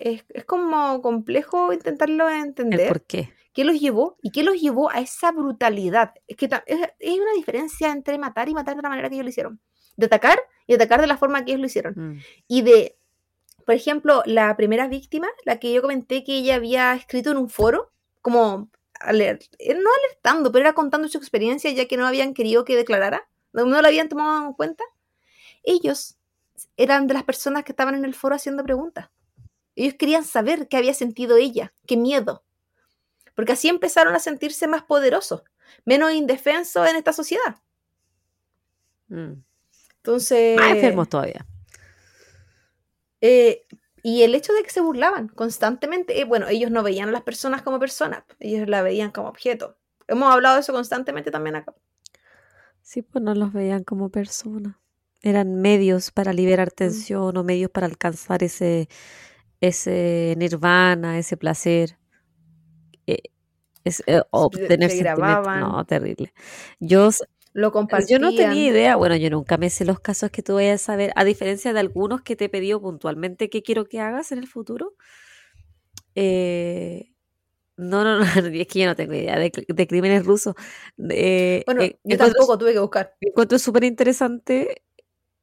Speaker 2: es, es como complejo intentarlo
Speaker 1: El
Speaker 2: entender.
Speaker 1: por qué.
Speaker 2: ¿Qué los llevó? ¿Y qué los llevó a esa brutalidad? Es que es, una diferencia entre matar y matar de la manera que ellos lo hicieron. De atacar y atacar de la forma que ellos lo hicieron.
Speaker 1: Mm.
Speaker 2: Y de, por ejemplo, la primera víctima, la que yo comenté que ella había escrito en un foro, como, aler- eh, no alertando, pero era contando su experiencia ya que no habían querido que declarara, no, no la habían tomado en cuenta. Ellos eran de las personas que estaban en el foro haciendo preguntas. Ellos querían saber qué había sentido ella, qué miedo. Porque así empezaron a sentirse más poderosos, menos indefensos en esta sociedad.
Speaker 1: Mm.
Speaker 2: Entonces...
Speaker 1: Más enfermos todavía.
Speaker 2: Eh, y el hecho de que se burlaban constantemente, eh, bueno, ellos no veían a las personas como personas, ellos la veían como objeto. Hemos hablado de eso constantemente también acá.
Speaker 1: Sí, pues no los veían como personas. Eran medios para liberar tensión o medios para alcanzar ese, ese nirvana, ese placer. Eh, es, eh, obtener
Speaker 2: se grababan.
Speaker 1: No, terrible. Yo,
Speaker 2: Lo
Speaker 1: yo
Speaker 2: compartían.
Speaker 1: no tenía idea, bueno, yo nunca me sé los casos que tú vayas a saber, a diferencia de algunos que te he pedido puntualmente qué quiero que hagas en el futuro. Eh, no, no, no, es que yo no tengo idea de, crímenes rusos. Eh,
Speaker 2: Bueno,
Speaker 1: eh,
Speaker 2: yo tampoco tuve que buscar.
Speaker 1: encuentro súper interesante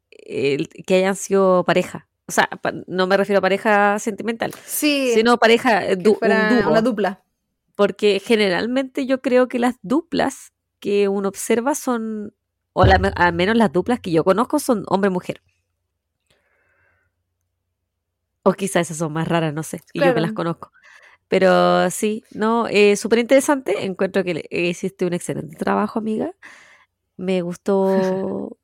Speaker 1: que hayan sido pareja. O sea, pa- no me refiero a pareja sentimental,
Speaker 2: Sí,
Speaker 1: sino pareja du-
Speaker 2: fuera
Speaker 1: un dúo.
Speaker 2: una dupla.
Speaker 1: Porque generalmente yo creo que las duplas que uno observa son, o la al menos las duplas que yo conozco son hombre-mujer. O quizás esas son más raras, no sé, y yo me las conozco. Pero sí, no, eh, súper interesante. Encuentro que hiciste un excelente trabajo, amiga. Me gustó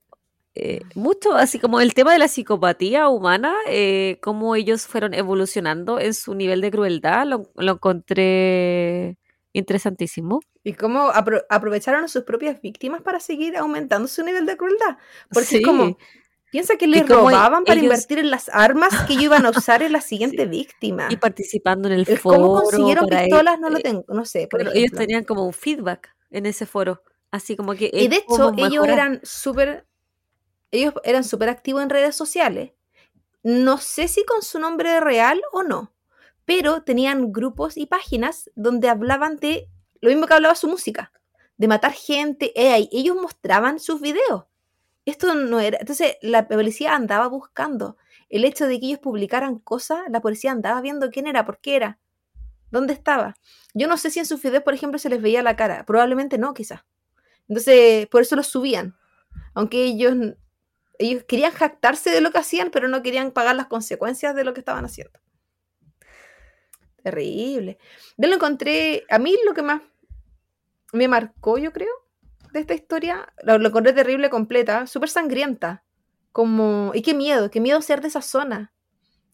Speaker 1: eh, mucho, así como el tema de la psicopatía humana, eh, cómo ellos fueron evolucionando en su nivel de crueldad, lo, lo encontré Interesantísimo.
Speaker 2: Y cómo apro- aprovecharon a sus propias víctimas para seguir aumentando su nivel de crueldad. Porque
Speaker 1: Sí.
Speaker 2: es como, piensa que les robaban para
Speaker 1: ellos-
Speaker 2: invertir en las armas que ellos iban a usar en la siguiente víctima.
Speaker 1: Y participando en el
Speaker 2: El
Speaker 1: foro.
Speaker 2: cómo consiguieron
Speaker 1: para
Speaker 2: pistolas no lo
Speaker 1: eh,
Speaker 2: tengo, no sé, por
Speaker 1: Pero ellos tenían como un feedback en ese foro. Así como que.
Speaker 2: Y de hecho, ellos eran súper. Ellos eran súper activos en redes sociales. No sé si con su nombre real o no. Pero tenían grupos y páginas donde hablaban de lo mismo que hablaba su música. De matar gente. eh, ellos mostraban sus videos. Esto no era. Entonces, la policía andaba buscando. El hecho de que ellos publicaran cosas, la policía andaba viendo quién era, por qué era, dónde estaba. Yo no sé si en sus videos, por ejemplo, se les veía la cara. Probablemente no, quizás. Entonces, por eso los subían. Aunque ellos, ellos querían jactarse de lo que hacían, pero no querían pagar las consecuencias de lo que estaban haciendo. Terrible. Yo lo encontré, a mí lo que más me marcó, yo creo, de esta historia, lo, lo encontré terrible completa, súper sangrienta. Como, y qué miedo, qué miedo ser de esa zona.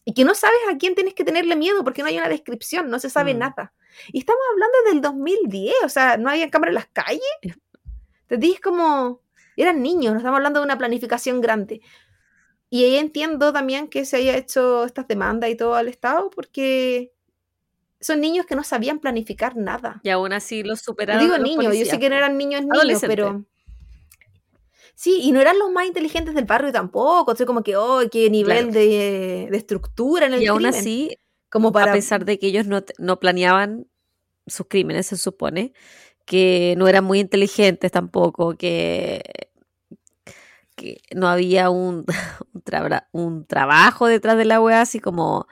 Speaker 2: Y que no sabes a quién tienes que tenerle miedo porque no hay una descripción, no se sabe
Speaker 1: Mm.
Speaker 2: nada. Y estamos hablando del 2010, o sea, no había cámara en las calles.
Speaker 1: Es-
Speaker 2: Te dices como, eran niños, no estamos hablando de una planificación grande. Y ahí entiendo también que se haya hecho estas demandas y todo al Estado porque son niños que no sabían planificar nada.
Speaker 1: Y aún así los superaron.
Speaker 2: digo
Speaker 1: los
Speaker 2: niños, yo sé
Speaker 1: policías,
Speaker 2: que no eran niños niños, pero... Sí, y no eran los más inteligentes del barrio tampoco, o sea, como que, oh, qué nivel
Speaker 1: Claro.
Speaker 2: de, de estructura en el
Speaker 1: Y aún
Speaker 2: crimen.
Speaker 1: así,
Speaker 2: como para...
Speaker 1: a pesar de que ellos no, no planeaban sus crímenes, se supone, que no eran muy inteligentes tampoco, que, que no había un, un, trabajo detrás de la wea, así como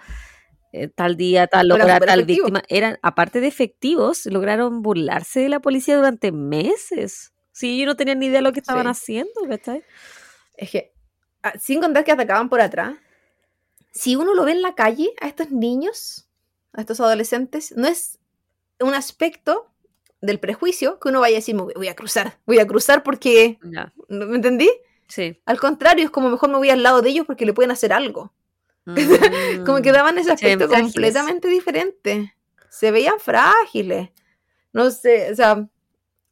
Speaker 1: eh, tal día, tal hora, tal víctima. Eran, aparte de efectivos, lograron burlarse de la policía durante meses. Sí, ellos no tenían ni idea de lo que estaban
Speaker 2: Sí.
Speaker 1: haciendo, ¿cachai?
Speaker 2: Es que, ah, sin contar que atacaban por atrás, si uno lo ve en la calle a estos niños, a estos adolescentes, no es un aspecto del prejuicio que uno vaya a decir, "Me voy- a cruzar, voy a cruzar porque, ¿no- ¿me entendí?
Speaker 1: sí.
Speaker 2: Al contrario, es como mejor me voy al lado de ellos porque le pueden hacer algo. Como que
Speaker 1: Mm.
Speaker 2: daban ese aspecto completamente diferente. Se veían frágiles. No sé, o sea,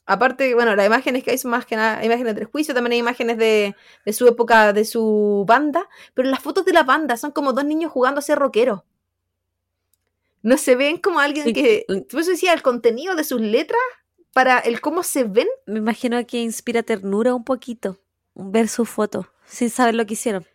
Speaker 2: aparte, bueno, las imágenes que hay son más que nada imágenes del juicio, también hay imágenes de, de su época, de su banda, pero las fotos de la banda son como dos niños jugando a ser rockeros. No se ven como alguien que, por eso decía, el contenido de sus letras, para el cómo se ven,
Speaker 1: Me imagino que inspira ternura un poquito ver sus fotos, sin saber lo que hicieron.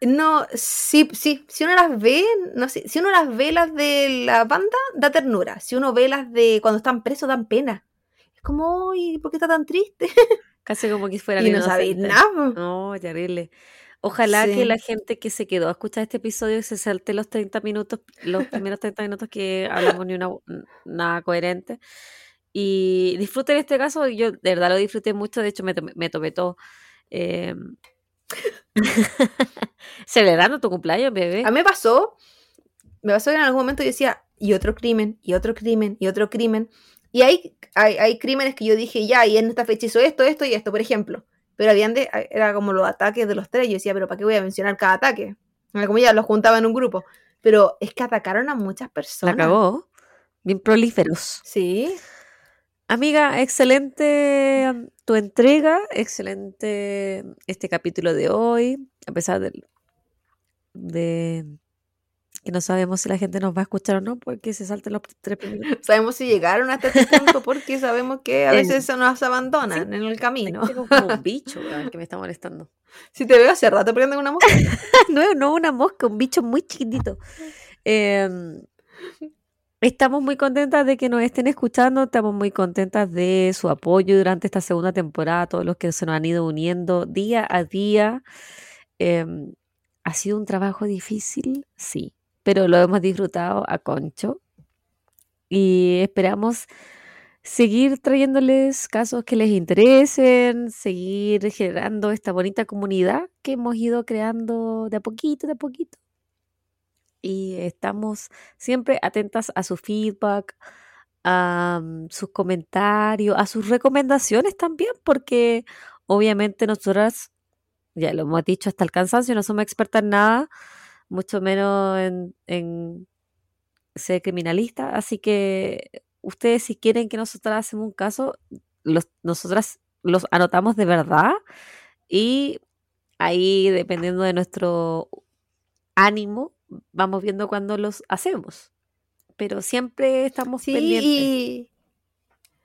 Speaker 2: No, sí, sí, si uno las ve, no sé, si uno las ve las de la banda, da ternura. Si uno ve las de cuando están presos, dan pena. Es como, "Ay, ¿por qué está tan triste?
Speaker 1: Casi como que fueran
Speaker 2: Y no sabéis nada.
Speaker 1: No, terrible. Ojalá que la gente que se quedó a escuchar este episodio se salte los 30 minutos, los primeros 30 minutos que hablamos ni una nada coherente. Y disfruten este caso, yo de verdad lo disfruté mucho, de hecho me, tomé- me tomé todo. eh, celebrando tu cumpleaños, bebé.
Speaker 2: A mí me pasó, me pasó que en algún momento yo decía, y otro crimen, y otro crimen, y otro crimen. Y hay, hay, hay crímenes que yo dije, ya, y en esta fecha hizo esto, esto y esto, por ejemplo. Pero habían de, era como los ataques de los tres. Yo decía, pero ¿para qué voy a mencionar cada ataque? Como ya los juntaba en un grupo. Pero es que atacaron a muchas
Speaker 1: La
Speaker 2: personas.
Speaker 1: acabó. Bien prolíferos.
Speaker 2: Sí.
Speaker 1: Amiga, excelente um, tu entrega, excelente este capítulo de hoy, a pesar del- de, que no sabemos si la gente nos va a escuchar o no, porque se saltan los tres primeros.
Speaker 2: Sabemos si llegaron hasta este punto porque sabemos que a veces se nos abandonan en el camino.
Speaker 1: Tengo como un bicho weón, que me está molestando.
Speaker 2: Si te veo hace rato peleando una mujer.
Speaker 1: no, no una mosca, un bicho muy chiquitito. Em, estamos muy contentas de que nos estén escuchando, estamos muy contentas de su apoyo durante esta segunda temporada, todos los que se nos han ido uniendo día a día. Em, ¿Ha sido un trabajo difícil? Sí, pero lo hemos disfrutado a concho y esperamos seguir trayéndoles casos que les interesen, seguir generando esta bonita comunidad que hemos ido creando de a poquito, de a poquito. Y estamos siempre atentas a su feedback, a mm, sus comentarios, a sus recomendaciones también, porque obviamente nosotras, ya lo hemos dicho hasta el cansancio, no somos expertas en nada, mucho menos en, en ser criminalista, así que ustedes si quieren que nosotras hacemos un caso, los, nosotras los anotamos de verdad y ahí dependiendo de nuestro ánimo vamos viendo cuándo los hacemos. Pero siempre estamos
Speaker 2: Sí,
Speaker 1: pendientes.
Speaker 2: y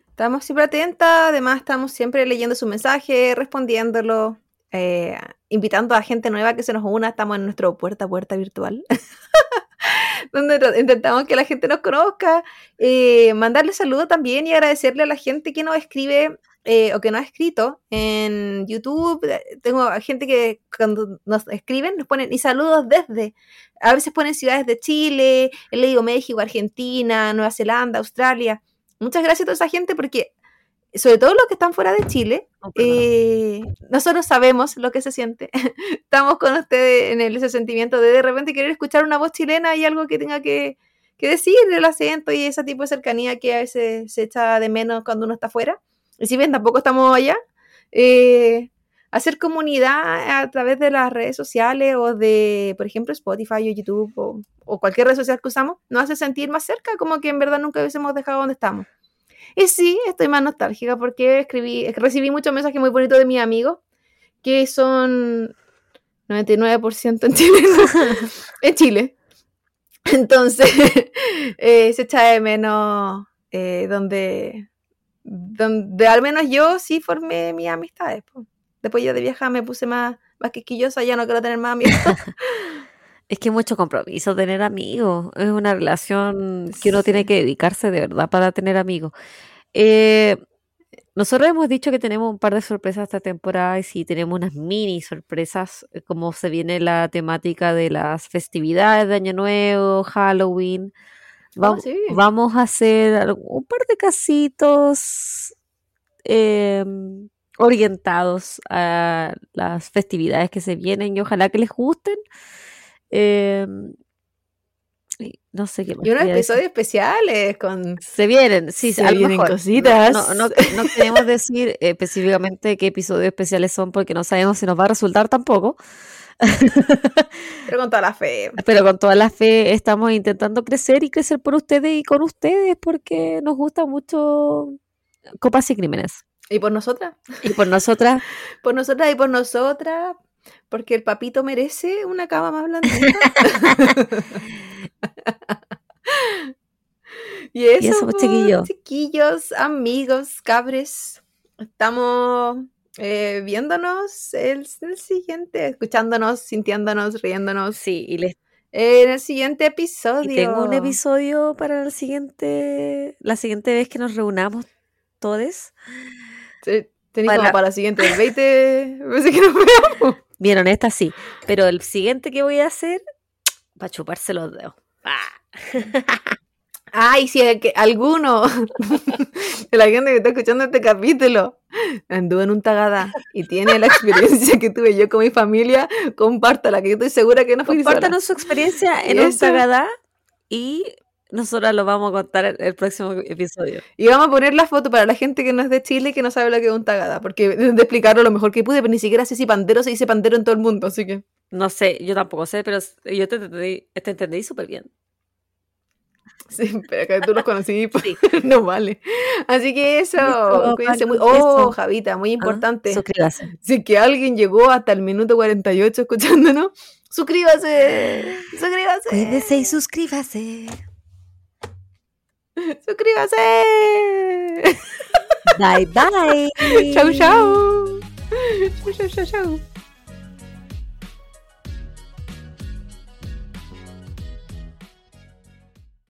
Speaker 2: estamos siempre atentas, además estamos siempre leyendo su mensaje, respondiéndolo, eh, invitando a gente nueva que se nos una, estamos en nuestro puerta a puerta virtual, donde intentamos que la gente nos conozca, eh, mandarle saludos también y agradecerle a la gente que nos escribe eh, o que nos ha escrito en YouTube. Eh, Tengo gente que cuando nos escriben nos ponen y saludos desde. A veces ponen ciudades de Chile, le digo México, Argentina, Nueva Zelanda, Australia. Muchas gracias a toda esa gente porque, sobre todo los que están fuera de Chile,
Speaker 1: Oh,
Speaker 2: eh, nosotros sabemos lo que se siente. Estamos con ustedes en el- ese sentimiento de de repente querer escuchar una voz chilena y algo que tenga que, que decir, el acento y ese tipo de cercanía que a veces se echa de menos cuando uno está fuera. Y si bien tampoco estamos allá, eh, hacer comunidad a través de las redes sociales o de, por ejemplo, Spotify o YouTube o, o cualquier red social que usamos, nos hace sentir más cerca, como que en verdad nunca hubiésemos dejado donde estamos. Y sí, estoy más nostálgica porque escribí, recibí muchos mensajes muy bonitos de mis amigos, que son 99% en Chile, en Chile. Entonces, eh, se echa de menos eh, donde, donde al menos yo sí formé mis amistades. Después yo de vieja me puse más, más quisquillosa, ya no quiero tener más amigos.
Speaker 1: Es que es mucho compromiso tener amigos. Es una relación que uno tiene que dedicarse de verdad para tener amigos. Eh, nosotros hemos dicho que tenemos un par de sorpresas esta temporada y sí, tenemos unas mini sorpresas, eh, como se viene la temática de las festividades de Año Nuevo, Halloween.
Speaker 2: Ah,
Speaker 1: Va-
Speaker 2: sí.
Speaker 1: Vamos a hacer un par de casitos em, orientados a las festividades que se vienen y ojalá que les gusten. Y no sé qué más
Speaker 2: Y unos episodios especiales con...
Speaker 1: Se vienen, sí,
Speaker 2: Se
Speaker 1: a
Speaker 2: vienen
Speaker 1: mejor.
Speaker 2: cositas.
Speaker 1: No, no, no, no queremos decir específicamente qué episodios especiales son porque no sabemos si nos va a resultar tampoco.
Speaker 2: Pero con toda la fe.
Speaker 1: Pero con toda la fe estamos intentando crecer y crecer por ustedes y con ustedes porque nos gusta mucho Copas y Crímenes.
Speaker 2: Y por nosotras.
Speaker 1: Y por nosotras,
Speaker 2: Por nosotras y por nosotras. Porque el papito merece una cama más blandita. y eso,
Speaker 1: Y eso, pues,
Speaker 2: pues,
Speaker 1: chiquillo.
Speaker 2: chiquillos, amigos, cabres. Estamos eh, viéndonos el, el siguiente, escuchándonos, sintiéndonos, riéndonos.
Speaker 1: sí, y les
Speaker 2: En el siguiente episodio.
Speaker 1: y tengo un episodio para el siguiente, la siguiente vez que nos reunamos todos.
Speaker 2: Sí,
Speaker 1: para-
Speaker 2: como para la siguiente, el 20. Pensé que nos veamos.
Speaker 1: Bien honesta, sí. Pero el siguiente que voy a hacer, para chuparse los dedos. Ah.
Speaker 2: Ay, si es que alguno de la gente que está escuchando este capítulo anduvo en un tagada y tiene la experiencia que tuve yo con mi familia, compártala, que yo estoy segura que no sola.
Speaker 1: Compártanos su experiencia en un Tagadá y nosotros lo vamos a contar en el próximo episodio.
Speaker 2: Y vamos a poner la foto para la gente que no es de Chile y que no sabe lo que es un tagada, porque de explicarlo lo mejor que pude, pero ni siquiera sé si pandero se dice pandero en todo el mundo, así que...
Speaker 1: No sé, yo tampoco sé, pero yo te entendí, te entendí súper bien.
Speaker 2: Sí, pero que tú los conocí, pues,
Speaker 1: Sí.
Speaker 2: no vale. Así que eso,
Speaker 1: Listo,
Speaker 2: cuídense muy... Oh. Javita, muy importante.
Speaker 1: Ah, Suscríbase.
Speaker 2: Si que alguien llegó hasta el minuto 48 escuchándonos, suscríbase, suscríbase,
Speaker 1: Cuídese y suscríbase.
Speaker 2: suscríbase.
Speaker 1: Bye bye.
Speaker 2: chau, chau. Chau, chau, chau, chau.